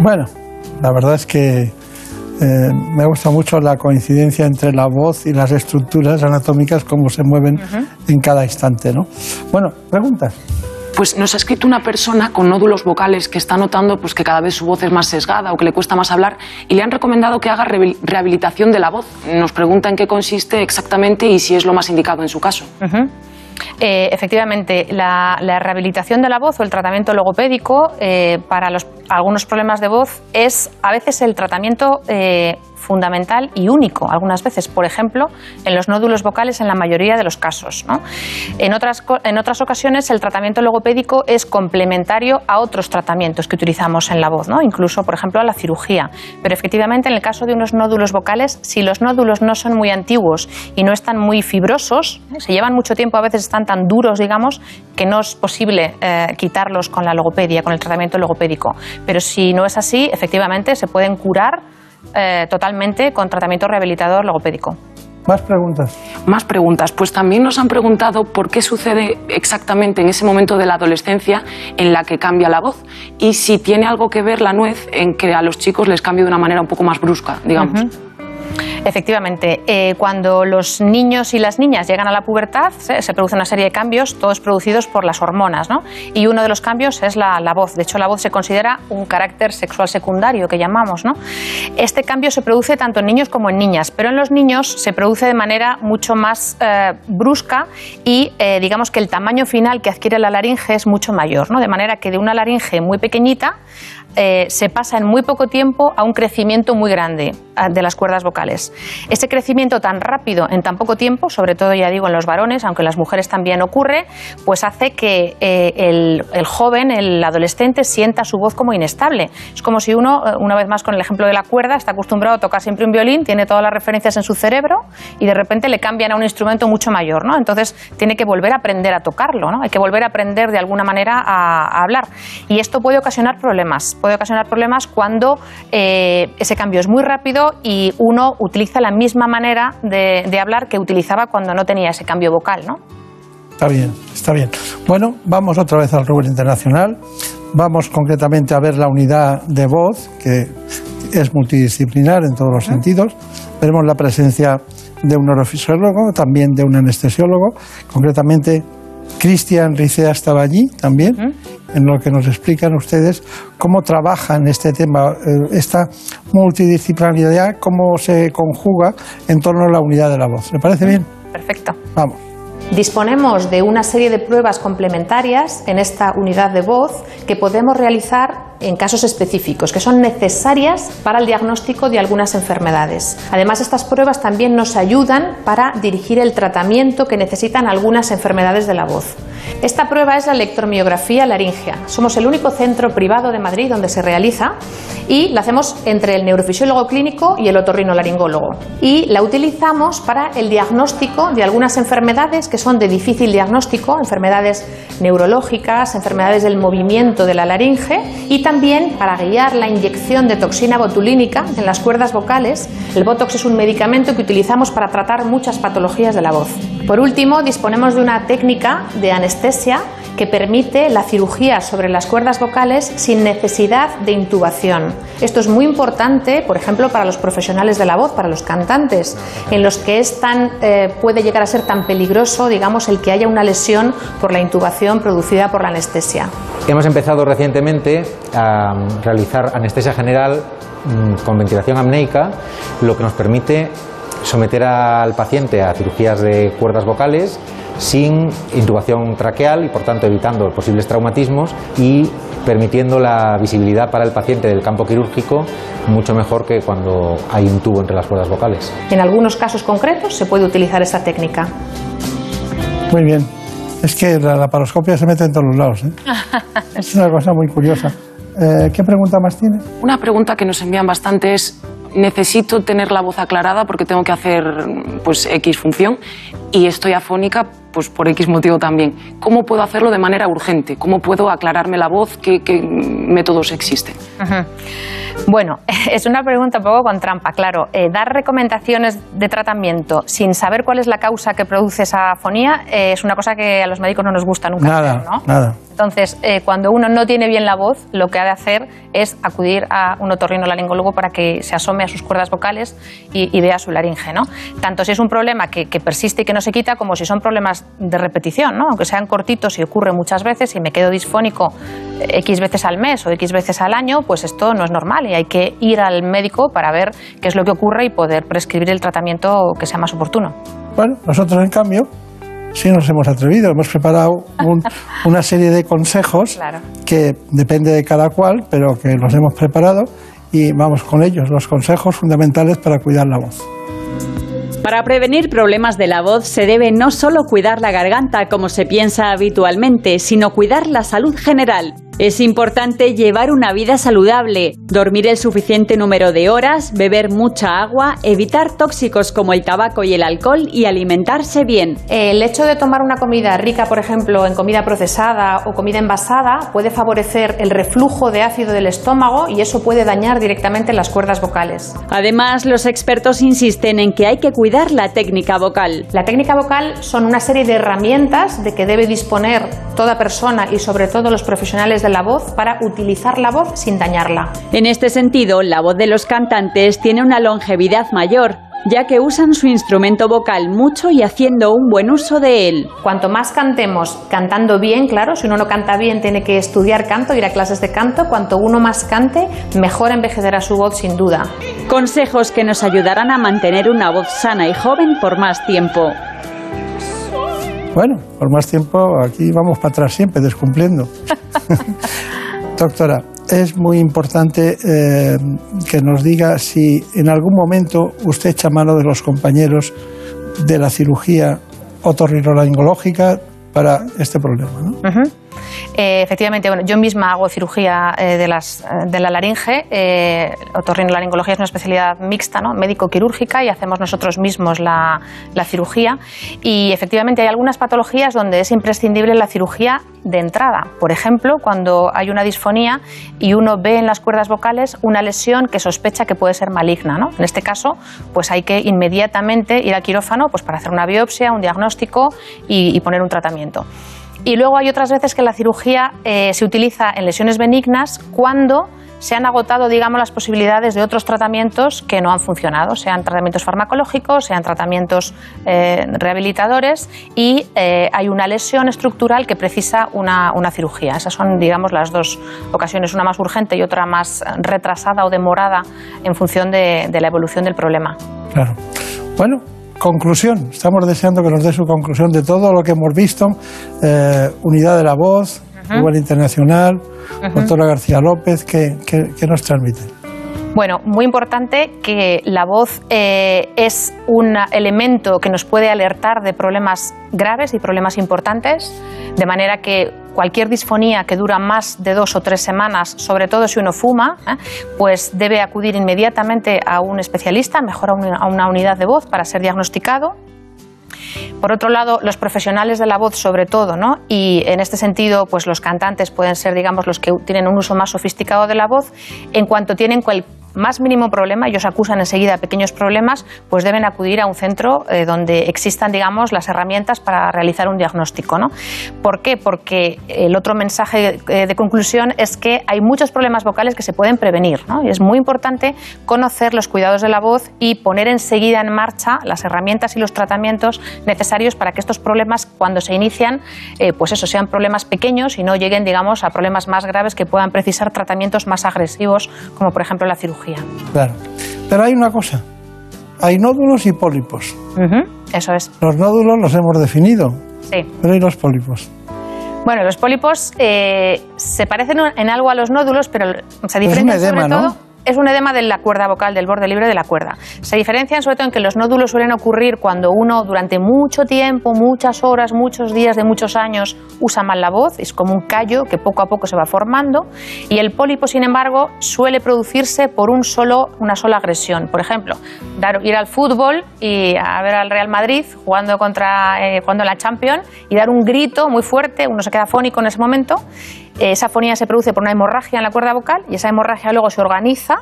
Bueno, la verdad es que eh, me gusta mucho la coincidencia entre la voz y las estructuras anatómicas, cómo se mueven en cada instante, ¿no? Bueno, preguntas. Pues nos ha escrito una persona con nódulos vocales que está notando pues, que cada vez su voz es más sesgada o que le cuesta más hablar y le han recomendado que haga rehabil- rehabilitación de la voz. Nos pregunta en qué consiste exactamente y si es lo más indicado en su caso. Eh, efectivamente, la, la rehabilitación de la voz o el tratamiento logopédico eh, para los- algunos problemas de voz es a veces el tratamiento eh, fundamental y único, algunas veces, por ejemplo, en los nódulos vocales en la mayoría de los casos. ¿no? En, otras, en otras ocasiones el tratamiento logopédico es complementario a otros tratamientos que utilizamos en la voz, ¿no? incluso, por ejemplo, a la cirugía. Pero efectivamente, en el caso de unos nódulos vocales, si los nódulos no son muy antiguos y no están muy fibrosos, se llevan mucho tiempo, a veces están tan duros, digamos, que no es posible eh, quitarlos con la logopedia, con el tratamiento logopédico. Pero si no es así, efectivamente se pueden curar eh, totalmente con tratamiento rehabilitador logopédico. Más preguntas. Más preguntas. Pues también nos han preguntado por qué sucede exactamente en ese momento de la adolescencia en la que cambia la voz y si tiene algo que ver la nuez en que a los chicos les cambie de una manera un poco más brusca, digamos. Efectivamente, eh, cuando los niños y las niñas llegan a la pubertad, se, produce una serie de cambios, todos producidos por las hormonas, ¿no? Y uno de los cambios es la, la voz. De hecho, la voz se considera un carácter sexual secundario, que llamamos, ¿no? Este cambio se produce tanto en niños como en niñas, pero en los niños se produce de manera mucho más eh, brusca y eh, digamos que el tamaño final que adquiere la laringe es mucho mayor, ¿no? De manera que de una laringe muy pequeñita eh, se pasa en muy poco tiempo a un crecimiento muy grande de las cuerdas vocales. Ese crecimiento tan rápido en tan poco tiempo, sobre todo ya digo en los varones, aunque en las mujeres también ocurre, pues hace que eh, el, joven, el adolescente, sienta su voz como inestable. Es como si uno, eh, una vez más con el ejemplo de la cuerda, está acostumbrado a tocar siempre un violín, tiene todas las referencias en su cerebro y de repente le cambian a un instrumento mucho mayor, ¿no? Entonces tiene que volver a aprender a tocarlo, ¿no? Hay que volver a aprender de alguna manera a hablar. Y esto puede ocasionar problemas. Puede ocasionar problemas cuando eh, ese cambio es muy rápido y uno utiliza la misma manera de, de hablar que utilizaba cuando no tenía ese cambio vocal, ¿no? Está bien, está bien. Bueno, vamos otra vez al rubro internacional. Vamos concretamente a ver la unidad de voz, que es multidisciplinar en todos los sentidos. Veremos la presencia de un neurofisiólogo, también de un anestesiólogo. Concretamente, Cristian Ricea estaba allí también. En lo que nos explican ustedes cómo trabajan este tema, eh, esta multidisciplinaridad, cómo se conjuga en torno a la unidad de la voz. ¿Le parece bien? Perfecto. Vamos. Disponemos de una serie de pruebas complementarias en esta unidad de voz que podemos realizar en casos específicos, que son necesarias para el diagnóstico de algunas enfermedades. Además, estas pruebas también nos ayudan para dirigir el tratamiento que necesitan algunas enfermedades de la voz. Esta prueba es la electromiografía laringea. Somos el único centro privado de Madrid donde se realiza y la hacemos entre el neurofisiólogo clínico y el otorrinolaringólogo. Y la utilizamos para el diagnóstico de algunas enfermedades que son de difícil diagnóstico, enfermedades neurológicas, enfermedades del movimiento de la laringe y también para guiar la inyección de toxina botulínica en las cuerdas vocales. El Botox es un medicamento que utilizamos para tratar muchas patologías de la voz. Por último, disponemos de una técnica de anestesia que permite la cirugía sobre las cuerdas vocales sin necesidad de intubación. Esto es muy importante, por ejemplo, para los profesionales de la voz, para los cantantes, en los que es tan, eh, puede llegar a ser tan peligroso, digamos, el que haya una lesión por la intubación producida por la anestesia. Hemos empezado recientemente a realizar anestesia general mm, con ventilación apneica, lo que nos permite someter al paciente a cirugías de cuerdas vocales sin intubación traqueal y por tanto evitando posibles traumatismos y permitiendo la visibilidad para el paciente del campo quirúrgico mucho mejor que cuando hay un tubo entre las cuerdas vocales. En algunos casos concretos se puede utilizar esta técnica. Muy bien. Es que la laparoscopia se mete en todos los lados. ¿eh? *laughs* es una cosa muy curiosa. Eh, ¿Qué pregunta más tiene? Una pregunta que nos envían bastante es necesito tener la voz aclarada porque tengo que hacer pues X función y estoy afónica pues por X motivo también. ¿Cómo puedo hacerlo de manera urgente? ¿Cómo puedo aclararme la voz? ¿Qué, qué métodos existen? Bueno, *laughs* es una pregunta un poco con trampa, claro. Eh, dar recomendaciones de tratamiento sin saber cuál es la causa que produce esa afonía eh, es una cosa que a los médicos no nos gusta nunca. Nada, hacer, ¿no? nada. Entonces, eh, cuando uno no tiene bien la voz, lo que ha de hacer es acudir a un otorrinolaringólogo para que se asome a sus cuerdas vocales y, y vea su laringe, ¿no? Tanto si es un problema que, que, persiste y que no se quita, como si son problemas de repetición, ¿no? Aunque sean cortitos y ocurre muchas veces y me quedo disfónico X veces al mes o X veces al año, pues esto no es normal y hay que ir al médico para ver qué es lo que ocurre y poder prescribir el tratamiento que sea más oportuno. Bueno, nosotros en cambio sí nos hemos atrevido. Hemos preparado un, *laughs* una serie de consejos Claro. que depende de cada cual, pero que los hemos preparado y vamos con ellos, los consejos fundamentales para cuidar la voz. Para prevenir problemas de la voz se debe no solo cuidar la garganta como se piensa habitualmente, sino cuidar la salud general. Es importante llevar una vida saludable, dormir el suficiente número de horas, beber mucha agua, evitar tóxicos como el tabaco y el alcohol y alimentarse bien. El hecho de tomar una comida rica, por ejemplo, en comida procesada o comida envasada, puede favorecer el reflujo de ácido del estómago y eso puede dañar directamente las cuerdas vocales. Además, los expertos insisten en que hay que cuidar la técnica vocal. La técnica vocal son una serie de herramientas de que debe disponer toda persona y sobre todo los profesionales de la voz para utilizar la voz sin dañarla. En este sentido, la voz de los cantantes tiene una longevidad mayor, ya que usan su instrumento vocal mucho y haciendo un buen uso de él. Cuanto más cantemos cantando bien, claro, si uno no canta bien tiene que estudiar canto, ir a clases de canto, cuanto uno más cante, mejor envejecerá su voz sin duda. Consejos que nos ayudarán a mantener una voz sana y joven por más tiempo. Bueno, por más tiempo aquí vamos para atrás siempre, descumpliendo. *laughs* Doctora, es muy importante eh, que nos diga si en algún momento usted echa mano de los compañeros de la cirugía otorrinolaringológica para este problema. ¿no? Eh, efectivamente, bueno, yo misma hago cirugía eh, de, las, eh, de la laringe. Eh, otorrinolaringología es una especialidad mixta, ¿no? médico-quirúrgica, y hacemos nosotros mismos la, la cirugía. Y efectivamente hay algunas patologías donde es imprescindible la cirugía de entrada. Por ejemplo, cuando hay una disfonía y uno ve en las cuerdas vocales una lesión que sospecha que puede ser maligna. ¿no? En este caso, pues hay que inmediatamente ir al quirófano pues, para hacer una biopsia, un diagnóstico y, y poner un tratamiento. Y luego hay otras veces que la cirugía eh, se utiliza en lesiones benignas cuando se han agotado, digamos, las posibilidades de otros tratamientos que no han funcionado, sean tratamientos farmacológicos, sean tratamientos eh, rehabilitadores y eh, hay una lesión estructural que precisa una, una cirugía. Esas son, digamos, las dos ocasiones, una más urgente y otra más retrasada o demorada en función de, de la evolución del problema. Claro. Bueno, conclusión. Estamos deseando que nos dé su conclusión de todo lo que hemos visto. Eh, unidad de la voz, igual internacional, doctora García López, ¿qué, qué- qué nos transmite? Bueno, muy importante que la voz eh, es un elemento que nos puede alertar de problemas graves y problemas importantes, de manera que cualquier disfonía que dura más de dos o tres semanas, sobre todo si uno fuma, ¿eh? pues debe acudir inmediatamente a un especialista, mejor a una, unidad de voz para ser diagnosticado. Por otro lado, los profesionales de la voz, sobre todo, ¿no? Y en este sentido, pues los cantantes pueden ser, digamos, los que tienen un uso más sofisticado de la voz. En cuanto tienen cual más mínimo problema, ellos acusan enseguida pequeños problemas, pues deben acudir a un centro eh, donde existan, digamos, las herramientas para realizar un diagnóstico, ¿no? ¿Por qué? Porque el otro mensaje eh, de conclusión es que hay muchos problemas vocales que se pueden prevenir, ¿no? Y es muy importante conocer los cuidados de la voz y poner enseguida en marcha las herramientas y los tratamientos necesarios para que estos problemas, cuando se inician, eh, pues eso, sean problemas pequeños y no lleguen, digamos, a problemas más graves que puedan precisar tratamientos más agresivos, como por ejemplo la cirugía. Claro. Pero hay una cosa. Hay nódulos y pólipos. Eso es, Los nódulos los hemos definido, sí. pero hay los pólipos. Bueno, los pólipos eh, se parecen en algo a los nódulos, pero se un diferencian edema, sobre ¿no? Es un edema de la cuerda vocal, del borde libre de la cuerda. Se diferencian sobre todo en que los nódulos suelen ocurrir cuando uno durante mucho tiempo, muchas horas, muchos días de muchos años usa mal la voz, es como un callo que poco a poco se va formando. Y el pólipo, sin embargo, suele producirse por un solo, una sola agresión. Por ejemplo, ir al fútbol y a ver al Real Madrid jugando contra eh, la Champions y dar un grito muy fuerte, uno se queda fónico en ese momento. Eh, esa fonía se produce por una hemorragia en la cuerda vocal y esa hemorragia luego se organiza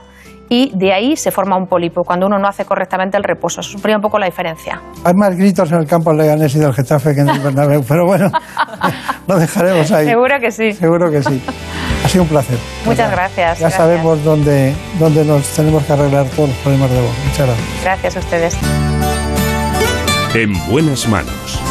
y de ahí se forma un pólipo cuando uno no hace correctamente el reposo. Eso es un poco la diferencia. Hay más gritos en el campo Leganés y del Getafe que en el Bernabéu, pero bueno, *laughs* lo dejaremos ahí. Seguro que sí. Seguro que sí. Ha sido un placer. Muchas gracias. Ya gracias. sabemos dónde, dónde nos tenemos que arreglar todos los problemas de voz. Muchas gracias. Gracias a ustedes. En buenas manos.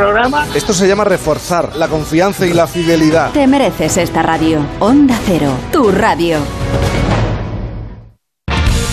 Esto se llama reforzar la confianza y la fidelidad. Te mereces esta radio. Onda Cero, tu radio.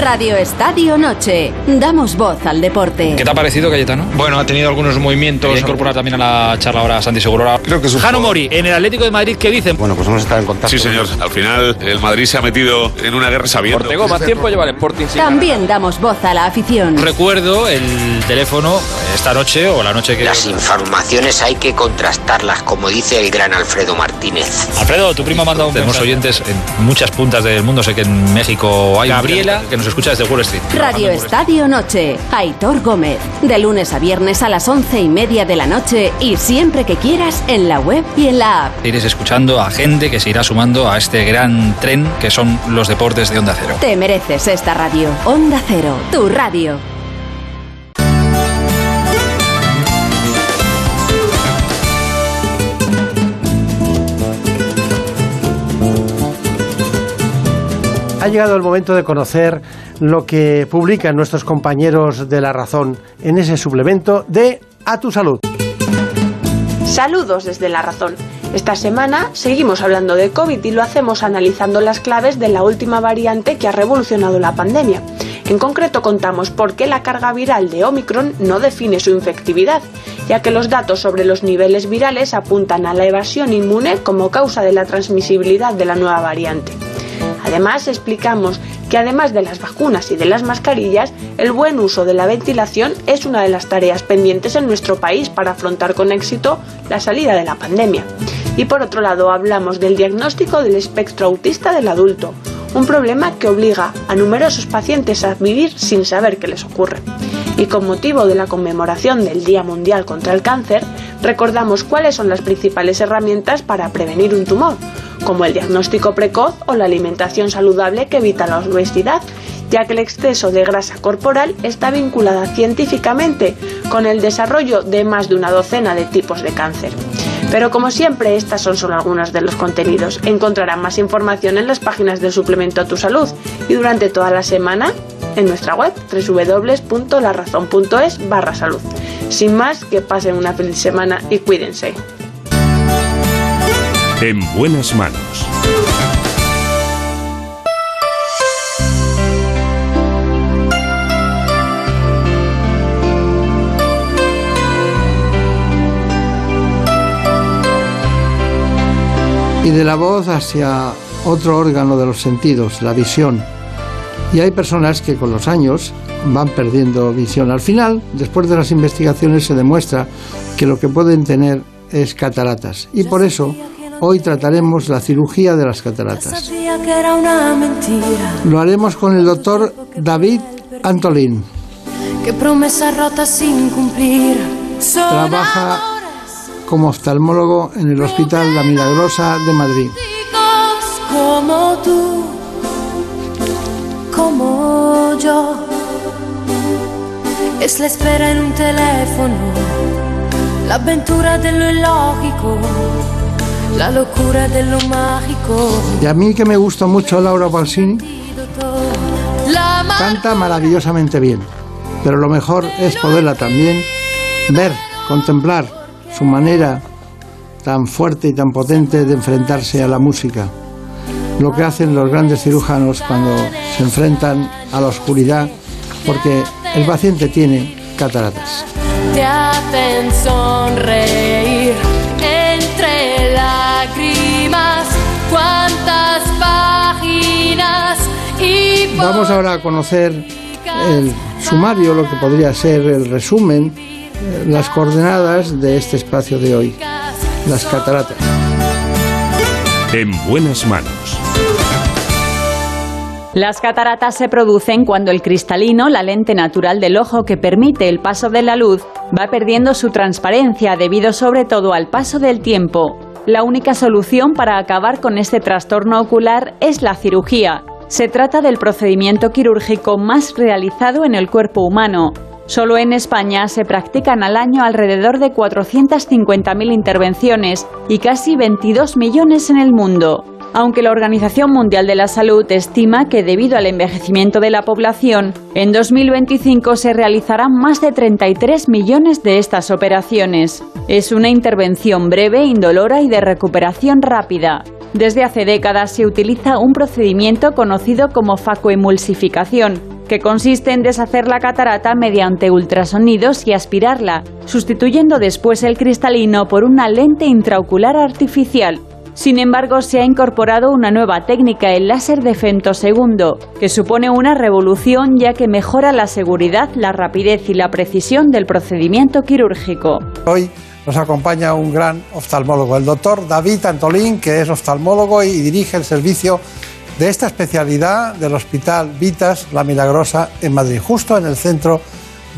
Radio Estadio Noche. Damos voz al deporte. ¿Qué te ha parecido, Cayetano? Bueno, ha tenido algunos movimientos. incorporar también a la charla ahora a Santi Segurola. Creo que es Jano Mori, en el Atlético de Madrid, ¿qué dicen? Bueno, pues hemos estado en contacto. Sí, señor. Al final, el Madrid se ha metido en una guerra sabiendo. Ortego, más tiempo lleva el Sporting. También damos voz a la afición. Recuerdo el teléfono esta noche o la noche que. Las informaciones hay que contrastarlas, como dice el gran Alfredo Martínez. Alfredo, tu primo ha mandado un Tenemos oyentes en muchas puntas del mundo. Sé que en México hay. Gabriela, que nos escucha desde Wall Street. Radio Estadio Noche. Aitor Gómez. De lunes a viernes a las once y media de la noche y siempre que quieras en la web y en la app. Iréis escuchando a gente que se irá sumando a este gran tren que son los deportes de Onda Cero. Te mereces esta radio. Onda Cero, tu radio. Llegado el momento de conocer lo que publican nuestros compañeros de La Razón en ese suplemento de A tu Salud. Saludos desde La Razón. Esta semana seguimos hablando de COVID y lo hacemos analizando las claves de la última variante que ha revolucionado la pandemia. En concreto contamos por qué la carga viral de Omicron no define su infectividad, ya que los datos sobre los niveles virales apuntan a la evasión inmune como causa de la transmisibilidad de la nueva variante. Además, explicamos que además de las vacunas y de las mascarillas, el buen uso de la ventilación es una de las tareas pendientes en nuestro país para afrontar con éxito la salida de la pandemia. Y por otro lado, hablamos del diagnóstico del espectro autista del adulto, un problema que obliga a numerosos pacientes a vivir sin saber qué les ocurre. Y con motivo de la conmemoración del Día Mundial contra el Cáncer, recordamos cuáles son las principales herramientas para prevenir un tumor, como el diagnóstico precoz o la alimentación saludable que evita la obesidad, ya que el exceso de grasa corporal está vinculada científicamente con el desarrollo de más de una docena de tipos de cáncer. Pero como siempre, estas son solo algunos de los contenidos. Encontrarán más información en las páginas del suplemento a tu salud y durante toda la semana en nuestra web www.larazón.es barra salud. Sin más, que pasen una feliz semana y cuídense. En buenas manos. Y de la voz hacia otro órgano de los sentidos, la visión. Y hay personas que con los años van perdiendo visión. Al final, después de las investigaciones, se demuestra que lo que pueden tener es cataratas. Y por eso hoy trataremos la cirugía de las cataratas. Lo haremos con el doctor David Antolín. Que promesa rota sin cumplir. Son Trabaja como oftalmólogo en el Hospital La Milagrosa de Madrid. como tú, como yo. Es la espera en un teléfono, la aventura de lo ilógico, la locura de lo mágico. Y a mí que me gusta mucho Laura Pausini, canta maravillosamente bien. Pero lo mejor es poderla también ver, contemplar su manera tan fuerte y tan potente de enfrentarse a la música. Lo que hacen los grandes cirujanos cuando se enfrentan a la oscuridad porque el paciente tiene cataratas. te hacen sonreír entre lágrimas. Cuántas páginas y Vamos ahora a conocer el sumario, lo que podría ser el resumen, las coordenadas de este espacio de hoy, las cataratas. En buenas manos. Las cataratas se producen cuando el cristalino, la lente natural del ojo que permite el paso de la luz, va perdiendo su transparencia debido sobre todo al paso del tiempo. La única solución para acabar con este trastorno ocular es la cirugía. Se trata del procedimiento quirúrgico más realizado en el cuerpo humano. Solo en España se practican al año alrededor de 450.000 intervenciones y casi 22 millones en el mundo. Aunque la Organización Mundial de la Salud estima que debido al envejecimiento de la población, en 2025 se realizarán más de 33 millones de estas operaciones. Es una intervención breve, indolora y de recuperación rápida. Desde hace décadas se utiliza un procedimiento conocido como facoemulsificación, que consiste en deshacer la catarata mediante ultrasonidos y aspirarla, sustituyendo después el cristalino por una lente intraocular artificial. Sin embargo, se ha incorporado una nueva técnica, el láser de femtosegundo, que supone una revolución ya que mejora la seguridad, la rapidez y la precisión del procedimiento quirúrgico. Hoy nos acompaña un gran oftalmólogo, el doctor David Antolín, que es oftalmólogo y dirige el servicio de esta especialidad del Hospital Vitas La Milagrosa en Madrid, justo en el centro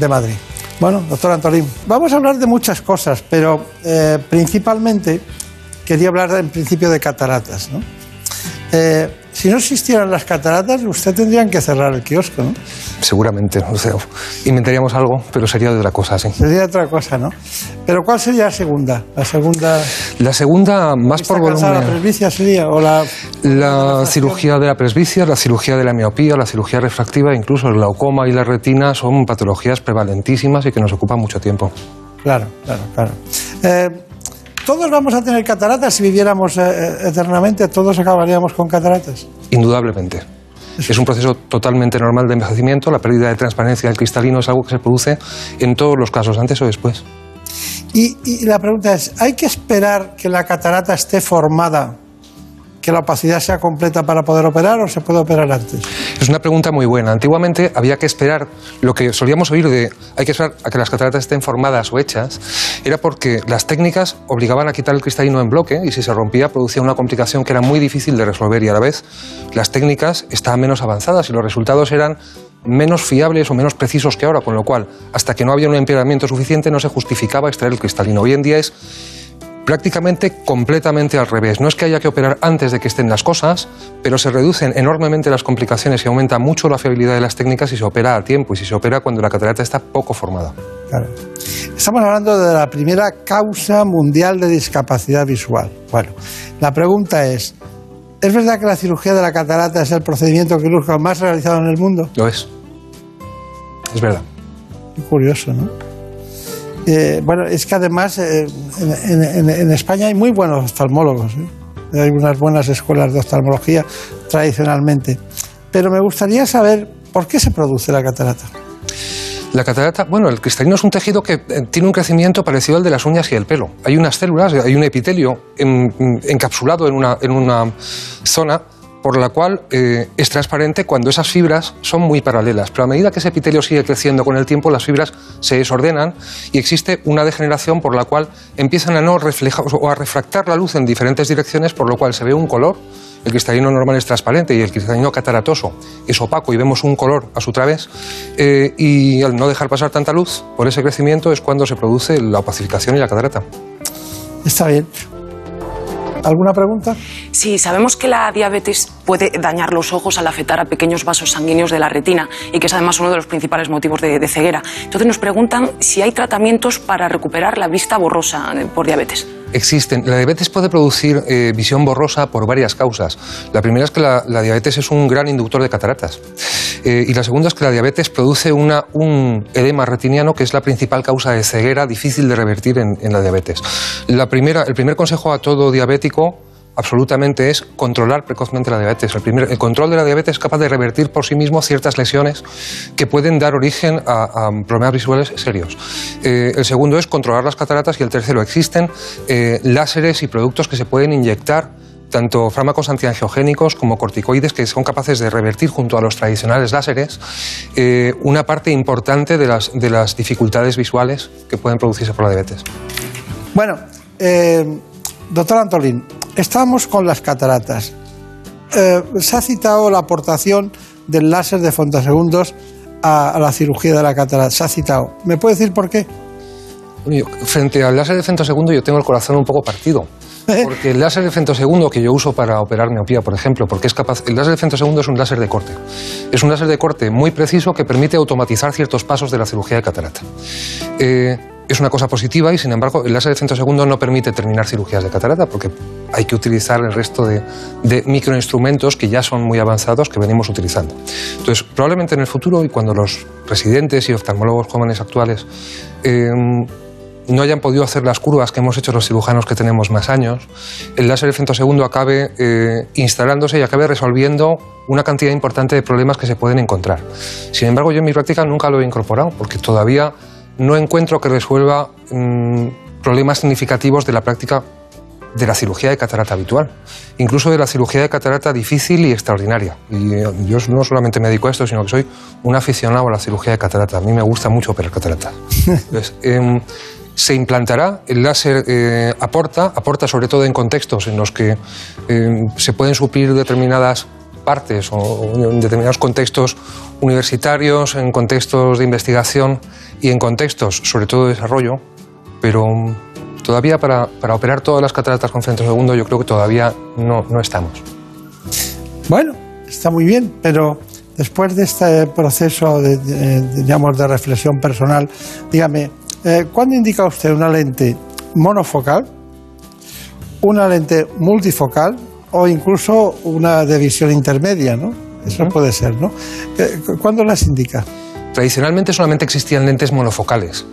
de Madrid. Bueno, doctor Antolín, vamos a hablar de muchas cosas, pero eh, principalmente quería hablar en principio de cataratas. ¿no? Eh, si no existieran las cataratas, usted tendrían que cerrar el kiosco, ¿no? Seguramente, o sea, inventaríamos algo, pero sería de otra cosa, sí. Sería otra cosa, ¿no? Pero ¿cuál sería la segunda? La segunda. La segunda, más por volumen. ¿La presbicia sería? ¿O la, la cirugía de la presbicia, la cirugía de la miopía, la cirugía refractiva, incluso el glaucoma y la retina son patologías prevalentísimas y que nos ocupan mucho tiempo. Claro, claro, claro. Eh, todos vamos a tener cataratas si viviéramos eh, eternamente, todos acabaríamos con cataratas. Indudablemente. Es un proceso totalmente normal de envejecimiento. La pérdida de transparencia del cristalino es algo que se produce en todos los casos, antes o después. Y, y la pregunta es, ¿hay que esperar que la catarata esté formada que la opacidad sea completa para poder operar o se puede operar antes? Es una pregunta muy buena. Antiguamente había que esperar, lo que solíamos oír de hay que esperar a que las cataratas estén formadas o hechas, era porque las técnicas obligaban a quitar el cristalino en bloque y si se rompía producía una complicación que era muy difícil de resolver y a la vez las técnicas estaban menos avanzadas y los resultados eran menos fiables o menos precisos que ahora, con lo cual, hasta que no había un empeoramiento suficiente, no se justificaba extraer el cristalino. Hoy en día es prácticamente completamente al revés. No es que haya que operar antes de que estén las cosas, pero se reducen enormemente las complicaciones y aumenta mucho la fiabilidad de las técnicas si se opera a tiempo y si se opera cuando la catarata está poco formada. Claro. Estamos hablando de la primera causa mundial de discapacidad visual. Bueno, la pregunta es, ¿es verdad que la cirugía de la catarata es el procedimiento quirúrgico más realizado en el mundo? Lo es. Es verdad. Qué curioso, ¿no? Eh, bueno, es que además eh, en, en- en España hay muy buenos oftalmólogos. ¿eh? Hay unas buenas escuelas de oftalmología tradicionalmente. Pero me gustaría saber por qué se produce la catarata. La catarata, bueno, el cristalino es un tejido que tiene un crecimiento parecido al de las uñas y el pelo. Hay unas células, hay un epitelio en- encapsulado en una, en una zona por la cual eh, es transparente cuando esas fibras son muy paralelas. Pero a medida que ese epitelio sigue creciendo con el tiempo, las fibras se desordenan y existe una degeneración por la cual empiezan a no reflejar o a refractar la luz en diferentes direcciones, por lo cual se ve un color. El cristalino normal es transparente y el cristalino cataratoso es opaco y vemos un color a su través. Eh, y al no dejar pasar tanta luz por ese crecimiento es cuando se produce la opacificación y la catarata. Está bien. ¿Alguna pregunta? Sí, sabemos que la diabetes puede dañar los ojos al afectar a pequeños vasos sanguíneos de la retina y que es además uno de los principales motivos de, de ceguera. Entonces nos preguntan si hay tratamientos para recuperar la vista borrosa eh, por diabetes. Existen. La diabetes puede producir eh, visión borrosa por varias causas. La primera es que la, diabetes es un gran inductor de cataratas. Eh, y la segunda es que la diabetes produce un edema retiniano que es la principal causa de ceguera difícil de revertir en, en la diabetes. La primera, el primer consejo a todo diabético absolutamente es controlar precozmente la diabetes. El, primer- el control de la diabetes es capaz de revertir por sí mismo ciertas lesiones que pueden dar origen a, problemas visuales serios. Eh, el segundo es controlar las cataratas y el tercero existen eh, láseres y productos que se pueden inyectar tanto fármacos antiangiogénicos como corticoides que son capaces de revertir junto a los tradicionales láseres eh, una parte importante de las, de las dificultades visuales que pueden producirse por la diabetes. Bueno, doctor Antolín, estamos con las cataratas. Eh, se ha citado la aportación del láser de fontosegundos a, a la cirugía de la catarata. Se ha citado. ¿Me puede decir por qué? Yo, frente al láser de femtosegundo yo tengo el corazón un poco partido. Porque el láser de femtosegundo que yo uso para operar miopía, por ejemplo, porque es capaz. El láser de femtosegundo es un láser de corte. Es un láser de corte muy preciso que permite automatizar ciertos pasos de la cirugía de catarata. Eh, es una cosa positiva y, sin embargo, el láser de femtosegundo no permite terminar cirugías de catarata porque hay que utilizar el resto de, microinstrumentos que ya son muy avanzados que venimos utilizando. Entonces, probablemente en el futuro y cuando los residentes y oftalmólogos jóvenes actuales eh, no hayan podido hacer las curvas que hemos hecho los cirujanos que tenemos más años, el láser de femtosegundo acabe eh, instalándose y acabe resolviendo una cantidad importante de problemas que se pueden encontrar. Sin embargo, yo en mi práctica nunca lo he incorporado porque todavía no encuentro que resuelva mm, problemas significativos de la práctica de la cirugía de catarata habitual, incluso de la cirugía de catarata difícil y extraordinaria. Y eh, yo no solamente me dedico a esto, sino que soy un aficionado a la cirugía de catarata. A mí me gusta mucho operar catarata. *laughs* Entonces, em, se implantará, el láser eh, aporta, aporta sobre todo en contextos en los que em, se pueden suplir determinadas partes o en determinados contextos universitarios, en contextos de investigación y en contextos, sobre todo de desarrollo, pero todavía para, para operar todas las cataratas con frente segundo yo creo que todavía no, no estamos. Bueno, está muy bien, pero después de este proceso de, de, digamos, de reflexión personal, dígame, eh, ¿cuándo indica usted una lente monofocal, una lente multifocal o incluso una de visión intermedia, ¿no? Eso puede ser, ¿no? Eh, ¿Cuándo las indica? Tradicionalmente solamente existían lentes monofocales,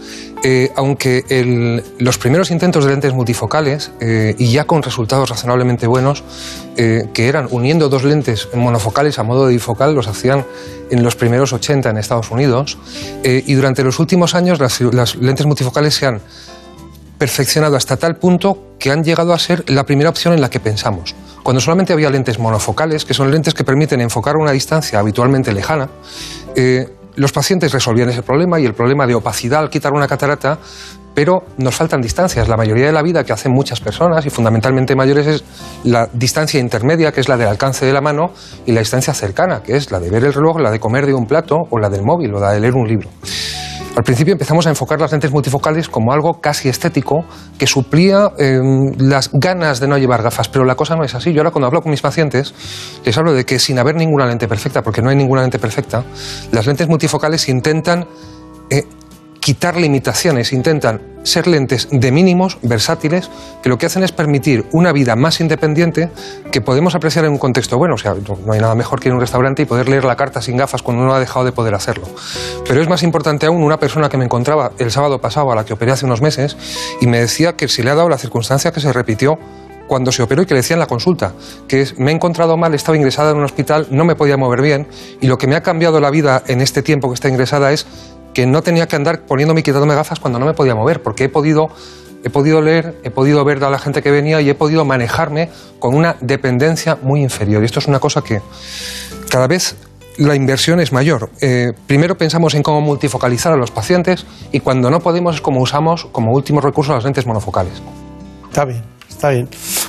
eh, aunque los primeros intentos de lentes multifocales, eh, y ya con resultados razonablemente buenos, eh, que eran uniendo dos lentes monofocales a modo de bifocal, los hacían en los primeros 80 en Estados Unidos, y durante los últimos años las, lentes multifocales se han perfeccionado hasta tal punto que han llegado a ser la primera opción en la que pensamos. Cuando solamente había lentes monofocales, que son lentes que permiten enfocar una distancia habitualmente lejana, los pacientes resolvían ese problema y el problema de opacidad al quitar una catarata, pero nos faltan distancias. La mayoría de la vida que hacen muchas personas y fundamentalmente mayores es la distancia intermedia, que es la del alcance de la mano, y la distancia cercana, que es la de ver el reloj, la de comer de un plato o la del móvil o la de leer un libro. Al principio empezamos a enfocar las lentes multifocales como algo casi estético que suplía eh, las ganas de no llevar gafas, pero la cosa no es así. Yo ahora cuando hablo con mis pacientes les hablo de que sin haber ninguna lente perfecta, porque no hay ninguna lente perfecta, las lentes multifocales intentan eh, quitar limitaciones, intentan ser lentes de mínimos, versátiles, que lo que hacen es permitir una vida más independiente que podemos apreciar en un contexto bueno. O sea, no hay nada mejor que ir a un restaurante y poder leer la carta sin gafas cuando uno ha dejado de poder hacerlo. Pero es más importante aún una persona que me encontraba el sábado pasado, a la que operé hace unos meses, y me decía que se le ha dado la circunstancia que se repitió cuando se operó y que le decía en la consulta, que es, me he encontrado mal, estaba ingresada en un hospital, no me podía mover bien, y lo que me ha cambiado la vida en este tiempo que está ingresada es que no tenía que andar poniéndome y quitándome gafas cuando no me podía mover, porque he podido, he podido leer, he podido ver a la gente que venía y he podido manejarme con una dependencia muy inferior. Y esto es una cosa que cada vez la inversión es mayor. Eh, primero pensamos en cómo multifocalizar a los pacientes y cuando no podemos es como usamos como último recurso las lentes monofocales. Está bien, está bien.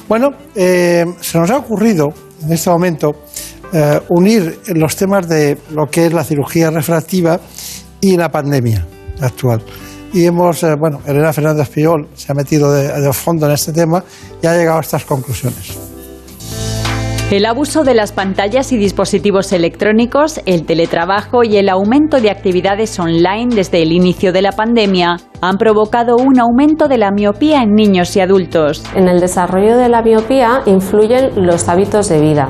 Bueno, eh, se nos ha ocurrido en este momento eh, unir los temas de lo que es la cirugía refractiva y la pandemia actual. Y hemos, eh, bueno, Elena Fernández Piol se ha metido de, de fondo en este tema y ha llegado a estas conclusiones. El abuso de las pantallas y dispositivos electrónicos, el teletrabajo y el aumento de actividades online desde el inicio de la pandemia han provocado un aumento de la miopía en niños y adultos. En el desarrollo de la miopía influyen los hábitos de vida.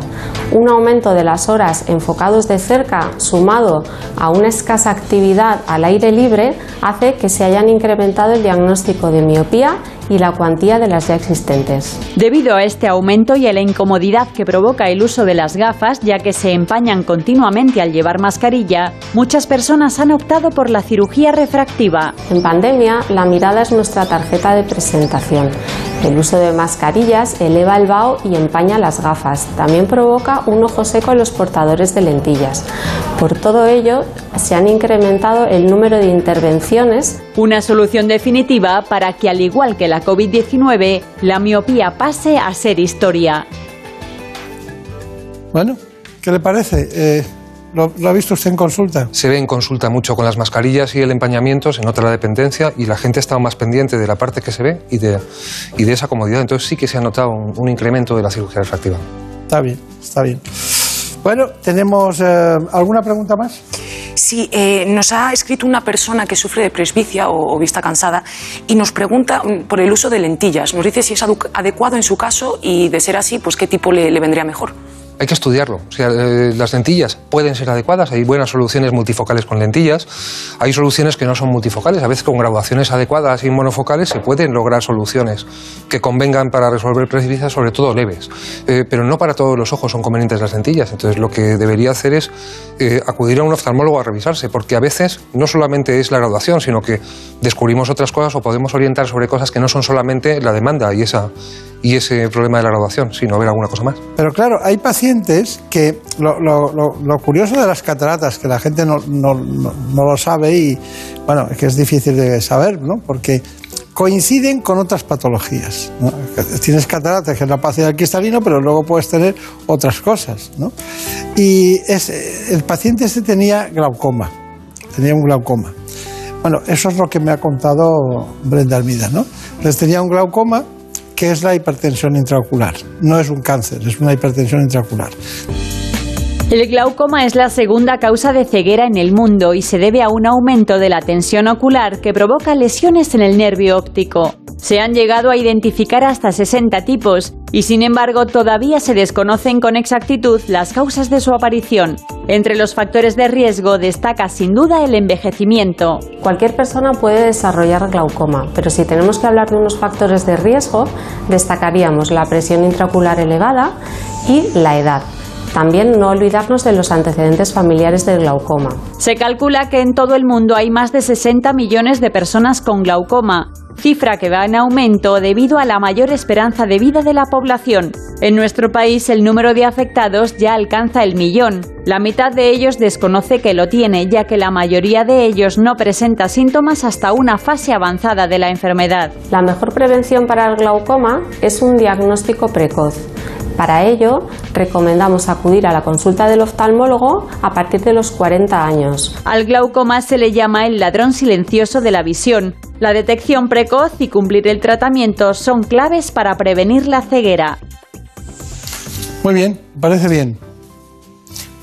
Un aumento de las horas enfocados de cerca, sumado a una escasa actividad al aire libre, hace que se hayan incrementado el diagnóstico de miopía y la cuantía de las ya existentes. Debido a este aumento y a la incomodidad que provoca el uso de las gafas, ya que se empañan continuamente al llevar mascarilla, muchas personas han optado por la cirugía refractiva. En pandemia, la mirada es nuestra tarjeta de presentación. El uso de mascarillas eleva el vaho y empaña las gafas. También provoca un ojo seco en los portadores de lentillas. Por todo ello, se han incrementado el número de intervenciones. Una solución definitiva para que, al igual que la COVID-19, la miopía pase a ser historia. Bueno, ¿qué le parece? Eh, ¿lo, lo ha visto usted en consulta? Se ve en consulta mucho con las mascarillas y el empañamiento, se nota la dependencia y la gente ha estado más pendiente de la parte que se ve y de, y de esa comodidad. Entonces sí que se ha notado un, un incremento de la cirugía refractiva. Está bien, está bien. Bueno, ¿tenemos eh, alguna pregunta más? Sí, eh, nos ha escrito una persona que sufre de presbicia o, o vista cansada y nos pregunta mm, por el uso de lentillas. Nos dice si es adecuado en su caso y, de ser así, pues qué tipo le, le vendría mejor. Hay que estudiarlo. O sea, eh, las lentillas pueden ser adecuadas, hay buenas soluciones multifocales con lentillas, hay soluciones que no son multifocales. A veces con graduaciones adecuadas y monofocales se pueden lograr soluciones que convengan para resolver presbicias, sobre todo leves. Eh, pero no para todos los ojos son convenientes las lentillas. Entonces lo que debería hacer es eh, acudir a un oftalmólogo a revisarse, porque a veces no solamente es la graduación, sino que descubrimos otras cosas o podemos orientar sobre cosas que no son solamente la demanda y, esa, y ese problema de la graduación, sino ver alguna cosa más. Pero claro, hay pacientes que lo, curioso de las cataratas, que la gente no, no- no- lo sabe y bueno, es que es difícil de saber, ¿no? Porque coinciden con otras patologías. Tienes catarata, que es la opacidad del cristalino, pero luego puedes tener otras cosas. ¿no? Y es, el paciente este tenía glaucoma, tenía un glaucoma. Bueno, eso es lo que me ha contado Brenda Almida, ¿no? Entonces tenía un glaucoma que es la hipertensión intraocular. No es un cáncer, es una hipertensión intraocular. El glaucoma es la segunda causa de ceguera en el mundo y se debe a un aumento de la tensión ocular que provoca lesiones en el nervio óptico. Se han llegado a identificar hasta 60 tipos y sin embargo todavía se desconocen con exactitud las causas de su aparición. Entre los factores de riesgo destaca sin duda el envejecimiento. Cualquier persona puede desarrollar glaucoma, pero si tenemos que hablar de unos factores de riesgo, destacaríamos la presión intraocular elevada y la edad. También no olvidarnos de los antecedentes familiares del glaucoma. Se calcula que en todo el mundo hay más de 60 millones de personas con glaucoma, cifra que va en aumento debido a la mayor esperanza de vida de la población. En nuestro país el número de afectados ya alcanza el millón. La mitad de ellos desconoce que lo tiene, ya que la mayoría de ellos no presenta síntomas hasta una fase avanzada de la enfermedad. La mejor prevención para el glaucoma es un diagnóstico precoz. Para ello, recomendamos acudir a la consulta del oftalmólogo a partir de los 40 años. Al glaucoma se le llama el ladrón silencioso de la visión. La detección precoz y cumplir el tratamiento son claves para prevenir la ceguera. Muy bien, parece bien.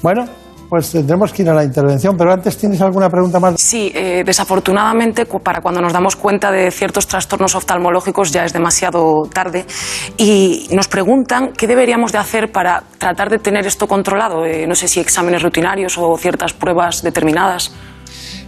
Bueno, pues tendremos que ir a la intervención, pero antes tienes alguna pregunta más. Sí, eh, desafortunadamente para cuando nos damos cuenta de ciertos trastornos oftalmológicos ya es demasiado tarde y nos preguntan qué deberíamos de hacer para tratar de tener esto controlado. Eh, no sé si exámenes rutinarios o ciertas pruebas determinadas.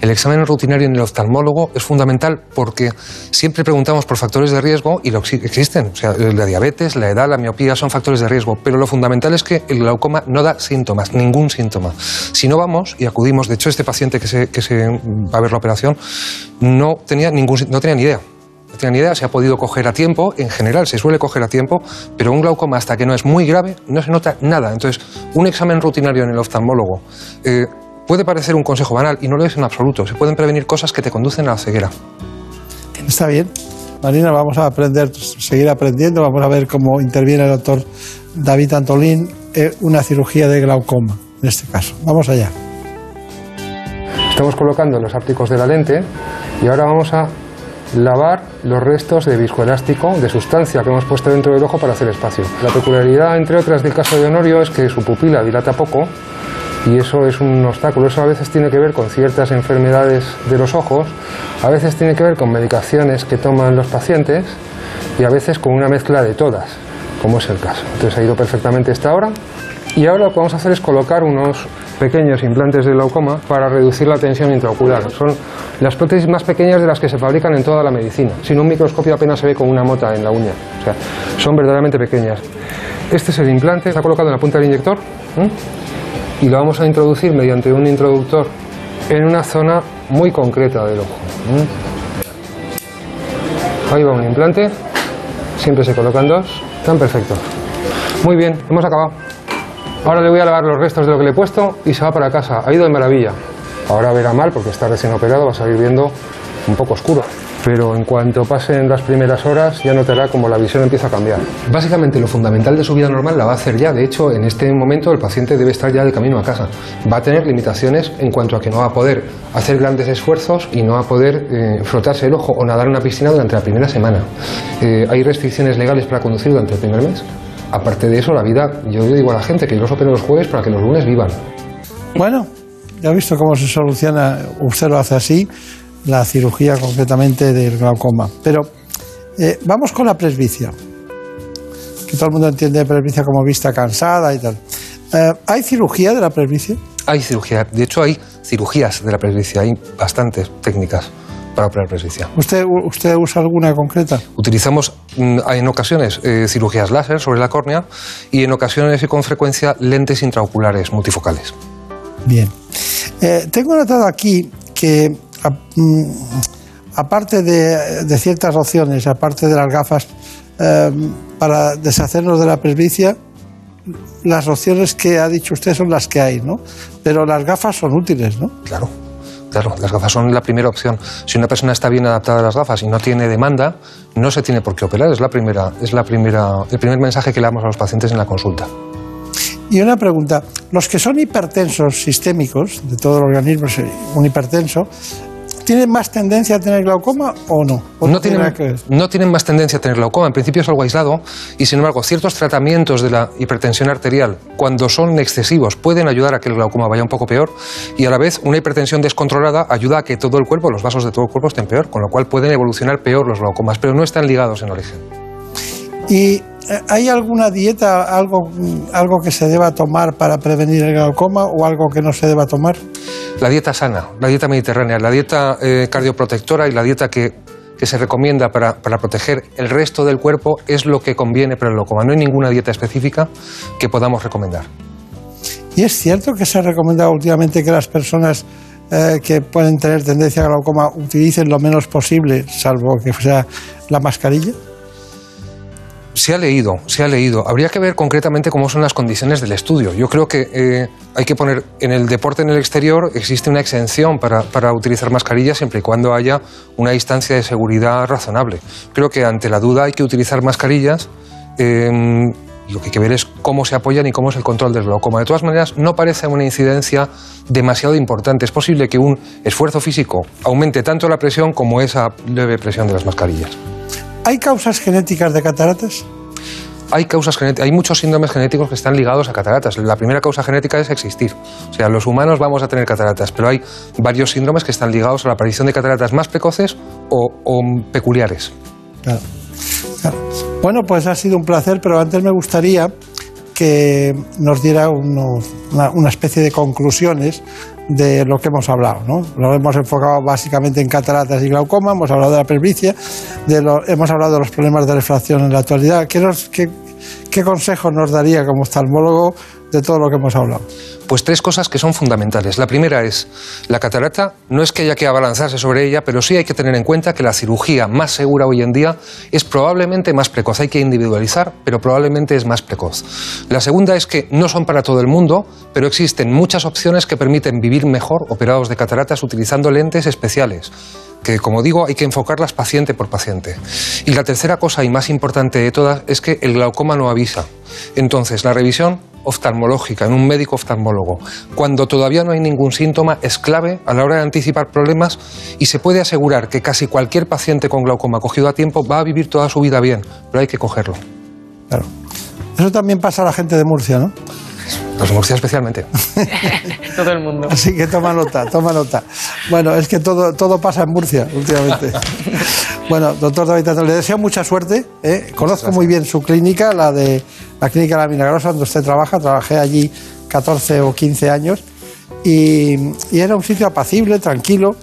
El examen rutinario en el oftalmólogo es fundamental porque siempre preguntamos por factores de riesgo y lo exi- existen. O sea, la diabetes, la edad, la miopía son factores de riesgo, pero lo fundamental es que el glaucoma no da síntomas, ningún síntoma. Si no vamos y acudimos, de hecho este paciente que se, va a ver la operación no tenía, ningún, no tenía ni idea. No tenía ni idea, se ha podido coger a tiempo, en general se suele coger a tiempo, pero un glaucoma hasta que no es muy grave no se nota nada. Entonces, un examen rutinario en el oftalmólogo eh, puede parecer un consejo banal y no lo es en absoluto. Se pueden prevenir cosas que te conducen a la ceguera. Está bien. Marina, vamos a aprender, seguir aprendiendo. Vamos a ver cómo interviene el doctor David Antolín en una cirugía de glaucoma, en este caso. Vamos allá. Estamos colocando los ápticos de la lente y ahora vamos a lavar los restos de viscoelástico, de sustancia que hemos puesto dentro del ojo para hacer espacio. La peculiaridad, entre otras, del caso de Honorio es que su pupila dilata poco y eso es un obstáculo. Eso a veces tiene que ver con ciertas enfermedades de los ojos, a veces tiene que ver con medicaciones que toman los pacientes y a veces con una mezcla de todas, como es el caso. Entonces ha ido perfectamente esta hora y ahora lo que vamos a hacer es colocar unos pequeños implantes de glaucoma para reducir la tensión intraocular. Son las prótesis más pequeñas de las que se fabrican en toda la medicina. Sin un microscopio apenas se ve con una mota en la uña. O sea, son verdaderamente pequeñas. Este es el implante, está colocado en la punta del inyector. Y lo vamos a introducir mediante un introductor en una zona muy concreta del ojo. Ahí va un implante, siempre se colocan dos, están perfectos. Muy bien, hemos acabado. Ahora le voy a lavar los restos de lo que le he puesto y se va para casa. Ha ido de maravilla. Ahora verá mal porque está recién operado, va a salir viendo un poco oscuro. Pero en cuanto pasen las primeras horas ya notará como la visión empieza a cambiar. Básicamente lo fundamental de su vida normal la va a hacer ya. De hecho, en este momento el paciente debe estar ya de camino a casa. Va a tener limitaciones en cuanto a que no va a poder hacer grandes esfuerzos y no va a poder eh, frotarse el ojo o nadar en una piscina durante la primera semana. Eh, hay restricciones legales para conducir durante el primer mes. Aparte de eso, la vida, yo digo a la gente que yo los opero los jueves para que los lunes vivan. Bueno, ya ha visto cómo se soluciona, usted lo hace así, la cirugía concretamente del glaucoma. Pero eh, vamos con la presbicia, que todo el mundo entiende presbicia como vista cansada y tal. Eh, ¿Hay cirugía de la presbicia? Hay cirugía, de hecho hay cirugías de la presbicia, hay bastantes técnicas para operar presbicia. ¿Usted, usted usa alguna concreta? Utilizamos mm, en ocasiones eh, cirugías láser sobre la córnea y en ocasiones y con frecuencia lentes intraoculares multifocales. Bien. Tengo notado aquí que, aparte de, de ciertas opciones, aparte de las gafas, eh, para deshacernos de la presbicia, las opciones que ha dicho usted son las que hay, ¿no? Pero las gafas son útiles, ¿no? Claro. Claro, las gafas son la primera opción. Si una persona está bien adaptada a las gafas y no tiene demanda, no se tiene por qué operar. Es la primera, es la primera, el primer mensaje que le damos a los pacientes en la consulta. Y una pregunta, los que son hipertensos sistémicos, de todo el organismo, es un hipertenso, ¿tienen más tendencia a tener glaucoma o no? ¿O No tiene tienen, que no tienen más tendencia a tener glaucoma. En principio es algo aislado y, sin embargo, ciertos tratamientos de la hipertensión arterial, cuando son excesivos, pueden ayudar a que el glaucoma vaya un poco peor y, a la vez, una hipertensión descontrolada ayuda a que todo el cuerpo, los vasos de todo el cuerpo estén peor, con lo cual pueden evolucionar peor los glaucomas, pero no están ligados en origen. ¿Y eh, hay alguna dieta, algo, algo que se deba tomar para prevenir el glaucoma o algo que no se deba tomar? La dieta sana, la dieta mediterránea, la dieta eh, cardioprotectora y la dieta que, que se recomienda para, para proteger el resto del cuerpo es lo que conviene para el glaucoma. No hay ninguna dieta específica que podamos recomendar. ¿Y es cierto que se ha recomendado últimamente que las personas eh, que pueden tener tendencia a glaucoma utilicen lo menos posible, salvo que sea la mascarilla? Se ha leído, se ha leído. Habría que ver concretamente cómo son las condiciones del estudio. Yo creo que eh, hay que poner en el deporte en el exterior existe una exención para, para utilizar mascarillas siempre y cuando haya una distancia de seguridad razonable. Creo que ante la duda hay que utilizar mascarillas. y lo que hay que ver es cómo se apoyan y cómo es el control del glaucoma. De todas maneras, no parece una incidencia demasiado importante. Es posible que un esfuerzo físico aumente tanto la presión como esa leve presión de las mascarillas. ¿Hay causas genéticas de cataratas? Hay causas hay muchos síndromes genéticos que están ligados a cataratas. La primera causa genética es existir. O sea, los humanos vamos a tener cataratas, pero hay varios síndromes que están ligados a la aparición de cataratas más precoces o, o peculiares. Claro. Claro. Bueno, pues ha sido un placer, pero antes me gustaría que nos diera unos- una, una especie de conclusiones de lo que hemos hablado. ¿no? Lo hemos enfocado básicamente en cataratas y glaucoma, hemos hablado de la presbicia, de lo- hemos hablado de los problemas de refracción en la actualidad. ¿Qué, qué consejos nos daría como oftalmólogo de todo lo que hemos hablado? Pues tres cosas que son fundamentales. La primera es, la catarata no es que haya que abalanzarse sobre ella, pero sí hay que tener en cuenta que la cirugía más segura hoy en día es probablemente más precoz. Hay que individualizar, pero probablemente es más precoz. La segunda es que no son para todo el mundo, pero existen muchas opciones que permiten vivir mejor operados de cataratas utilizando lentes especiales que como digo hay que enfocarlas paciente por paciente. Y la tercera cosa y más importante de todas es que el glaucoma no avisa. Entonces, la revisión oftalmológica en un médico oftalmólogo, cuando todavía no hay ningún síntoma, es clave a la hora de anticipar problemas y se puede asegurar que casi cualquier paciente con glaucoma cogido a tiempo va a vivir toda su vida bien, pero hay que cogerlo. Claro. Eso también pasa a la gente de Murcia, ¿no? Los de Murcia especialmente. *laughs* Todo el mundo. Así que toma nota, toma nota. Bueno, es que todo, todo pasa en Murcia últimamente. Bueno, doctor David Tato, le deseo mucha suerte. ¿eh? Conozco muy bien su clínica, la de la clínica La Milagrosa, donde usted trabaja. Trabajé allí 14 o 15 años y, y era un sitio apacible, tranquilo,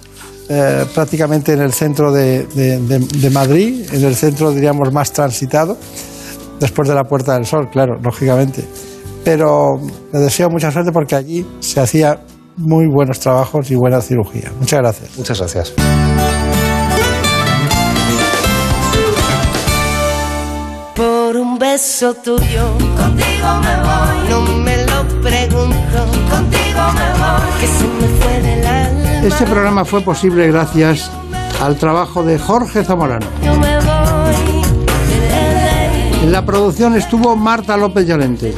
eh, prácticamente en el centro de, de- de- de Madrid, en el centro, diríamos, más transitado, después de la Puerta del Sol, claro, lógicamente. Pero le deseo mucha suerte porque allí se hacía muy buenos trabajos y buena cirugía. Muchas gracias. Muchas gracias. Por un beso tuyo, contigo me voy. No me lo pregunto, contigo me voy. Que se me fue del alma. Este programa fue posible gracias al trabajo de Jorge Zamorano. Yo me voy. En la producción estuvo Marta López Llorente.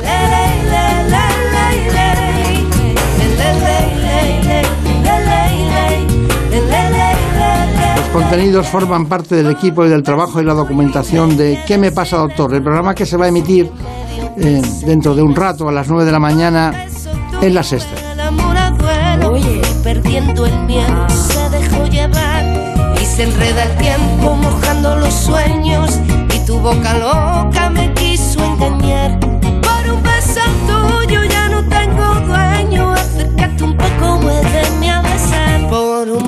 Contenidos forman parte del equipo y del trabajo y la documentación de ¿Qué me pasa, doctor? El programa que se va a emitir eh, dentro de un rato a las 9 de la mañana en la sexta. Oye, perdiendo el miedo se dejó llevar y se enreda el tiempo mojando los sueños y tu boca loca me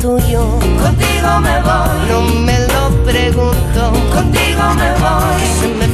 Tuyo. Contigo me voy. No me lo pregunto. Contigo me voy. Se me